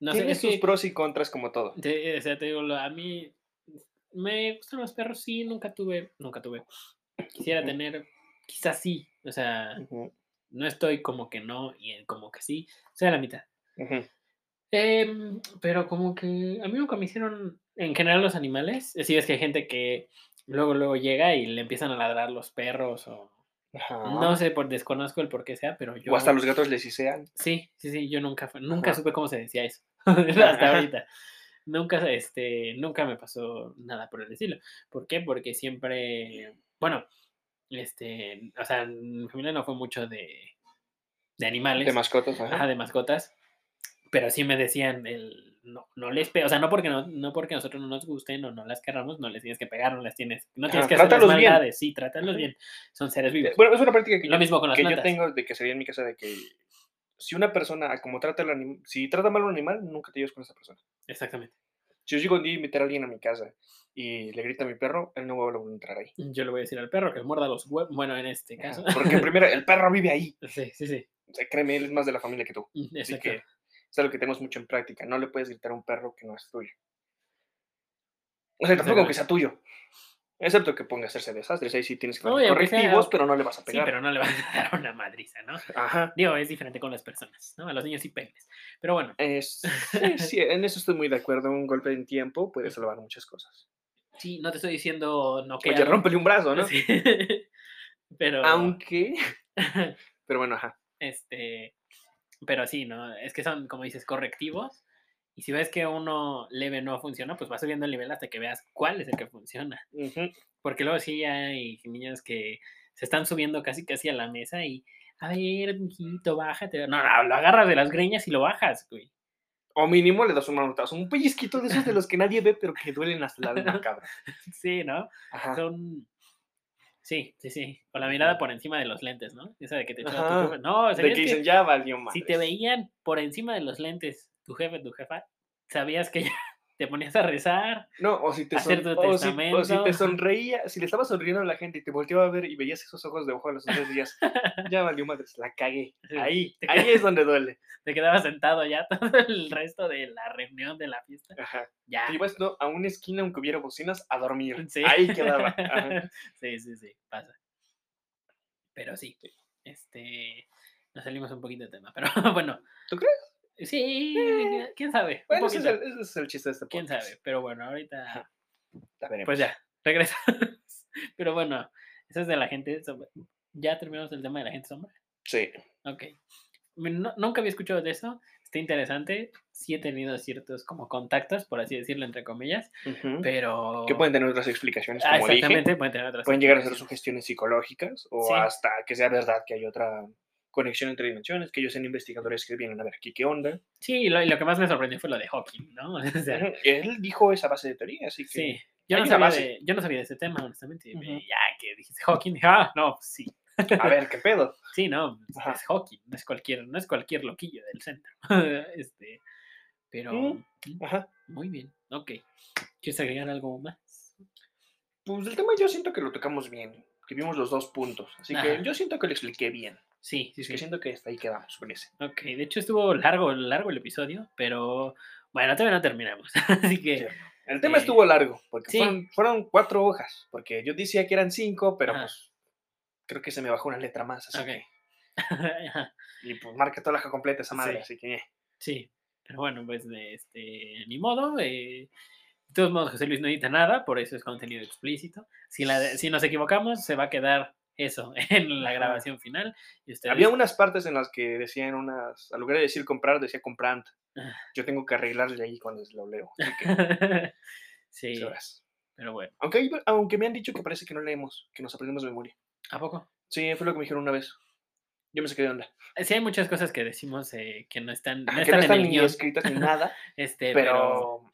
B: No sé,
A: Tiene
B: es
A: sus
B: que,
A: pros y contras como todo.
B: te- o sea, te digo, a mí me gustan los perros, sí, nunca tuve, nunca tuve. Quisiera tener, quizás sí, o sea, no estoy como que no y en como que sí, o sea, la mitad. Em, pero como que a mí nunca me hicieron, en general los animales, sí ves que hay gente que luego, luego llega y le empiezan a ladrar los perros o
A: Ajá.
B: no sé, por desconozco el por qué sea, pero yo...
A: O hasta los gatos les hisean.
B: Sí, sí, sí, yo nunca, nunca
A: Ajá.
B: supe cómo se decía eso, hasta ahorita. Nunca, este, nunca me pasó nada por el estilo. ¿Por qué? Porque siempre, bueno, este, o sea, mi familia no fue mucho de, de animales.
A: De mascotas, ajá.
B: Ajá, de mascotas. Pero sí me decían, el, no, no les pe o sea, no porque, no, no porque nosotros no nos gusten o no las querramos, no les tienes que pegar, no les tienes, no tienes
A: Ajá,
B: que hacer
A: trátalos bien.
B: maldades, sí, trátalos
A: Ajá.
B: bien, son seres vivos.
A: Eh, Bueno, es una práctica que,
B: Lo
A: yo-
B: mismo con las
A: que yo tengo de que sería en mi casa de que si una persona, como trata el anim- si trata mal a un animal, nunca te lleves con esa persona.
B: Exactamente.
A: Si yo llego un día a invitar a alguien a mi casa y le grita a mi perro, él no va a volver a entrar ahí.
B: Yo le voy a decir al perro que muerda los huevos, bueno, en este
A: Ajá,
B: caso.
A: Porque primero, el perro vive ahí.
B: sí, sí, sí.
A: O sea, créeme, él es más de la familia que tú. Así
B: Exacto.
A: que es algo que tenemos mucho en práctica. No le puedes gritar a un perro que no es tuyo. O sea, tampoco que sea tuyo. Excepto que ponga a hacerse desastres. Ahí sí tienes que
B: sea-
A: correctivos, pero no le vas a
B: Sí,
A: pegar.
B: pero no le vas a dar una madriza, ¿no?
A: Ajá.
B: Digo, es diferente con las personas, ¿no? A los niños sí pegues. Pero bueno,
A: Es, sí, sí, en eso estoy muy de acuerdo. Un golpe en tiempo puede salvar muchas cosas.
B: sí, no te estoy diciendo no que.
A: Oye, rómpele un brazo, ¿no?
B: Sí. Pero.
A: Aunque. Pero bueno, ajá.
B: Este. Pero sí, ¿no? Es que son, como dices, correctivos. Y si ves que uno leve no funciona, pues vas subiendo el nivel hasta que veas cuál es el que funciona.
A: Ujú.
B: Porque luego sí hay niños que se están subiendo casi casi a la mesa y. A ver, mijito, bájate. No, no, lo agarras de las greñas y lo bajas, güey.
A: O mínimo le das un manotazo, un pellizquito de esos de los que nadie ve, pero que duelen hasta la alma cabra.
B: Sí, ¿no?
A: Ajá.
B: Son. Sí, sí, sí. Con la mirada por encima de los lentes, ¿no? Esa de que te echaba tu jefe. No,
A: De
B: ¿sabías
A: que
B: que
A: dicen, ya valió más.
B: si te veían por encima de los lentes, tu jefe, tu jefa, sabías que ya te ponías a rezar.
A: No, o si te,
B: hacer
A: son-
B: tu
A: o si, o si
B: testamento.
A: te sonreía, si le estaba sonriendo a la gente y te volteaba a ver y veías esos ojos de ojo a los tres días, ya valió madres, la cagué. Ahí,
B: te
A: ahí es donde duele.
B: Te quedabas sentado ya todo el resto de la reunión de la fiesta.
A: Ajá.
B: Ya.
A: Te ibas no, a una esquina, aunque hubiera bocinas, a dormir.
B: Sí.
A: Ahí quedaba. Ajá.
B: Sí, sí, sí, pasa. Pero sí, este, nos salimos un poquito de tema, pero bueno.
A: ¿Tú crees?
B: Sí,
A: Eh,
B: quién sabe.
A: Bueno, ese es, el, ese es el chiste de este
B: quién
A: podcast.
B: sabe, pero bueno, ahorita, pues ya, regresamos. Pero bueno, eso es de la gente sombra. ¿Ya terminamos el tema de la gente sombra?
A: Sí.
B: Ok. No- nunca había escuchado de eso. Está interesante. Sí he tenido ciertos como contactos, por así decirlo, entre comillas, pero...
A: Que pueden tener otras explicaciones,
B: Ah,
A: como dije.
B: exactamente, pueden tener otras
A: Pueden llegar a ser sugestiones psicológicas o
B: Sí.
A: hasta que sea verdad que hay otra conexión entre dimensiones, que ellos sean investigadores que vienen a ver aquí qué onda.
B: Sí, y lo, y lo que más me sorprendió fue lo de Hawking, ¿no? O sea.
A: Él dijo esa base de teoría, así que...
B: sí. Yo no, sabía de, yo no sabía de ese tema, honestamente. Ya que dijiste Hawking, ah, no, pues sí.
A: A ver, ¿qué pedo?
B: Sí, no,
A: Ajá.
B: es Hawking, no es cualquier, no es cualquier loquillo del centro. este, pero
A: Mm.
B: mm,
A: Ajá.
B: muy bien, ok. ¿Quieres agregar algo más?
A: Pues el tema yo siento que lo tocamos bien, que vimos los dos puntos, así que yo siento que lo expliqué bien.
B: Sí, sí,
A: Es
B: sí.
A: que siento que hasta ahí quedamos con ese.
B: Ok, de hecho estuvo largo, largo el episodio, pero bueno, todavía no terminamos. Así que
A: Sí. El tema
B: Eh,
A: estuvo largo, porque
B: sí.
A: fueron, fueron cuatro hojas, porque yo decía que eran cinco, pero
B: Ajá.
A: pues creo que se me bajó una letra más, así
B: Ok.
A: que... Y pues marca toda la hoja completa esa madre,
B: Sí.
A: así que... eh.
B: sí, pero bueno, pues de este, ni modo. eh, de todos modos, José Luis no edita nada, por eso es contenido explícito. Si, la, si nos equivocamos, se va a quedar eso en la grabación final. Y ustedes,
A: Había unas partes en las que decían unas, al lugar de decir comprar, decía comprant.
B: Ah.
A: Yo tengo que arreglarle ahí cuando lo leo. Así que,
B: sí, pero bueno,
A: Aunque, hay- aunque me han dicho que parece que no leemos, que nos aprendemos de memoria.
B: ¿a poco?
A: Sí, fue lo que me dijeron una vez. Yo me saqué de onda.
B: Eh, Sí hay muchas cosas que decimos eh, que no están, no
A: Ajá, que
B: están
A: no
B: en el
A: ni
B: guion,
A: escritas ni nada,
B: este, pero...
A: pero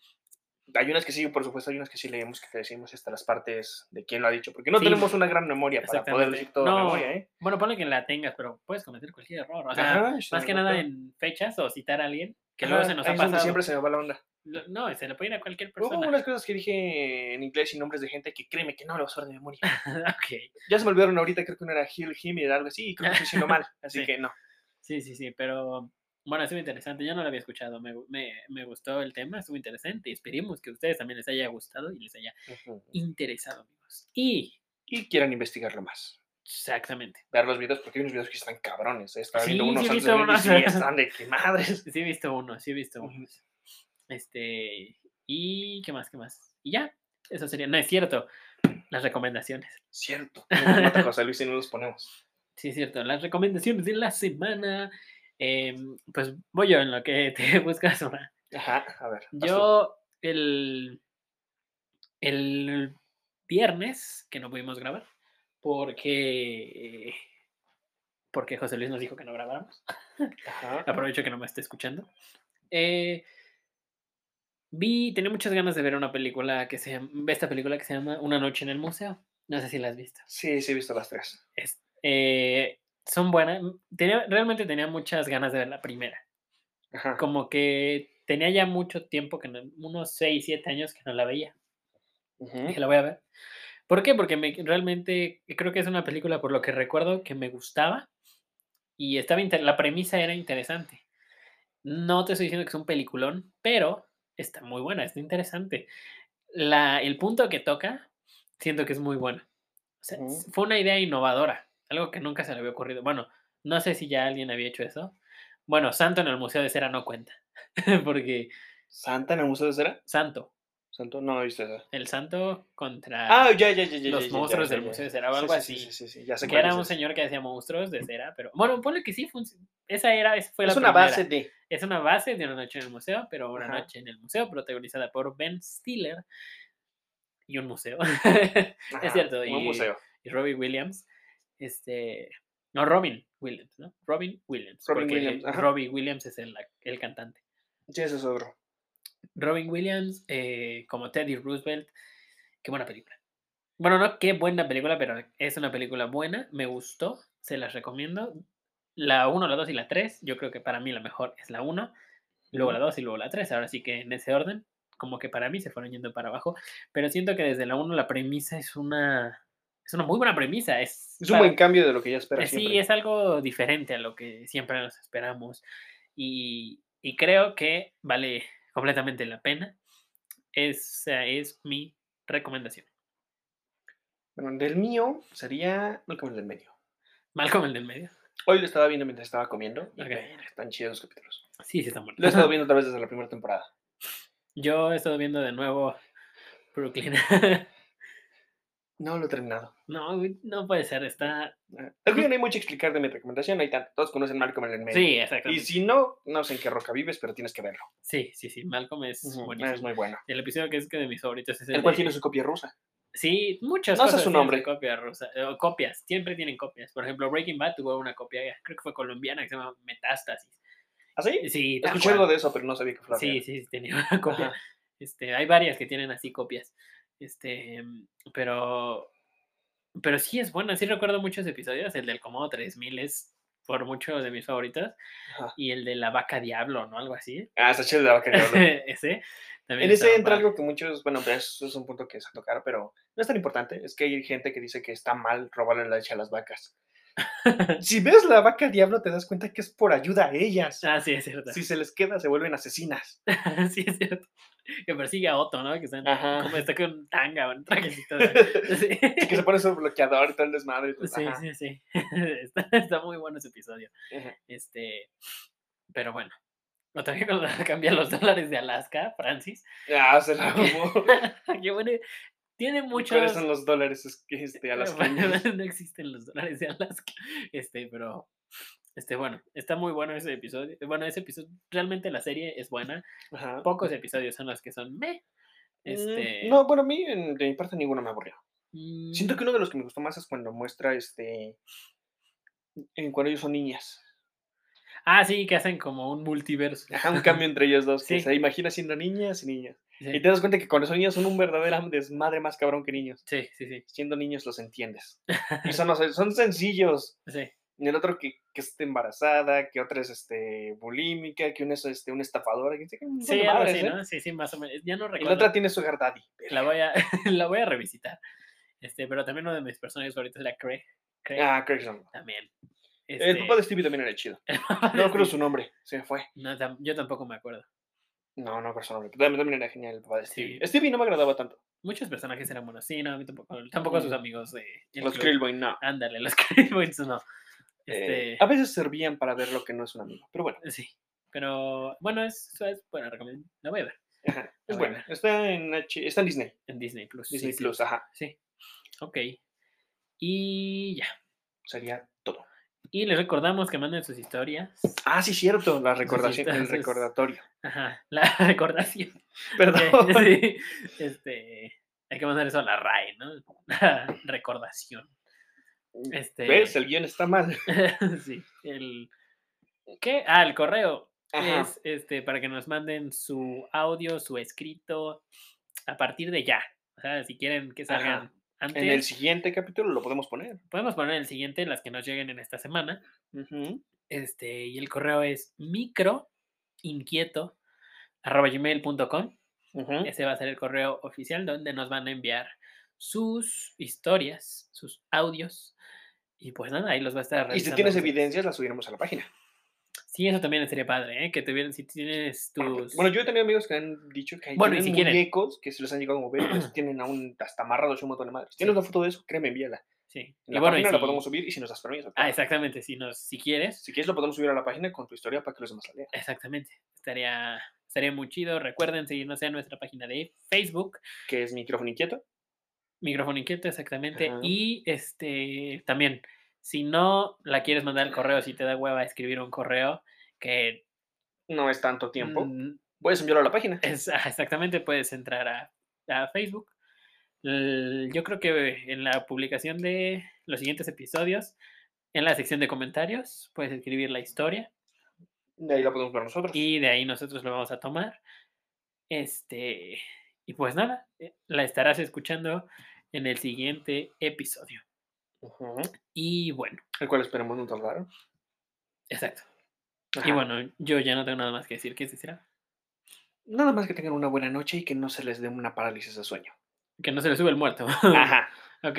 A: hay unas que sí, por supuesto, hay unas que sí leemos, que te decimos hasta las partes de quién lo ha dicho, porque no
B: Sí,
A: tenemos una gran memoria para poder decir todo
B: No,
A: memoria, ¿eh?
B: Bueno, ponle que la tengas, pero puedes cometer cualquier error. O sea,
A: Ajá,
B: más que nada en fechas o citar a alguien que luego se nos ha pasado.
A: siempre se me va la onda.
B: No, se le puede ir a cualquier
A: Hubo
B: persona.
A: unas cosas que dije en inglés y nombres de gente que créeme que no lo usar de memoria.
B: ok.
A: Ya se me olvidaron ahorita, creo que uno era Hill, Him y algo así, y creo que estoy diciendo mal, así
B: Sí.
A: que no.
B: Sí, sí, sí, pero bueno, estuvo interesante. Yo no lo había escuchado. Me, me, me gustó el tema, estuvo interesante. y Esperemos que a ustedes también les haya gustado y les haya interesado, amigos. Y,
A: Y quieran investigarlo más.
B: exactamente.
A: Ver los videos, porque hay unos videos que están cabrones. ¿eh? Estaba viendo
B: Sí,
A: unos
B: sí he
A: antes
B: visto
A: y
B: unos.
A: sí, están de que madres.
B: Sí he visto uno, sí he visto
A: Ujú.
B: uno. Este, y qué más, qué más. Y ya, eso sería, no es cierto, las recomendaciones.
A: Cierto. No, José Luis y no los ponemos.
B: Sí, es cierto, las recomendaciones de la semana. Em, pues voy yo en lo que te buscas una.
A: Ajá, a ver.
B: Yo el, el viernes, que no pudimos grabar, porque porque José Luis nos dijo que no grabáramos.
A: Ajá.
B: Aprovecho que no me esté escuchando. Eh, vi, tenía muchas ganas de ver una película que se llama, esta película que se llama Una noche en el museo. No sé si la has visto.
A: Sí, sí, he visto las tres.
B: Es- eh, son buenas. Tenía, realmente tenía muchas ganas de ver la primera.
A: Ajá.
B: Como que tenía ya mucho tiempo, que no- unos 6, 7 años que no la veía.
A: Ujú.
B: Dije, la voy a ver. ¿Por qué? Porque me, realmente creo que es una película, por lo que recuerdo, que me gustaba y estaba la premisa era interesante. No te estoy diciendo que es un peliculón, pero está muy buena, está interesante. La, el punto que toca, siento que es muy bueno. O sea,
A: Ujú.
B: s- fue una idea innovadora, algo que nunca se le había ocurrido. Bueno, no sé si ya alguien había hecho eso. Bueno, Santo en el Museo de Cera no cuenta, porque
A: ¿Santa en el Museo de Cera?
B: Santo,
A: ¿Santo? No he visto esa.
B: el Santo contra...
A: Ah, ya, ya, ya, ya.
B: los monstruos del Museo de. Cera o algo
A: sí,
B: así.
A: Sí, sí, sí, ya sé
B: que era un señor que hacía monstruos de cera, pero bueno, ponle que sí, func- esa era, esa fue la
A: Es una
B: primera.
A: base de.
B: Es una base de una noche en el museo, pero una
A: Ajá.
B: noche en el museo protagonizada por Ben Stiller y un museo. Es cierto,
A: Un
B: y,
A: museo.
B: y Robbie Williams, este, no Robin Williams, ¿no? Robin Williams,
A: Robin
B: porque
A: Williams, ajá.
B: Robbie Williams es el, el cantante.
A: Sí, ese es otro.
B: Robin Williams eh, como Teddy Roosevelt. Qué buena película. Bueno, no qué buena película, pero es una película buena. Me gustó. Se las recomiendo. La 1, la 2 y la 3. Yo creo que para mí la mejor es la 1. Luego la 2 y luego la 3. Ahora sí que en ese orden. Como que para mí se fueron yendo para abajo. Pero siento que desde la 1 la premisa es una. Es una muy buena premisa. Es,
A: Es un
B: para-
A: buen cambio de lo que ya esperas
B: eh, Sí,
A: siempre.
B: es algo diferente a lo que siempre nos esperamos. Y, y creo que vale completamente la pena. Esa es mi recomendación.
A: Bueno, del mío sería Malcolm el del medio.
B: Malcolm el del medio.
A: Hoy lo estaba viendo mientras estaba comiendo. Y
B: Ok.
A: verga, están chidos los capítulos.
B: Sí, sí, está bueno.
A: Lo he estado viendo otra vez desde la primera temporada.
B: Yo he estado viendo de nuevo Brooklyn.
A: No lo he terminado.
B: no, güey, no puede ser. Está.
A: Ah, Es que no hay mucho que explicar de mi recomendación. Hay tanto. Todos conocen Malcolm el del medio.
B: Sí,
A: Y
B: exactamente.
A: si no, no sé en qué roca vives, pero tienes que verlo.
B: Sí, sí, sí. Malcolm es
A: Ujú,
B: buenísimo.
A: Es muy bueno.
B: El episodio que es que de mis favoritos es el.
A: El cual
B: de-
A: tiene su copia rusa.
B: Sí, muchas
A: No sé
B: cosas
A: su
B: tienen
A: nombre.
B: copia rusa, o copias, siempre tienen copias. Por ejemplo, Breaking Bad tuvo una copia, creo que fue colombiana, que se llama Metástasis.
A: ¿Ah, sí?
B: Sí,
A: Escuché algo de eso, pero no sabía que
B: Sí,
A: real.
B: sí, sí, tenía una copia. Este, hay varias que tienen así copias. Este, mm, pero, pero sí es bueno, sí recuerdo muchos episodios. El del Comodo 3000 es por mucho de mis favoritos.
A: Ajá.
B: Y el de la vaca diablo, ¿no? Algo así.
A: Ah, está chido de la vaca diablo.
B: ese. También
A: En ese entra
B: padre.
A: algo que muchos, bueno, pero eso es un punto que es a tocar, pero no es tan importante. Es que hay gente que dice que está mal robarle la leche a las vacas. Si ves la vaca diablo, te das cuenta que es por ayuda a ellas.
B: Ah, sí, es cierto.
A: Si se les queda, se vuelven asesinas.
B: sí, es cierto. Que persigue a Otto, ¿no? Que está, en- como está con tanga o un trajecito. de- Sí.
A: Que se pone su bloqueador y todo el desmadre. todo,
B: Sí, sí, sí. Está, está muy bueno ese episodio.
A: Ajá.
B: Este, pero bueno. O también cuando cambia los dólares de Alaska, Francis.
A: Ah, se la.
B: Qué bueno. Tiene
A: ¿Cuáles
B: muchos.
A: son los dólares este, a las
B: Bueno,
A: cañas?
B: no existen los dólares de Alaska. Este, pero. Este, bueno, está muy bueno ese episodio. Bueno, ese episodio. Realmente la serie es buena.
A: Ajá.
B: Pocos episodios son los que son meh. Este.
A: Mm, No, bueno, a mí en- de mi parte ninguno me aburrió. Siento
B: mm,
A: que uno de los que me gustó más es cuando muestra este. En cuando ellos son niñas.
B: Ah, sí, que hacen como un multiverso.
A: Ajá, un cambio entre ellos dos. Que
B: Sí.
A: se imagina siendo niñas y niñas.
B: Sí,
A: Y te das cuenta que cuando son niños son un verdadero desmadre más cabrón que niños.
B: sí, sí, sí.
A: Siendo niños los entiendes. Y son, son sencillos.
B: sí.
A: Y el otro que, que está embarazada, que otra es este, bulímica, que una es este. Que, un montón
B: Sí, algo así,
A: ¿eh?
B: ¿no? Sí, sí, más o menos. Ya no
A: Y la
B: recuerdo.
A: otra tiene Sugar Daddy.
B: La voy a, la voy a revisitar. Este, pero también uno de mis personajes favoritos era Craig. Craig
A: Ah, Craig
B: también.
A: El
B: Este,
A: papá de Stevie también era chido. No recuerdo
B: Steve.
A: su nombre, se me fue.
B: No, tam- yo tampoco me acuerdo.
A: No, no recuerdo su nombre. pero También, también era genial el papá de Stevie.
B: Sí.
A: Stevie no me agradaba tanto.
B: Muchos personajes eran buenos. Sí, no, a mí tampoco. Tampoco a sus
A: Mm.
B: amigos el
A: Los. Krillboy no.
B: Ándale, los Krillboys no.
A: Eh,
B: Este,
A: a veces servían para ver lo que no es un amigo. Pero bueno,
B: Sí. Pero bueno, es, es buena recomendación. La voy a ver
A: ajá, es
B: voy a
A: bueno.
B: ver.
A: Está en, H- está en Disney.
B: en Disney Plus.
A: Disney
B: sí,
A: Plus, ajá.
B: Sí. Ok. Y ya.
A: Sería todo.
B: Y les recordamos que manden sus historias.
A: Ah, sí, cierto. La recordación, el recordatorio.
B: Ajá, la recordación.
A: Perdón.
B: Sí, este, hay que mandar eso a la RAE, ¿no? La recordación. Este,
A: ¿Ves? El guion está mal.
B: sí, el... ¿Qué? Ah, el correo.
A: Ajá.
B: Es este, para que nos manden su audio, su escrito, a partir de ya. O sea, si quieren que
A: Ajá.
B: salgan antes,
A: En el siguiente capítulo lo podemos poner.
B: podemos poner el siguiente, las que nos lleguen en esta semana. Este, y el correo es microinquieto arroba gmail.com. Ese va a ser el correo oficial donde nos van a enviar sus historias, sus audios. Y pues nada, ahí los va a estar
A: Y si tienes evidencias, las subiremos a la página.
B: Sí, eso también sería padre, ¿eh? Que tuvieran, si tienes
A: Bueno,
B: tus...
A: Bueno, yo he tenido amigos que han dicho que
B: Bueno, y
A: tienen
B: si quieren.
A: muñecos que se les han llegado a mover y los tienen aún hasta amarrados y un montón de madres. ¿Tienes
B: Sí.
A: una foto de eso? Créeme, envíala.
B: sí.
A: En
B: Y
A: la
B: bueno, y
A: la podemos subir y si nos das permiso.
B: Ah, exactamente, si, nos, si quieres.
A: Si quieres lo podemos subir a la página con tu historia para que los demás la lean.
B: Exactamente. Estaría, estaría muy chido. Recuerden seguirnos en nuestra página de Facebook.
A: Que es micrófono inquieto.
B: Micrófono Inquieto, exactamente.
A: Ajá.
B: Y este también, si no la quieres mandar al correo, si te da hueva escribir un correo, que
A: No es tanto tiempo.
B: mm,
A: Puedes enviarlo a la página.
B: es, exactamente puedes entrar a, a Facebook. Yo creo que en la publicación de los siguientes episodios, en la sección de comentarios, puedes escribir la historia
A: De ahí la podemos ver nosotros.
B: y de ahí nosotros lo vamos a tomar. Este, y pues nada, eh, la estarás escuchando en el siguiente episodio. Y bueno,
A: El cual esperemos no tardar.
B: exacto. Y
A: Ajá.
B: bueno, yo ya no tengo nada más que decir. ¿Qué será?
A: Nada más que tengan una buena noche y que no se les dé una parálisis de sueño.
B: Que no se le sube el muerto.
A: Ajá.
B: ok,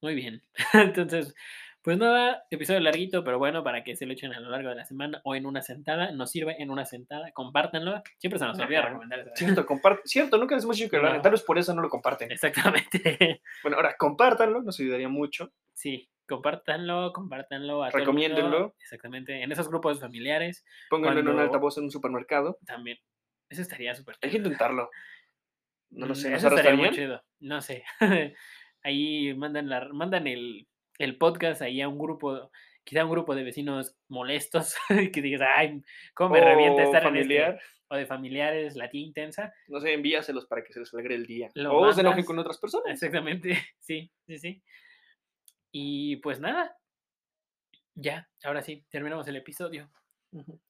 B: muy bien. Entonces, pues nada, episodio larguito, pero bueno, para que se lo echen a lo largo de la semana o en una sentada. Nos sirve en una sentada. Compártanlo. Siempre se nos olvida
A: Ajá.
B: recomendar eso.
A: Cierto, comparte. Cierto, nunca les hemos dicho que lo.
B: No.
A: Tal vez por eso no lo comparten.
B: Exactamente.
A: Bueno, ahora compártanlo, nos ayudaría mucho.
B: Sí, compártanlo, compártanlo a todo el mundo.
A: Recomiéndenlo.
B: Exactamente. En esos grupos familiares
A: Pónganlo en un altavoz en un supermercado.
B: también. Eso estaría súper
A: Hay que intentarlo. No lo
B: Mm,
A: sé, ¿nos
B: Eso estaría muy chido. No sé. ahí mandan, la, mandan el, el podcast ahí a un grupo, quizá un grupo de vecinos molestos, que digas, ay, cómo me revienta estar en
A: familiar.
B: este. O de familiares, la tía intensa.
A: No sé, envíaselos para que se les alegre el día.
B: Lo
A: o se enojen
B: mandas.
A: con otras personas.
B: Exactamente. Sí, sí, sí. Y pues nada. Ya, ahora sí, terminamos el episodio.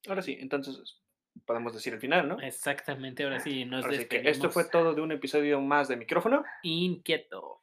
A: Ahora sí, entonces podemos decir el final, ¿no?
B: Exactamente, ahora sí, nos
A: Ahora sí que esto fue todo de un episodio más de micrófono.
B: Inquieto.